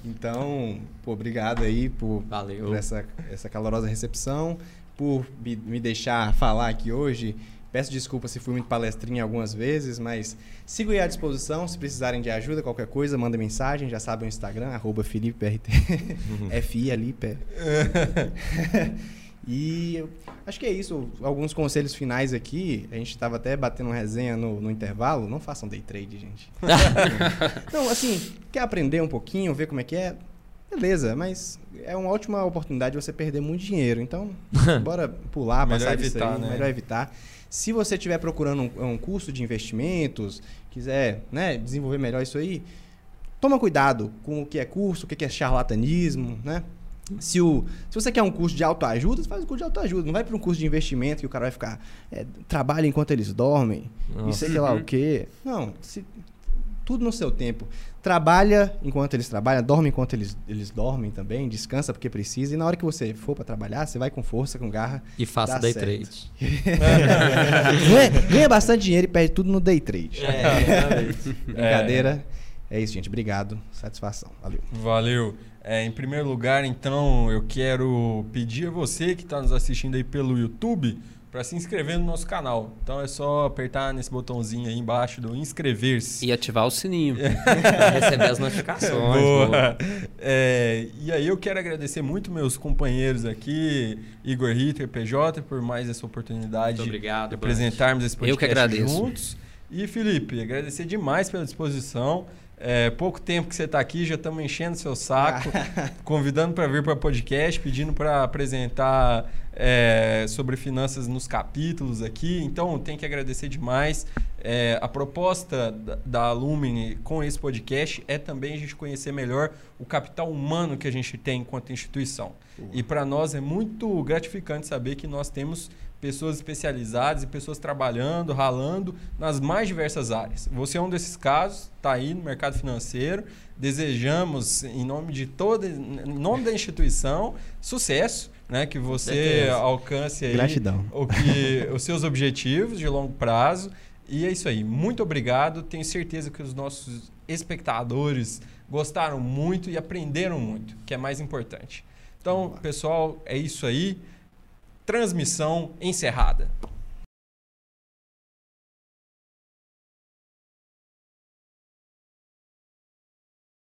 Então, pô, obrigado aí por, Valeu. por essa, essa calorosa recepção, por me, me deixar falar aqui hoje. Peço desculpa se fui muito palestrinha algumas vezes, mas sigo aí à disposição. Se precisarem de ajuda, qualquer coisa, manda mensagem. Já sabem o Instagram, arroba FelipeBRT. F-I ali, pé. E acho que é isso. Alguns conselhos finais aqui. A gente estava até batendo uma resenha no, no intervalo. Não façam day trade, gente. Não, assim, quer aprender um pouquinho, ver como é que é? Beleza, mas é uma ótima oportunidade de você perder muito dinheiro. Então, bora pular, Melhor passar evitar, aí. né? Melhor evitar. Se você estiver procurando um, um curso de investimentos, quiser né, desenvolver melhor isso aí, toma cuidado com o que é curso, o que é charlatanismo, né? Se, o, se você quer um curso de autoajuda, você faz um curso de autoajuda. Não vai para um curso de investimento que o cara vai ficar. É, trabalha enquanto eles dormem. E Nossa. sei lá Uhum. o quê. Não, se- tudo no seu tempo. Trabalha enquanto eles trabalham, dorme enquanto eles, eles dormem também, descansa porque precisa. E na hora que você for para trabalhar, você vai com força, com garra. E faça day certo. trade. ganha, ganha bastante dinheiro e perde tudo no day trade. É, Brincadeira. É isso, gente. Obrigado. Satisfação. Valeu. Valeu. É, em primeiro lugar, então, eu quero pedir a você que está nos assistindo aí pelo YouTube para se inscrever no nosso canal. Então é só apertar nesse botãozinho aí embaixo do inscrever-se. E ativar o sininho. Pra receber as notificações. boa. Boa. É, e aí eu quero agradecer muito meus companheiros aqui, Igor Ritter, PJ, por mais essa oportunidade obrigado. de apresentarmos esse podcast Eu que agradeço. juntos. E Felipe, agradecer demais pela disposição. É, pouco tempo que você está aqui, já estamos enchendo seu saco, convidando para vir para o podcast, pedindo para apresentar é, sobre finanças nos capítulos aqui. Então, tem que agradecer demais. É, a proposta da, da Alumni com esse podcast é também a gente conhecer melhor o capital humano que a gente tem enquanto instituição. E para nós é muito gratificante saber que nós temos pessoas especializadas e pessoas trabalhando, ralando nas mais diversas áreas. Você é um desses casos, está aí no mercado financeiro. Desejamos, em nome de toda, em nome da instituição, sucesso, né? Que você certeza. alcance aí Gratidão. o que, os seus objetivos de longo prazo. E é isso aí. Muito obrigado. Tenho certeza que os nossos espectadores gostaram muito e aprenderam muito, que é mais importante. Então, pessoal, é isso aí. Transmissão encerrada.